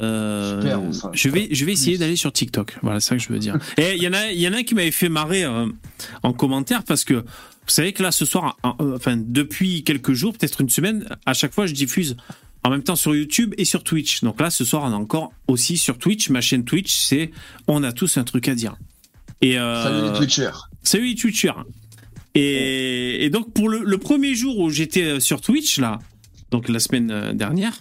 Euh, Super, je vais, je vais essayer d'aller sur TikTok. Voilà, c'est ça que je veux dire. Et il y en a, il y en a un qui m'avait fait marrer euh, en commentaire parce que vous savez que là ce soir, euh, enfin depuis quelques jours, peut-être une semaine, à chaque fois je diffuse en même temps sur YouTube et sur Twitch. Donc là ce soir on est encore aussi sur Twitch. Ma chaîne Twitch, c'est on a tous un truc à dire. Et Salut les Twitchers. Salut les Twitchers. Et, et donc pour le, le premier jour où j'étais sur Twitch là, donc la semaine dernière,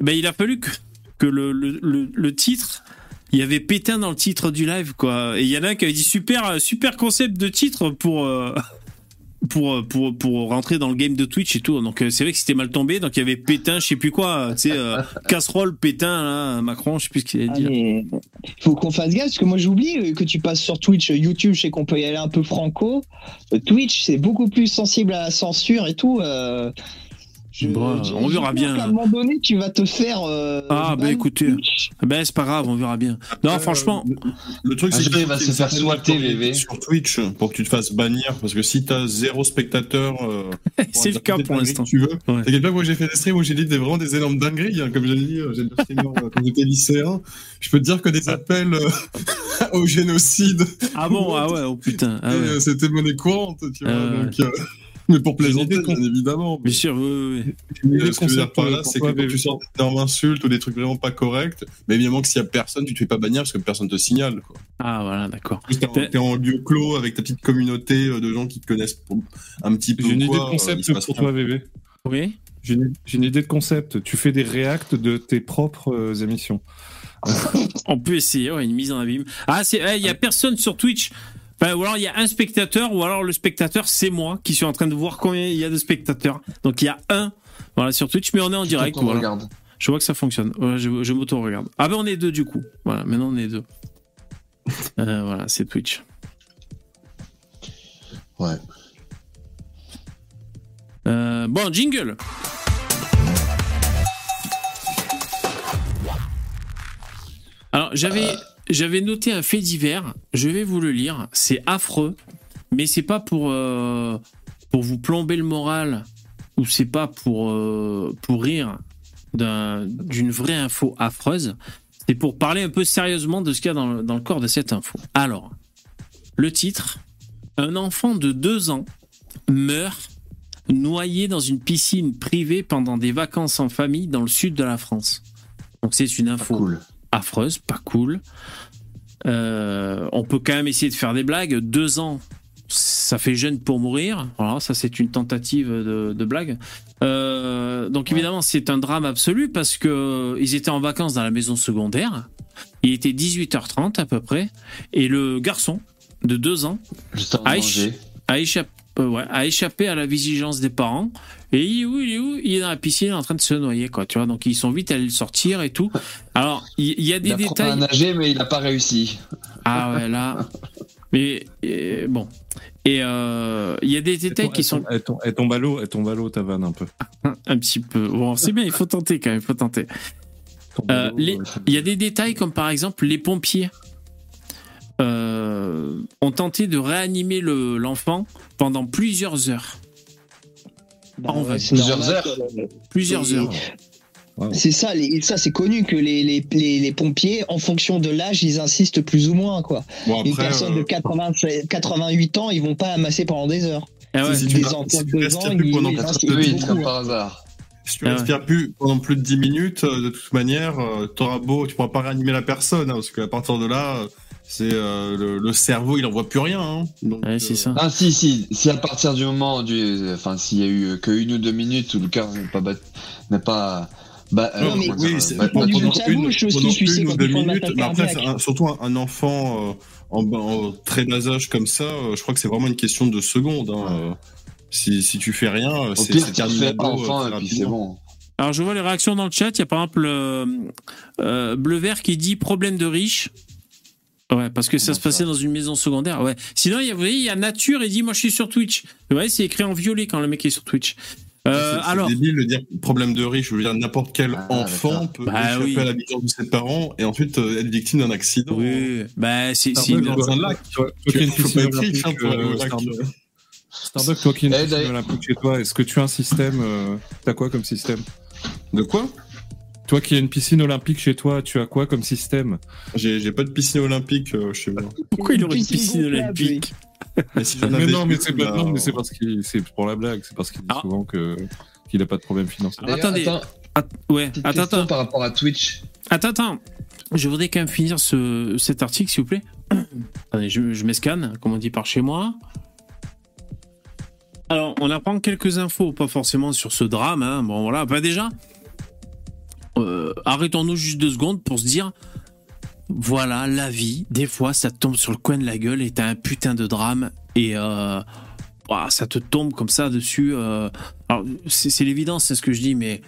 ben il a fallu que, que le, le, le, le titre, il y avait Pétain dans le titre du live quoi. Et il y en a un qui avait dit super euh, super concept de titre pour euh, pour, euh, pour, pour rentrer dans le game de Twitch et tout. Donc c'est vrai que c'était mal tombé. Donc il y avait Pétain, je sais plus quoi, tu sais, euh, casserole, Pétain, là, Macron, je sais plus ce qu'il a dit. Allez, faut qu'on fasse gaffe parce que moi j'oublie que tu passes sur Twitch, YouTube, je sais qu'on peut y aller un peu franco. Twitch, c'est beaucoup plus sensible à la censure et tout. euh, je- Bon, je- on verra bien. qu'à un moment donné, tu vas te faire. euh, Ah, bah, ban écoutez. Twitch. Ben c'est pas grave, on verra bien. Non, Euh, franchement, le, le truc, c'est Après, qu'il il va se faire notoriété VV. Sur Twitch, pour que tu te fasses bannir, parce que si t'as zéro spectateur, euh, c'est le cas pour l'instant. Tu veux. Ouais. T'inquiète pas, moi j'ai fait des streams où j'ai dit des, vraiment des énormes dingueries, hein, comme j'ai dit, j'ai quand j'étais lycéen. Je peux te dire que des appels euh, au génocide, Ah bon, ah ouais, oh putain. Ah ouais. c'était monnaie courante, tu vois. Ah donc, euh, mais pour J'ai une plaisanter, idée de bien évidemment. Bien sûr, oui, oui, idée Euh, de ce que je veux dire par euh, là, c'est que quand tu sors d'énormes insultes ou des trucs vraiment pas corrects, mais évidemment que s'il y a personne, tu te fais pas bannir parce que personne te signale. Quoi. Ah voilà, d'accord. T'es en, lieu clos avec ta petite communauté euh, de gens qui te connaissent pour- un petit peu. J'ai une idée de concept pour rien. toi, VV. Oui. J'ai une, idée de concept. Tu fais des réacts de tes propres euh, émissions. On peut essayer, ouais, une mise en abîme. Ah, eh, il y a personne sur Twitch. Enfin, ou alors il y a un spectateur, ou alors le spectateur c'est moi qui suis en train de voir combien il y a de spectateurs. Donc il y a un, voilà, sur Twitch, mais on est en direct. On Voilà. regarde. Je vois que ça fonctionne. Je je m'auto-regarde. Ah ben on est deux du coup. Voilà, maintenant on est deux. Euh, voilà, c'est Twitch. Ouais. Euh, bon, jingle. Alors, j'avais, j'avais noté un fait divers. Je vais vous le lire. C'est affreux, mais c'est pas pour, euh, pour vous plomber le moral ou c'est pas pour, euh, pour rire d'un- d'une vraie info affreuse. C'est pour parler un peu sérieusement de ce qu'il y a dans le, corps de cette info. Alors, le titre Un enfant de deux ans meurt noyé dans une piscine privée pendant des vacances en famille dans le sud de la France. Donc c'est une info Cool. Affreuse, pas cool. Euh, on peut quand même essayer de faire des blagues. Deux ans, ça fait jeune pour mourir. Voilà, ça c'est une tentative de, de blague. Euh, donc évidemment, c'est un drame absolu parce que ils étaient en vacances dans la maison secondaire. Il était 18h30 à peu près, et le garçon de deux ans Juste a échappé, euh, ouais, a échappé à la vigilance des parents. Et il est où Il est où? Il est dans la piscine en train de se noyer, quoi. Tu vois, donc ils sont vite allés le sortir et tout. Alors, il il y, a des Il à détails. nager, mais il n'a pas réussi. Ah ouais, là. Mais et, bon. Et euh, il y a des détails qui sont Elle tombe, elle tombe à l'eau, elle tombe à l'eau, ta vanne un peu. un petit peu. Bon, c'est bien, il faut tenter quand même, il faut tenter. À Euh, les- euh, Il y a des détails comme par exemple les pompiers euh, ont tenté de réanimer le- l'enfant pendant plusieurs heures. Bah En vrai. c'est Plusieurs normal heures. que- Plusieurs Et- heures. Waouh. C'est ça, les- ça c'est connu que les, les, les, les pompiers, en fonction de l'âge, ils insistent plus ou moins. quoi. Bon, Une après, personne de euh, 80, 88 ans, ils vont pas amasser pendant des heures. Ah ouais. si Des tu si de ans, plus pendant ils quatre- insistent Oui, beaucoup, comme hein. par hasard. Si tu Ah ouais. respires plus pendant plus de 10 minutes, euh, de toute manière, euh, t'auras beau, tu pourras pas réanimer la personne, hein, parce qu'à partir de là, euh, c'est euh, le, le cerveau, il en voit plus rien. hein. Donc, Ouais, c'est euh, ça. Ah si si si à partir du moment du enfin s'il y a eu que une ou deux minutes où le cœur n'est pas bat- n'est pas bah, Non, mais- comment Oui, pendant une- ou deux minutes, mais après, un- surtout un, un enfant euh, en, en très bas âge comme ça, euh, je crois que c'est vraiment une question de secondes. hein, euh. Si, si tu fais rien, euh, Au c'est pire, c'est tu refais terminado, pas euh, enfant très et puis c'est rapidement. bon. Alors je vois les réactions dans le chat. Il y a par exemple euh, euh, Bleu Vert qui dit problème de riche. Ouais, parce que ça se passait ça dans une maison secondaire. Ouais. Sinon, il y a, vous voyez, il y a Nature et dit moi je suis sur Twitch. Vous voyez, c'est écrit en violet quand le mec est sur Twitch. Euh, C'est- c'est alors, débile de dire problème de riche. Je veux dire, n'importe quel Ah, enfant peut Bah échapper oui. à la vigilance de ses parents et ensuite euh, être victime d'un accident. oui, bah c'est Starbucks, c'est une- dans un lac. Tu une faut piscine pas être riche hein, olympique, pour aller au euh, lac. Starbucks, toi qui as une Eh, olympique chez toi, est-ce que tu as un système euh, T'as quoi comme système? De quoi? Toi qui as une piscine olympique chez toi, tu as quoi comme système? J'ai pas de piscine olympique euh, chez moi. pourquoi il aurait une Piscine olympique? Mais, si Mais avais non, mais une, c'est bah, pas, non, mais c'est parce qu'il c'est pour la blague, c'est parce qu'il dit Ah. souvent que qu'il a pas de problème financier. Alors, attendez. attends, ouais, attends, attends, par rapport à Twitch. attends, attends. Je voudrais quand même finir ce, cet article, s'il vous plaît. Attendez, je, je m'escanne, comme on dit par chez moi. Alors, on apprend quelques infos, pas forcément sur ce drame. Hein. Bon, voilà. Bah, déjà, euh, arrêtons-nous juste deux secondes pour se dire voilà, la vie, des fois, ça te tombe sur le coin de la gueule et t'as un putain de drame et euh, ça te tombe comme ça dessus. euh. Alors, c'est c'est l'évidence, c'est ce que je dis, mais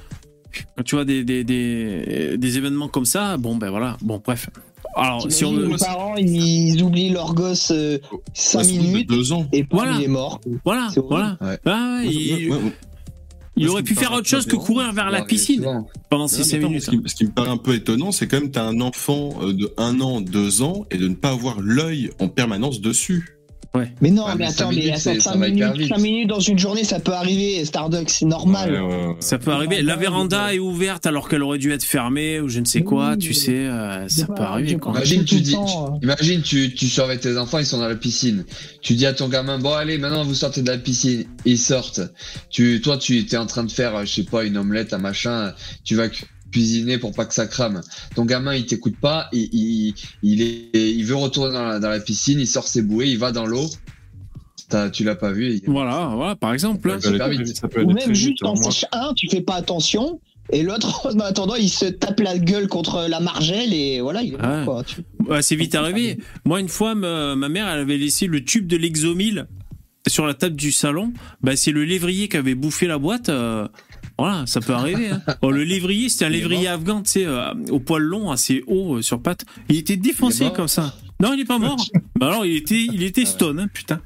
quand tu vois des, des, des, des événements comme ça, bon, ben voilà, bon, bref. Alors, si on les parents, ils oublient leur gosse 5 Ouais, c'est de minutes deux ans. et Voilà. voilà. il est mort. Voilà, voilà. Ouais. Ah ouais, il, Ouais, ouais. Il aurait pu faire autre chose que courir vers la piscine souvent. pendant Non, 6 mais attends, minutes. ce, qui, ce qui me paraît un peu étonnant, c'est quand même t'as un enfant euh, de 1 an, 2 ans, et de ne pas avoir l'œil en permanence dessus. Mais non, Ouais, mais mais attends, mais minutes, attends, c'est- ça 5 va hyper minutes, vite. cinq minutes dans une journée, ça peut arriver, Starduck, c'est normal. Ouais, ouais, ouais. Ça peut arriver. La véranda est ouverte alors qu'elle aurait dû être fermée ou je ne sais quoi, Oui, tu mais- sais, euh, ça peut arriver. Quoi. Imagine, tu dis, temps, tu- imagine, tu, tu surveilles tes enfants, ils sont dans la piscine. Tu dis à ton gamin, bon allez, maintenant vous sortez de la piscine. Ils sortent. Tu, toi, tu es en train de faire, euh, je sais pas, une omelette, un machin. Tu vas cuisiner pour pas que ça crame. Ton gamin, il t'écoute pas. Il, il, il, est, il veut retourner dans la, dans la piscine. Il sort ses bouées. Il va dans l'eau. T'as- Tu l'as pas vu. il- Voilà, voilà, par exemple. Ça peut aller. Ça peut Ou même juste hein. en sèche un, tu fais pas attention, et l'autre, en attendant, il se tape la gueule contre la margelle, et voilà, il. Tu- c'est vite arrivé. Moi, une fois, ma, ma mère, elle avait laissé le tube de l'exomil sur la table du salon. Bah, c'est le lévrier qui avait bouffé la boîte. euh, voilà, ça peut arriver. hein. Bon, le lévrier, c'était un lévrier afghan, tu sais, euh, au poil long, assez haut euh, sur pattes. Il était défoncé comme ça. Non, il est pas mort. bah alors, il était, il était stone, hein, putain.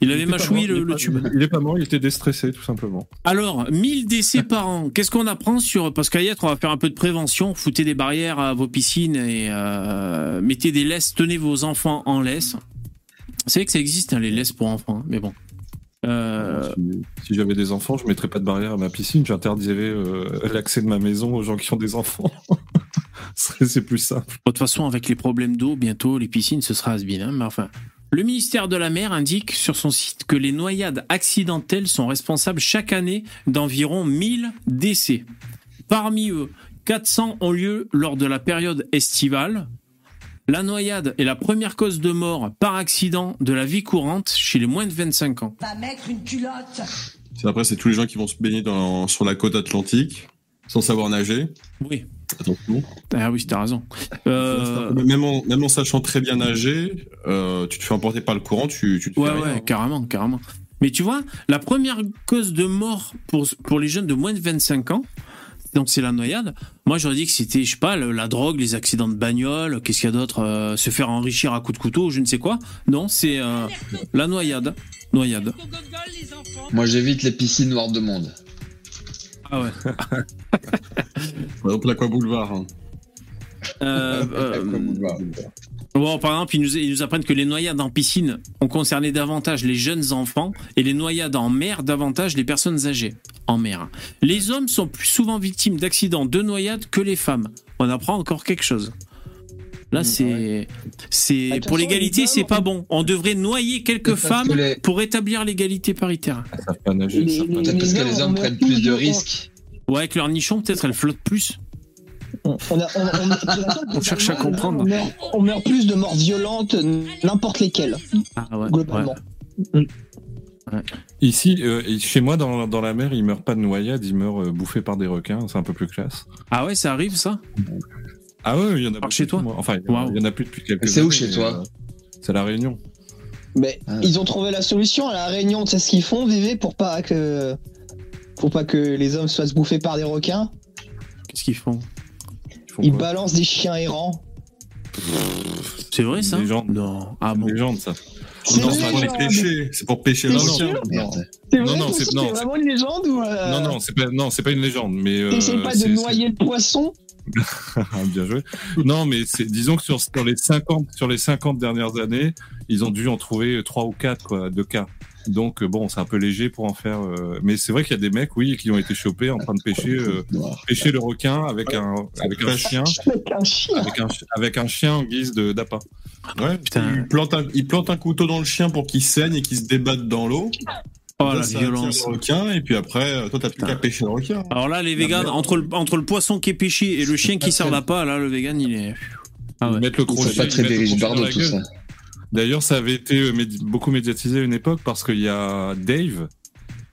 Il avait il mâchouillé le, tube. Il est pas mort, il était déstressé, tout simplement. Alors, 1000 décès par an. Qu'est-ce qu'on apprend sur parce qu'à on va faire un peu de prévention. Foutez des barrières à vos piscines et euh, mettez des laisses. Tenez vos enfants en laisse. C'est vrai que ça existe hein, les laisses pour enfants, hein, mais bon. Euh, Si, si j'avais des enfants, je mettrais pas de barrière à ma piscine, j'interdirais euh, l'accès de ma maison aux gens qui ont des enfants. C'est plus simple. de toute façon, avec les problèmes d'eau, bientôt les piscines ce sera has hein, mais enfin. Le ministère de la Mer indique sur son site que les noyades accidentelles sont responsables chaque année d'environ 1000 décès. Parmi eux, 400 ont lieu lors de la période estivale. La noyade est la première cause de mort par accident de la vie courante chez les moins de 25 ans. Va mettre une culotte. C'est- Après, c'est tous les gens qui vont se baigner dans, sur la côte atlantique sans savoir nager. Oui. Attention. Ah oui, t'as raison. Euh, Même, en, même en sachant très bien nager, euh, tu te fais emporter par le courant, tu, tu te Ouais, fais rien. ouais, carrément, carrément. Mais tu vois, la première cause de mort pour, pour les jeunes de moins de 25 ans, donc c'est la noyade. Moi, j'aurais dit que c'était, je sais pas, le- la drogue, les accidents de bagnole, qu'est-ce qu'il y a d'autre, euh, se faire enrichir à coups de couteau, je ne sais quoi. Non, c'est euh, la noyade. Noyade. Moi, j'évite les piscines noires de monde. Ah ouais. Exemple, l'Aqua Boulevard. hein. Euh, euh, Bon, par exemple, ils nous, ils nous apprennent que les noyades en piscine ont concerné davantage les jeunes enfants et les noyades en mer davantage les personnes âgées en mer. Les hommes sont plus souvent victimes d'accidents de noyade que les femmes. On apprend encore quelque chose. Là, c'est, c'est pour l'égalité, c'est pas bon. On devrait noyer quelques que femmes les- pour établir l'égalité paritaire. Peut-être parce que hommes, les hommes prennent plus de risques. Ouais, avec leur nichon, peut-être elles flottent plus. On, on a- on- on- On cherche à comprendre. On meurt, on meurt plus de morts violentes, n'importe lesquelles, Ah ouais. globalement. ouais. Ici, euh, chez moi, dans, dans la mer, ils meurent pas de noyade, ils meurent euh, bouffés par des requins. C'est un peu plus classe. Ah ouais, ça arrive ça? Ah ouais, il y en a Par beaucoup chez toi? moi. Enfin, il y, en a- Waouh. il y en a plus depuis quelques C'est où chez mais, toi? euh, C'est la Réunion. Mais Ah. ils ont trouvé la solution à la Réunion. Tu sais ce qu'ils font, VV, pour pas que pour pas que les hommes soient bouffés par des requins? Qu'est-ce qu'ils font? Ils balancent des chiens errants. C'est vrai ça légende. Non. Ah C'est bon. une légende, ça. C'est Non, pour les pêcher. C'est pour pêcher Non, non, toi, c'est- non, vraiment une légende ou euh, Non, non, c'est pas, non, c'est pas une légende, mais. euh, T'essayes pas de noyer le poisson Bien joué. Non, mais c'est, disons que sur, sur les 50, sur les 50 dernières années, ils ont dû en trouver trois ou quatre, quoi, de cas. Donc, euh, bon, c'est un peu léger pour en faire, euh, mais c'est vrai qu'il y a des mecs, oui, qui ont été chopés en train de pêcher, euh, pêcher le requin avec un, avec un chien, avec un chien avec un, chi- avec un chien en guise de, d'appât. Ouais, Putain. Il plante, un, il plante un couteau dans le chien pour qu'il saigne et qu'il se débatte dans l'eau. Oh Là, la violence. Le requin, et puis après, toi, t'as plus qu'à pêcher le requin. Alors là, les véganes, entre le, entre le poisson qui est pêché et le chien qui sert d'appât, là, le vegan, il est. Ah ouais. Mettre le crochet, C'est pas très la tout ça. D'ailleurs, ça avait été euh, médi- beaucoup médiatisé à une époque parce qu'il y a Dave,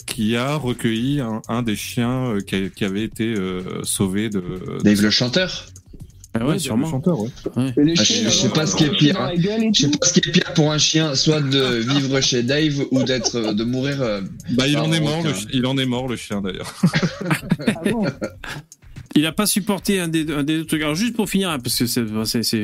qui a recueilli un, un des chiens euh, qui, a- qui avait été euh, sauvé de. Dave le chanteur. Ah ouais, sûrement. chanteur, ouais. Et les Ah, chiens, je- je sais pas ce qui est pire, hein. Je sais pas ce qui est pire pour un chien, soit de vivre chez Dave ou d'être, de mourir. euh, Bah, il en est mort. Le, il en est mort le chien d'ailleurs. Ah bon? Il n'a pas supporté un des, un des deux trucs. Alors, juste pour finir, hein, parce que c'est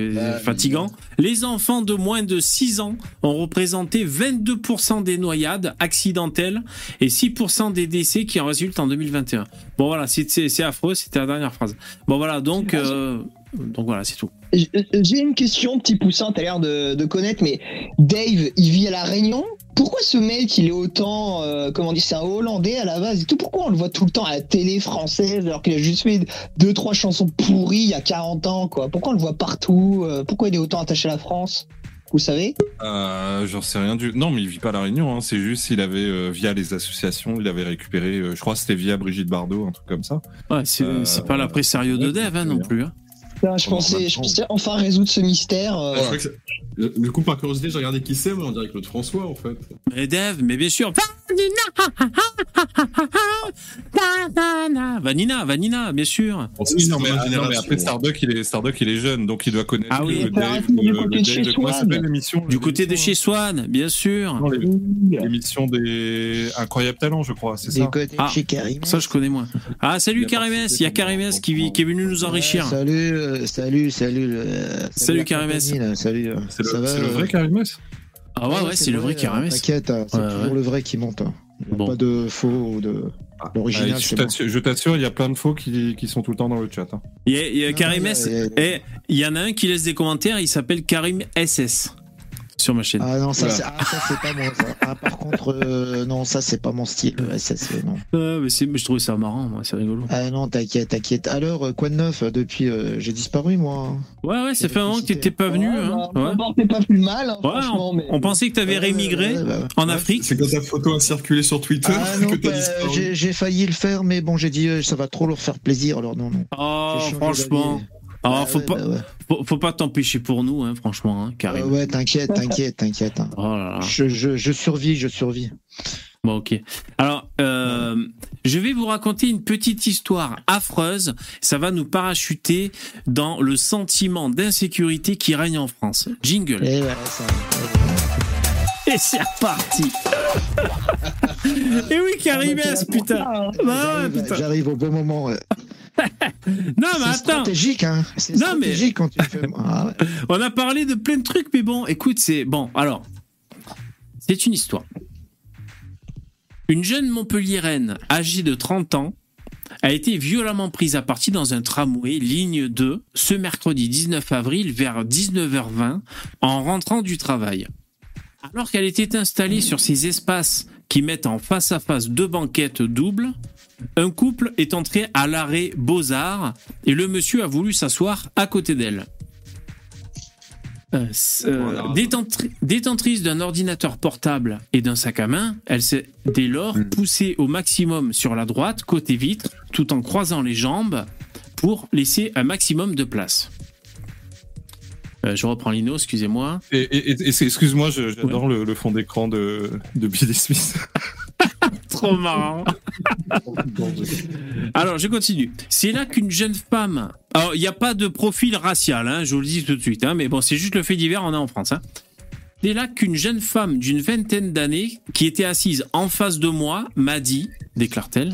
Bah, fatigant, les enfants de moins de 6 ans ont représenté 22% des noyades accidentelles et 6% des décès qui en résultent en 2021. Bon, voilà, c'est- affreux, c'était la dernière phrase. Bon, voilà, donc, euh, donc voilà, c'est tout. J- J'ai une question, petit poussin, t'as l'air de, de connaître, mais Dave, il vit à La Réunion? Pourquoi ce mec, il est autant, euh, comment dire, c'est un Hollandais à la base et tout Pourquoi on le voit tout le temps à la télé française alors qu'il a juste fait deux, trois chansons pourries il y a 40 ans, quoi? Pourquoi on le voit partout Euh, Pourquoi il est autant attaché à la France? Vous savez? Euh, J'en sais rien du. Non, mais il vit pas à la Réunion. Hein. C'est juste il avait euh, via les associations, il avait récupéré. euh, je crois que c'était via Brigitte Bardot, un truc comme ça. Ouais, c'est Euh, c'est pas l'après sérieux de Dev hein, non plus. hein. Putain, je, pensais, je pensais enfin résoudre ce mystère. euh, Ah, je que Du coup, par curiosité, j'ai regardé qui c'est, moi, on dirait Claude François, en fait. Mais Dev, mais bien sûr. Vanina, Vanina, Vanina, bien sûr. Oui, non, mais, ah, non, mais après. Starduck, il est Starduck, il est jeune, donc il doit connaître Ah oui. le Dave, le, du le côté de Dave chez de s'appelle l'émission Du côté de chez Swan, bien sûr. L'émission des incroyables talents, je crois, c'est ça. Ah, chez Karim. Ça, je connais moins. Ah, salut Karimès, participé il y a pendant- Karimès qui, est venu nous enrichir. salut, salut, salut. euh, Salut, compagnie, là, Salut. euh, C'est le, ça va, c'est le euh, vrai Karimès Ah ouais, ouais, c'est le vrai euh, Karimès. T'inquiète, hein, c'est Ouais, toujours ouais. le vrai qui monte. hein. Bon. Pas de faux ou de. L'original, Ah, je t'assure- je t'assure, il y a plein de faux qui, qui sont tout le temps dans le chat. hein. Il y a, y il y y a- et il y en a un qui laisse des commentaires, il s'appelle Karim SS sur ma chaîne. Ah non, ça, Voilà. c'est ah, ça, c'est pas moi. Ça. Ah, par contre, euh, non, ça c'est pas mon style. Ouais, ça, c'est- non. Ah, mais, c'est- mais je trouvais ça marrant, moi, c'est rigolo. Ah non, t'inquiète, t'inquiète. Alors, euh, quoi de neuf euh, depuis euh, J'ai disparu moi. Ouais, ouais, ça fait un moment que t'étais pas venu. ouais, hein. bah, Ouais. bon, t'es pas plus mal, hein, Ouais, franchement. on, mais... on pensait que t'avais rémigré bah, en Ouais, Afrique. C'est quand ta photo a circulé sur Twitter Ah non, que t'as bah, disparu. j'ai j'ai failli le faire, mais bon, j'ai dit euh, ça va trop leur faire plaisir, alors non, non. Oh, franchement. D'avis. Ah, faut, ouais, pas, ouais. faut, faut pas t'empêcher pour nous, hein, franchement, hein, Karim. Euh, ouais, t'inquiète, t'inquiète, t'inquiète. hein. Oh là là. Je, je, je survis, je survis. Bon, ok. Alors, euh, je vais vous raconter une petite histoire affreuse. Ça va nous parachuter dans le sentiment d'insécurité qui règne en France. Jingle. Et voilà, ça. Et c'est reparti. Et oui, Karimès, putain. Ah, ouais, J'arrive putain. j'arrive au bon moment. ouais. Non, mais C'est attends. stratégique, hein. C'est Non, mais- stratégique quand tu fais. Ah, ouais. On a parlé de plein de trucs, mais bon, écoute, c'est bon. Alors, c'est une histoire. Une jeune Montpelliéraine âgée de 30 ans a été violemment prise à partie dans un tramway ligne 2 ce mercredi 19 avril vers 19h20 en rentrant du travail. Alors qu'elle était installée sur ces espaces qui mettent en face à face deux banquettes doubles, un couple est entré à l'arrêt Beaux-Arts et le monsieur a voulu s'asseoir à côté d'elle. Euh, euh, Voilà. détentri- détentrice d'un ordinateur portable et d'un sac à main, elle s'est dès lors Mm. poussée au maximum sur la droite, côté vitre, tout en croisant les jambes pour laisser un maximum de place. Euh, je reprends Lino, excusez-moi. Et, et- et- excuse-moi, j'adore le, le fond d'écran de, de Billy Smith. Trop marrant. Alors, je continue. C'est là qu'une jeune femme. Alors, il n'y a pas de profil racial, hein, je vous le dis tout de suite, hein, mais bon, c'est juste le fait divers, on est en France. Hein. C'est là qu'une jeune femme d'une vingtaine d'années, qui était assise en face de moi, m'a dit, déclare-t-elle,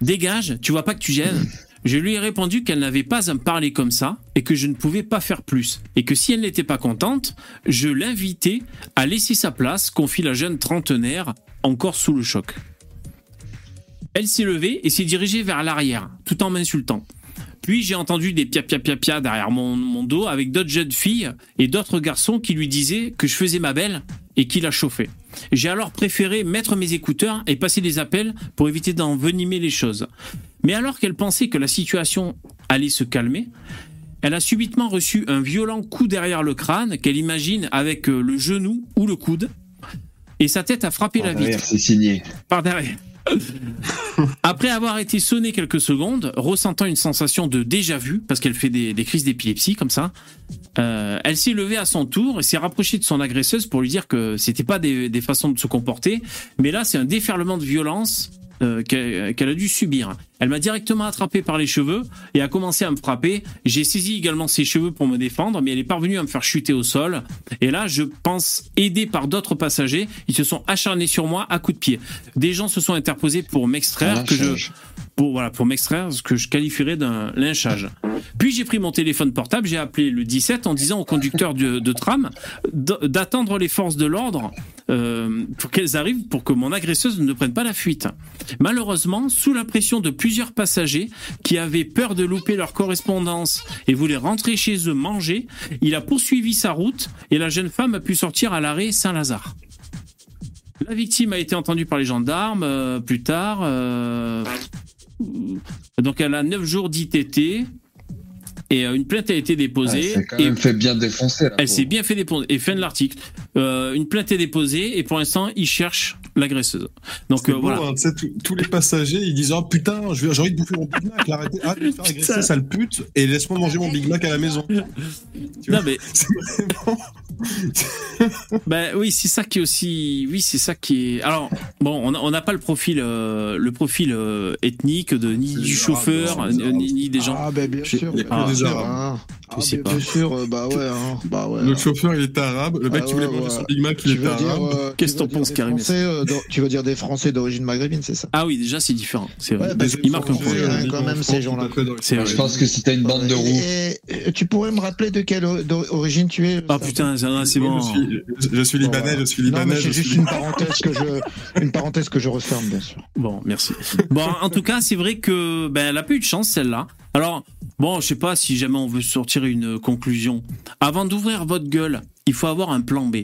Dégage, tu vois pas que tu gênes? Je lui ai répondu qu'elle n'avait pas à me parler comme ça et que je ne pouvais pas faire plus. Et que si elle n'était pas contente, je l'invitais à laisser sa place, confie la jeune trentenaire, encore sous le choc. Elle s'est levée et s'est dirigée vers l'arrière, tout en m'insultant. Puis j'ai entendu des pia pia pia pia derrière mon, dos avec d'autres jeunes filles et d'autres garçons qui lui disaient que je faisais ma belle et qui la chauffait. J'ai alors préféré mettre mes écouteurs et passer des appels pour éviter d'envenimer les choses. Mais alors qu'elle pensait que la situation allait se calmer, elle a subitement reçu un violent coup derrière le crâne qu'elle imagine avec euh, le genou ou le coude et sa tête a frappé la vitre Derrière, c'est signé. par derrière. Après avoir été sonnée quelques secondes, ressentant une sensation de déjà-vu, parce qu'elle fait des, des crises d'épilepsie comme ça, euh, elle s'est levée à son tour et s'est rapprochée de son agresseuse pour lui dire que c'était pas des, des façons de se comporter, mais là c'est un déferlement de violence euh, qu'elle qu'elle a dû subir. Elle m'a directement attrapé par les cheveux et a commencé à me frapper. J'ai saisi également ses cheveux pour me défendre, mais elle est parvenue à me faire chuter au sol. Et là, je pense, aidé par d'autres passagers, ils se sont acharnés sur moi à coups de pied. Des gens se sont interposés pour m'extraire, que je, pour voilà, pour m'extraire, ce que je qualifierais d'un lynchage. Puis j'ai pris mon téléphone portable, j'ai appelé le 17 en disant au conducteur de, de tram d'attendre les forces de l'ordre euh, pour qu'elles arrivent pour que mon agresseuse ne prenne pas la fuite. Malheureusement, sous la pression de passagers qui avaient peur de louper leur correspondance et voulaient rentrer chez eux manger, il a poursuivi sa route et la jeune femme a pu sortir à l'arrêt Saint-Lazare. La victime a été entendue par les gendarmes euh, plus tard. euh, donc elle a 9 jours d'ITT et euh, une plainte a été Ah, déposée. c'est quand et même fait bien défoncer. là, elle pour- s'est bien fait déposer. Et fin de l'article. Euh, une plainte est déposée et pour l'instant, ils cherchent l'agresseuse. Donc euh, beau, voilà. hein, tous- les passagers, ils disent Oh putain, j'ai envie de bouffer mon Big Mac, arrêtez, arrête de me faire agresser, sale pute, et laisse-moi manger mon Big Mac à la maison. Tu Non vois, mais c'est vraiment. ben oui, c'est ça qui est aussi. Oui, c'est ça qui est. Alors bon, on n'a pas le profil, euh, le profil euh, ethnique de ni du chauffeur les ni, des gens. Ah, ben bien Je- sûr. il y a bien que des Arabes. hein. Je Ah, sais bien, pas. bien sûr, euh, bah ouais, hein, bah ouais. Le hein. chauffeur, il était arabe, le mec Ah qui voulait ouais, manger ouais. son Big Mac, il dire, arabe. euh, Qu'est-ce que t'en penses, Karim euh, Tu veux dire des Français d'origine maghrébine, c'est ça? Ah oui, déjà c'est différent. C'est vrai. Il marque un point. hein, quand même, ces gens-là. Je pense que si t'as une bande de et tu pourrais me rappeler de quelle origine tu es Ah putain, ça, c'est bon. Je suis, je suis libanais, je suis libanais. c'est je juste suis une parenthèse que je, une parenthèse que je referme, bien sûr. Bon, merci. Bon, en tout cas, c'est vrai que ben, elle a pas eu de chance celle-là. Alors, bon, je sais pas si jamais on veut sortir une conclusion. Avant d'ouvrir votre gueule, il faut avoir un plan B.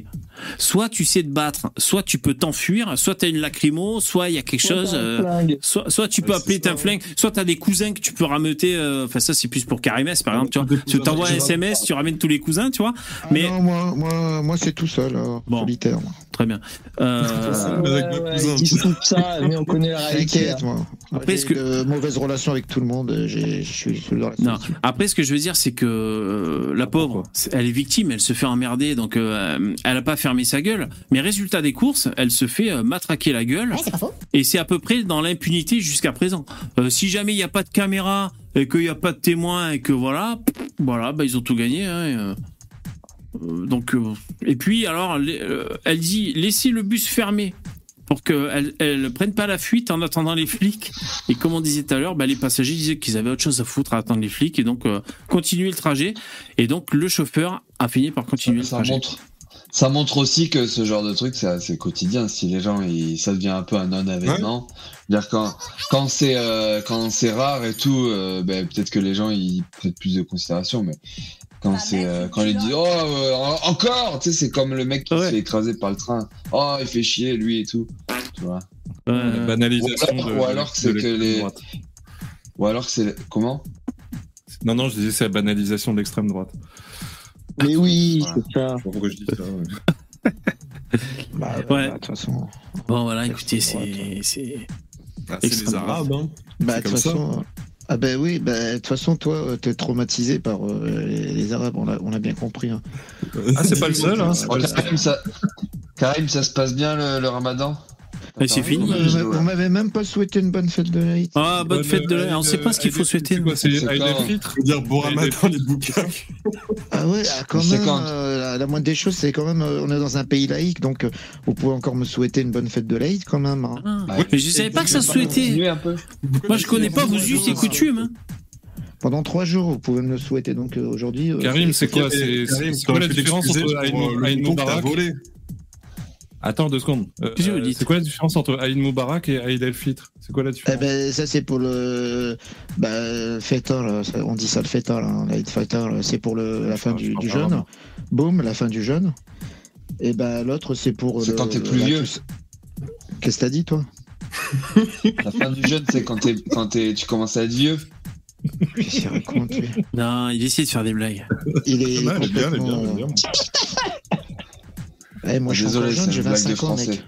Soit tu sais te battre, soit tu peux t'enfuir, soit tu as une lacrymo, soit il y a quelque chose. euh, soit, soit tu peux Ouais, appeler ta flingue, soit tu as des cousins que tu peux rameuter. euh, Enfin, ça, c'est plus pour Karimès, par exemple. Tu vois, t'envoies un. SMS, tu ramènes tous les cousins, tu vois. Ah Mais- non, moi, moi, moi c'est tout seul, euh, Bon. solitaire. moi. Très bien. Euh, ils ça, mais on connaît la réalité. Après, est-ce que- de mauvaises relations avec tout le monde. Je suis je suis dans la Non. solitude. Après, ce que je veux dire, c'est que euh, la pauvre, elle est victime, elle se fait emmerder, donc euh, elle a pas fermé sa gueule. Mais résultat des courses, elle se fait euh, matraquer la gueule. Et c'est à peu près dans l'impunité jusqu'à présent. Euh, si jamais il n'y a pas de caméra et qu'il n'y a pas de témoins et que voilà, pff, voilà, bah ils ont tout gagné. hein, et, donc, et puis alors, les- elle dit laissez le bus fermé pour qu'elle elle prenne pas la fuite en attendant les flics. Et comme on disait tout à l'heure, bah, les passagers disaient qu'ils avaient autre chose à foutre à attendre les flics et donc euh, continuer le trajet. Et donc le chauffeur a fini par continuer le Ça trajet. montre, ça montre aussi que ce genre de truc, c'est assez quotidien. Si les gens, ils, ça devient un peu un non-événement. C'est-à-dire quand, quand c'est euh, quand c'est rare et tout, euh, ben, peut-être que les gens ils prêtent plus de considération, mais quand c'est euh, quand ils disent oh euh, en- encore, tu sais, c'est comme le mec qui Ouais. se fait écraser par le train. Oh, il fait chier lui et tout. Tu vois. La banalisation Ou alors- de, ou alors que de c'est que les- droite. Ou alors que c'est comment? Non, non, je disais c'est la banalisation de l'extrême droite. Mais oui, Voilà. c'est ça. Je sais pas pourquoi je dis ça. ouais. Bah, Ouais. bah, de toute façon, Bon voilà, écoutez, c'est c'est Ah, c'est les Arabes, hein. bah, de toute comme ça. Ah ben oui, bah, de toute façon, toi, euh, t'es traumatisé par euh, les les Arabes, on l'a on a bien compris. hein. Ah, c'est pas le seul, hein, c'est pas le seul. Karim, ça... Karim, ça se passe bien le, le Ramadan? Et c'est fini. On m'avait- même pas souhaité une bonne fête de l'Aïd. Ah, bonne fête de la... On sait pas ce qu'il faut souhaiter. C'est Aïd veux dire, bon ramadan, les bouquins. Ah ouais, ah, quand même, quand euh, la, la moindre des choses, c'est quand même, euh, on est dans un pays laïque, donc euh, vous pouvez encore me souhaiter une bonne fête de l'Aïd quand même. hein. Ah, mais je savais pas que ça se souhaitait. Moi, je connais pas vos us et coutumes. hein. Pendant trois jours, vous pouvez me le souhaiter. Donc euh, aujourd'hui, euh, Karim, c'est quoi C'est quoi la différence entre Aïd Moubarak? Attends deux secondes. Euh, Qu'est-ce que vous euh, dites C'est quoi la différence entre Aïd Moubarak et Aïd el-Fitr? C'est quoi la Eh différence? ben, ça c'est pour le bah, ça- on dit ça le là, hein, l'Aïd c'est pour le, la fin Je du, du jeûne. Boum, la fin du jeûne. Et ben l'autre c'est pour. C'est quand t'es plus la vieux. Qu'est-ce que t'as dit toi? La fin du jeûne, c'est quand, t'es- quand t'es- tu commences à être vieux. Qu'il raconte lui? Non, il essaie de faire des blagues. Il est Non, elle est bien, elle est bien, complètement. elle est bien. Eh, moi je suis Désolé, jeune, c'est j'ai une blague de 25 ans français. mec.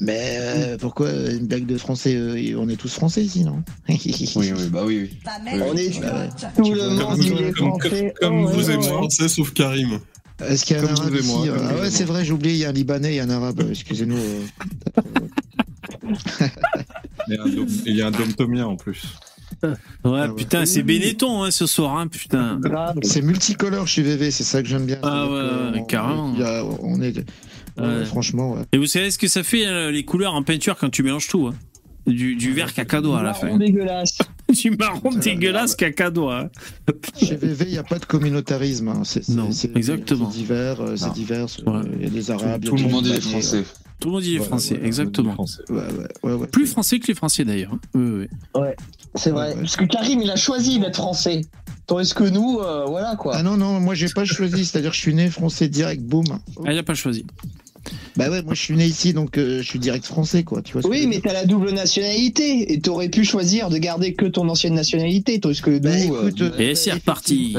Mais euh, pourquoi une blague de français euh, On est tous français ici, non? Oui, oui, bah oui. oui. On est Bah ouais. tout le monde, Comme- il est comme- français. comme Oh, vous ouais, et ouais. moi. Français sauf Karim. Est-ce qu'il y a un Comme arabe vous et moi, ici comme Ah ouais, c'est vrai, j'ai oublié, il y a un libanais et un arabe, excusez-nous. euh. Il y a un dom- il y a un domtomien en plus. Ouais, ouais. putain, c'est Benetton hein, ce soir, hein, putain. C'est multicolore, je suis VV, c'est ça que j'aime bien. Ah ouais, on- carrément. il y a- on est. Ouais. Franchement, ouais. Et vous savez ce que ça fait euh, les couleurs en peinture quand tu mélanges tout hein? Du, du vert cacadois à la fin. Marron dégueulasse. du marron dégueulasse cacadois. hein. Chez VV, il n'y a pas de communautarisme. hein. C'est- c'est- Non, c'est- exactement. C'est divers, euh, c'est divers. Ouais. euh, Il y a des Arabes. Tout le monde est français. Tout le monde dit les Ouais, français, ouais, exactement. Français. Ouais, ouais, ouais, ouais. Plus français que les français d'ailleurs. hein. Oui, oui. C'est vrai. Ouais, ouais. Parce que Karim, il a choisi d'être français. Tandis que nous, euh, voilà quoi. Ah non, non, moi j'ai pas choisi, c'est-à-dire que je suis né français direct, boum. Ah, il a pas choisi. Bah ouais, moi je suis né ici, donc euh, je suis direct français, quoi. Tu vois ce Oui, mais t'as la double nationalité et t'aurais pu choisir de garder que ton ancienne nationalité, tandis que nous, Bah, euh, écoute, Et euh, c'est reparti.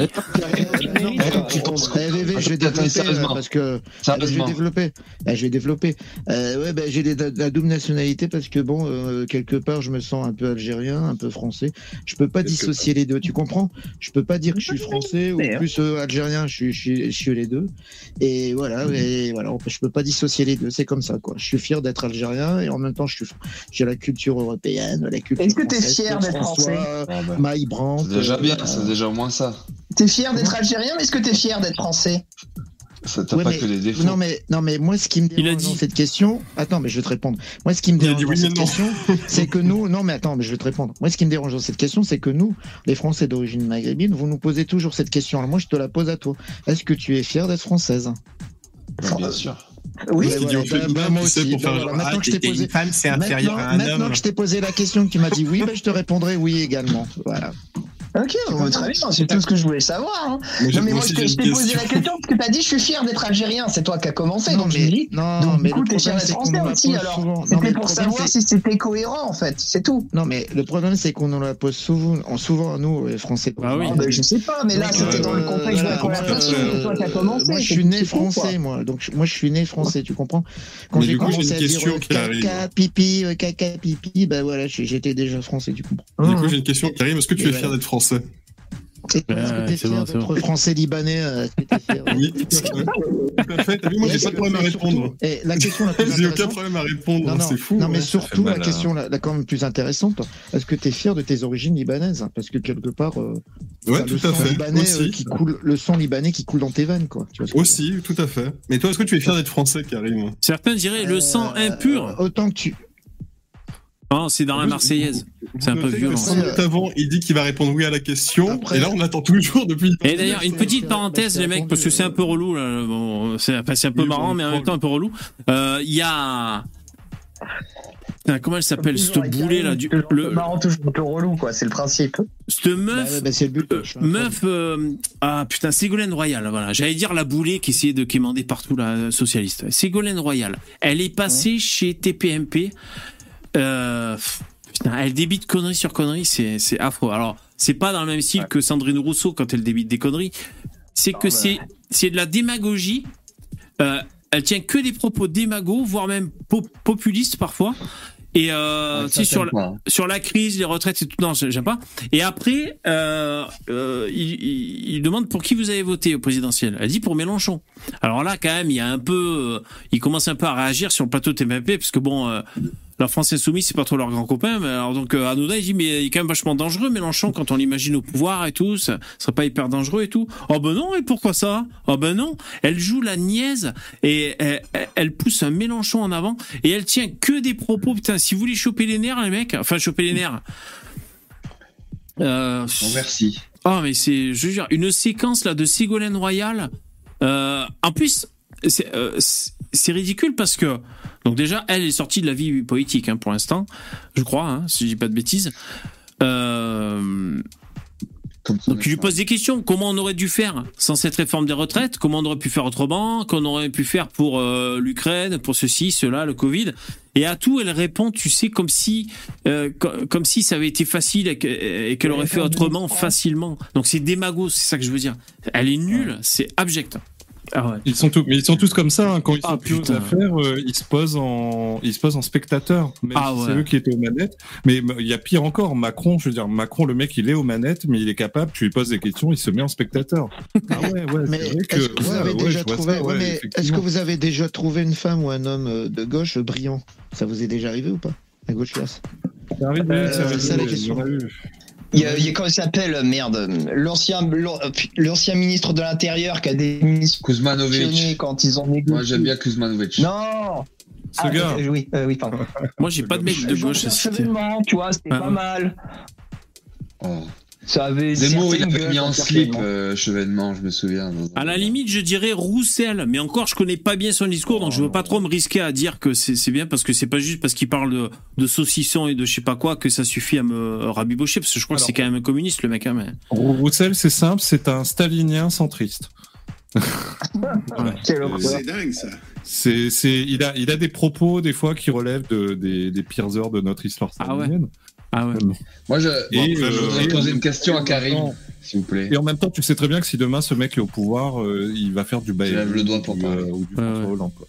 Je vais développer sérieusement. euh, parce que je vais développer. Je vais développer. Ouais, bah, j'ai la double nationalité parce que bon, euh, quelque part, je me sens un peu algérien, un peu français. Je peux pas dissocier les deux. Tu comprends? Je peux pas dire que je suis français ou hein. plus euh, algérien. Je suis, je les deux. Et voilà, et voilà, je peux pas dissocier les deux. C'est comme ça, quoi. Je suis fier d'être algérien et en même temps, je suis, j'ai la culture européenne, la culture. Est-ce que t'es française, fier d'être français Ah bah, Maï Brandt. C'est déjà bien, euh, c'est déjà au moins ça. T'es fier d'être algérien, mais est-ce que t'es fier d'être français? Ça t'a Ouais, pas mais- que des défauts. Non mais non mais moi ce qui me dérange dit. dans cette question, attends mais je vais te répondre. Moi ce qui me dérange dans oui, cette question, c'est que nous non mais attends mais je vais te répondre. Moi ce qui me dérange dans cette question, c'est que nous les Français d'origine maghrébine, vous nous posez toujours cette question. Alors moi je te la pose à toi. Est-ce que tu es fier d'être française? Bien sûr. Oui. Voilà, bah, bah, moi aussi. pour Bah, faire genre, maintenant ah, que je t'ai t'es posé une femme, c'est inférieur Maintenant, à un maintenant homme. que je t'ai posé la question, que tu m'as dit oui, ben je te répondrai oui également. Voilà. Ok, bon, très bien, c'est tout ce que je voulais savoir. hein. Mais Non, mais moi, aussi, je t'ai je posé question. la question parce que t'as dit je suis fier d'être algérien, c'est toi qui as commencé, non donc je mais dis. non Donc, mais du coup, t'es fier d'être français aussi, alors. C'était pour problème, savoir si c'était cohérent, en fait, c'est tout. Non mais le problème c'est qu'on nous la pose souvent, en souvent à nous les Français. Ah oui. Ah, ben, je sais pas, mais là, c'était euh, dans le contexte de la conversation, c'est toi qui as euh, commencé. Moi, je suis né français, moi. Donc, je- moi, je suis né français, tu comprends? Quand j'ai commencé une à dire question euh, qui arrive. caca, pipi, euh, caca, pipi, ben voilà, je- j'étais déjà français, tu comprends Du coup, j'ai une question qui arrive. Est-ce que tu es fier d'être français? T'es c'est fier bon, bon. français-libanais euh, est-ce que t'es fier Oui, tout à fait. T'as vu, moi, j'ai pas de problème à répondre. Et la question la plus J'ai aucun intéressante. problème à répondre. C'est fou. non, mais ouais. surtout, la hein. question la, la quand même plus intéressante, est-ce que tu es fier de tes origines libanaises? Parce que quelque part, euh, Ouais, tout le à sang fait. libanais euh, qui coule, le sang libanais qui coule dans tes veines, quoi. Tu vois Aussi, tout à fait. Mais toi, est-ce que tu es fier d'être français, Karim? Certains diraient le sang Euh, impur. Autant que tu. Non, c'est dans la Marseillaise. C'est un peu violent. avant, il dit qu'il va répondre oui à la question. Après- Et là, on attend toujours depuis. Et d'ailleurs, une petite parenthèse, les mecs, parce que c'est un euh, peu relou, là. Bon, c'est enfin, un peu marrant, mais en même temps un peu relou. Euh, Il y a. Putain, comment elle s'appelle, cette boulet là du, Toujours un peu le, marrant, toujours un peu relou, quoi, c'est le principe. Cette Bah, meuf. bah, le but. euh, meuf, euh, ah putain, Ségolène Royal, voilà. J'allais dire la boulet qui essayait de quémander partout la socialiste. Ségolène Royal, elle est passée chez TPMP. Euh, putain, elle débite conneries sur conneries, c'est c'est affreux. Alors, c'est pas dans le même style que Sandrine Rousseau quand elle débite des conneries. C'est que c'est c'est de la démagogie. Euh, elle tient que des propos démagos, voire même po- populistes parfois. Et euh, Ouais, ça, sur, la- hein. sur la crise, les retraites, c'est tout. Non, j'aime pas. Et après, euh, euh, il, il- il demande pour qui vous avez voté au présidentiel. Elle dit pour Mélenchon. Alors là, quand même, il y a un peu, il commence un peu à réagir sur le plateau TMP, parce que bon, la France insoumise, c'est pas trop leur grand copain. Mais alors donc, euh, Hanouna, il dit mais il est quand même vachement dangereux, Mélenchon, quand on l'imagine au pouvoir et tout, ça serait pas hyper dangereux et tout. Oh ben non, et pourquoi ça? Oh ben non. Elle joue la niaise et elle, pousse un Mélenchon en avant et elle tient que des propos. Putain, si vous voulez choper les nerfs, les mecs, enfin choper les nerfs. Euh, Bon, merci. Oh, mais c'est, je veux dire, une séquence là de Ségolène Royal. Euh, en plus, c'est euh, c'est- c'est ridicule parce que, donc déjà, elle est sortie de la vie politique hein, pour l'instant, je crois, hein, si je dis pas de bêtises. Euh, donc tu lui poses des questions. Comment on aurait dû faire sans cette réforme des retraites? Comment on aurait pu faire autrement? Qu'on aurait pu faire pour euh, l'Ukraine, pour ceci, cela, le Covid? Et à tout, elle répond, tu sais, comme si, euh, co- comme si ça avait été facile et qu'elle aurait fait autrement facilement. Donc c'est démago, c'est ça que je veux dire. Elle est nulle, c'est abject. Ah ouais. Ils sont tous, mais ils sont tous comme ça. hein. Quand ils Ah, sont plus putain. affaires, euh, ils se posent en, ils se posent en spectateurs. Même Ah, si ouais. C'est eux qui étaient aux manettes. Mais il y a pire encore. Macron, je veux dire, Macron, le mec, il est aux manettes, mais il est capable. Tu lui poses des questions, il se met en spectateur. Ah ouais, ouais. Mais est-ce que vous ouais, avez ouais, déjà trouvé ça, ouais, ouais, mais est-ce que effectivement. vous avez déjà trouvé une femme ou un homme euh, de gauche brillant? Ça vous est déjà arrivé ou pas? À gauche classe? C'est Euh, ça la question. Il y a, il y a comment il s'appelle, merde, l'ancien l'ancien ministre de l'Intérieur qui a démissionné Kuzmanovic. quand ils ont négocié. Moi, j'aime bien Kuzmanovic. Non Ce Ah, gars, euh, Oui, euh, oui, pardon. Moi, j'ai pas de mec de gauche à citer. Tu vois, c'était Ah. pas mal. Oh. Ça avait Zemmour, il avait mis en slip, Chevènement. euh, Chevènement, je me souviens. À la limite, je dirais Roussel, mais encore, je connais pas bien son discours, donc je veux pas trop me risquer à dire que c'est bien parce que c'est pas juste parce qu'il parle de, de saucisson et de je sais pas quoi que ça suffit à me rabibocher, parce que je crois que c'est quand même un communiste le mec. Hein, mais... Roussel, c'est simple, c'est un stalinien centriste. C'est dingue ça. C'est, c'est, il a, il a des propos des fois qui relèvent de, des, des pires heures de notre histoire Ah ouais. Ah ouais. Moi, je, Et, je voudrais poser une question à Karim, s'il vous plaît. Et en même temps, tu sais très bien que si demain ce mec est au pouvoir, euh, il va faire du bail. lève le doigt pour ou, parler. euh, ou du Ouais, François ouais. Hollande, quoi.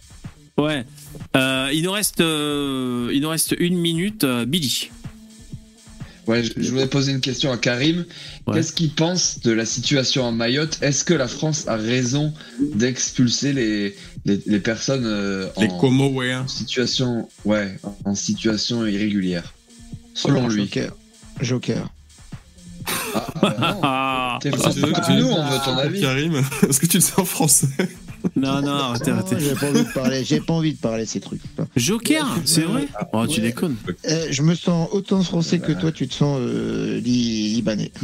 Ouais. Euh, il nous reste, euh, il nous reste une minute. euh, Billy. Ouais, je, je voudrais poser une question à Karim. Ouais. Qu'est-ce qu'il pense de la situation à Mayotte? Est-ce que la France a raison d'expulser les, les, les personnes euh, en, Les Comoéens. en situation, ouais, en situation irrégulière? Selon lui. Joker. Joker. Ah, ah, non. Ah, T'es Ah, français. c'est- c'est- Nous, on veut ton avis. Karim, est-ce que tu le sais en français non, non, arrêtez, arrêtez. J'ai pas envie de parler. J'ai pas envie de parler ces trucs. Joker, c'est vrai Oh, tu Ouais. déconnes. Euh, je me sens autant français que toi. Tu te sens euh, li- libanais.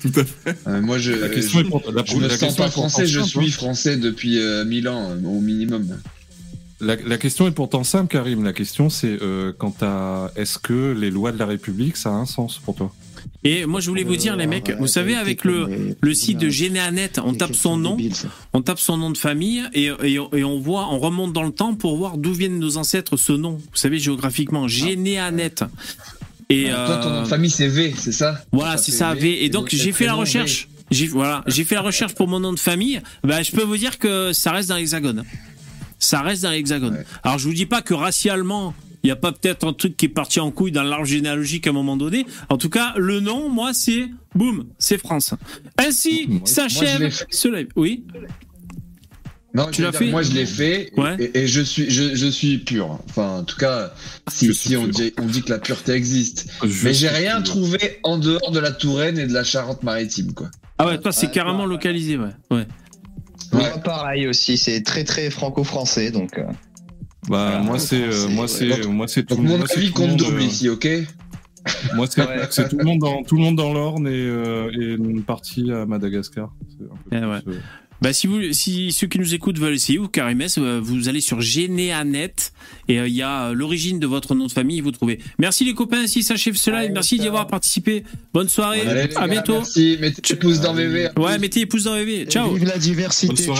Tout à fait. Euh, moi, je, La question je, est pour, la, je me la sens pas français, je suis hein. français depuis euh, 1000 ans euh, au minimum. La, la question est pourtant simple, Karim. La question, c'est euh, quant à est-ce que les lois de la République, ça a un sens pour toi? Et moi, je voulais vous dire, les mecs, vous savez, avec le, le site de Généanet, on tape son nom, on tape son nom de famille et, et, et on voit, on remonte dans le temps pour voir d'où viennent nos ancêtres ce nom. Vous savez, géographiquement, Généanet. Et Ah, Toi, ton nom euh, de famille, c'est V, c'est ça? Voilà, c'est ça, V. Et donc, j'ai fait la recherche. J'ai voilà, j'ai fait la recherche pour mon nom de famille. Bah, je peux vous dire que ça reste dans l'hexagone. Ça reste dans l'hexagone. Ouais. Alors, je vous dis pas que racialement, il y a pas peut-être un truc qui est parti en couille dans l'arbre généalogique à un moment donné. En tout cas, le nom, moi, c'est boum, c'est France. Ainsi s'achève l'ai fait. ce live. Oui. Non, Tu l'as fait Moi, je l'ai fait Ouais. et, et je suis, je, je suis pur. Enfin, en tout cas, si, on, dit, on dit que la pureté existe. Je Mais j'ai rien trouvé en dehors de la Touraine et de la Charente-Maritime, quoi. Ah ouais, toi, c'est Ouais, carrément ouais. localisé, ouais. ouais. Ouais. Moi, pareil aussi, c'est très très franco-français, donc. euh, Bah, Voilà, moi, c'est, euh, c'est- moi, ouais. c'est, moi, c'est tout. Donc, mon avis tout le compte monde, double euh, ici, ok Moi, c'est, Ouais. tout le monde dans, tout le monde dans l'Orne et, euh, et une partie à Madagascar. C'est un peu Eh ouais. plus, euh, Bah, si, vous, si ceux qui nous écoutent veulent essayer, ou Karimès, euh, vous allez sur Généanet et euh, il y a euh, l'origine de votre nom de famille, vous trouvez. Merci les copains, si s'achève ce live. Allez, Merci d'y avoir participé. Bonne soirée, Allez, les à gars, bientôt. Merci, mettez des pouces dans VV. Ouais, mettez les pouces dans VV. Ciao. Vive la Bonne diversité.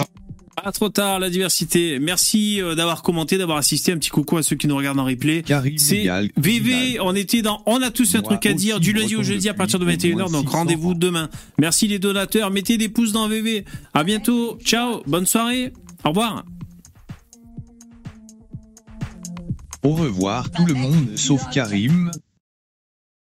Pas trop tard, la diversité. Merci euh, d'avoir commenté, d'avoir assisté. Un petit coucou à ceux qui nous regardent en replay. Karim C'est VV, on était dans, on a tous un Moi truc à dire du lundi au jeudi à partir de au 21h, moins donc 600 rendez-vous demain. Merci les donateurs, mettez des pouces dans VV. À bientôt, ciao, bonne soirée, au revoir. Au revoir tout le monde sauf Karim.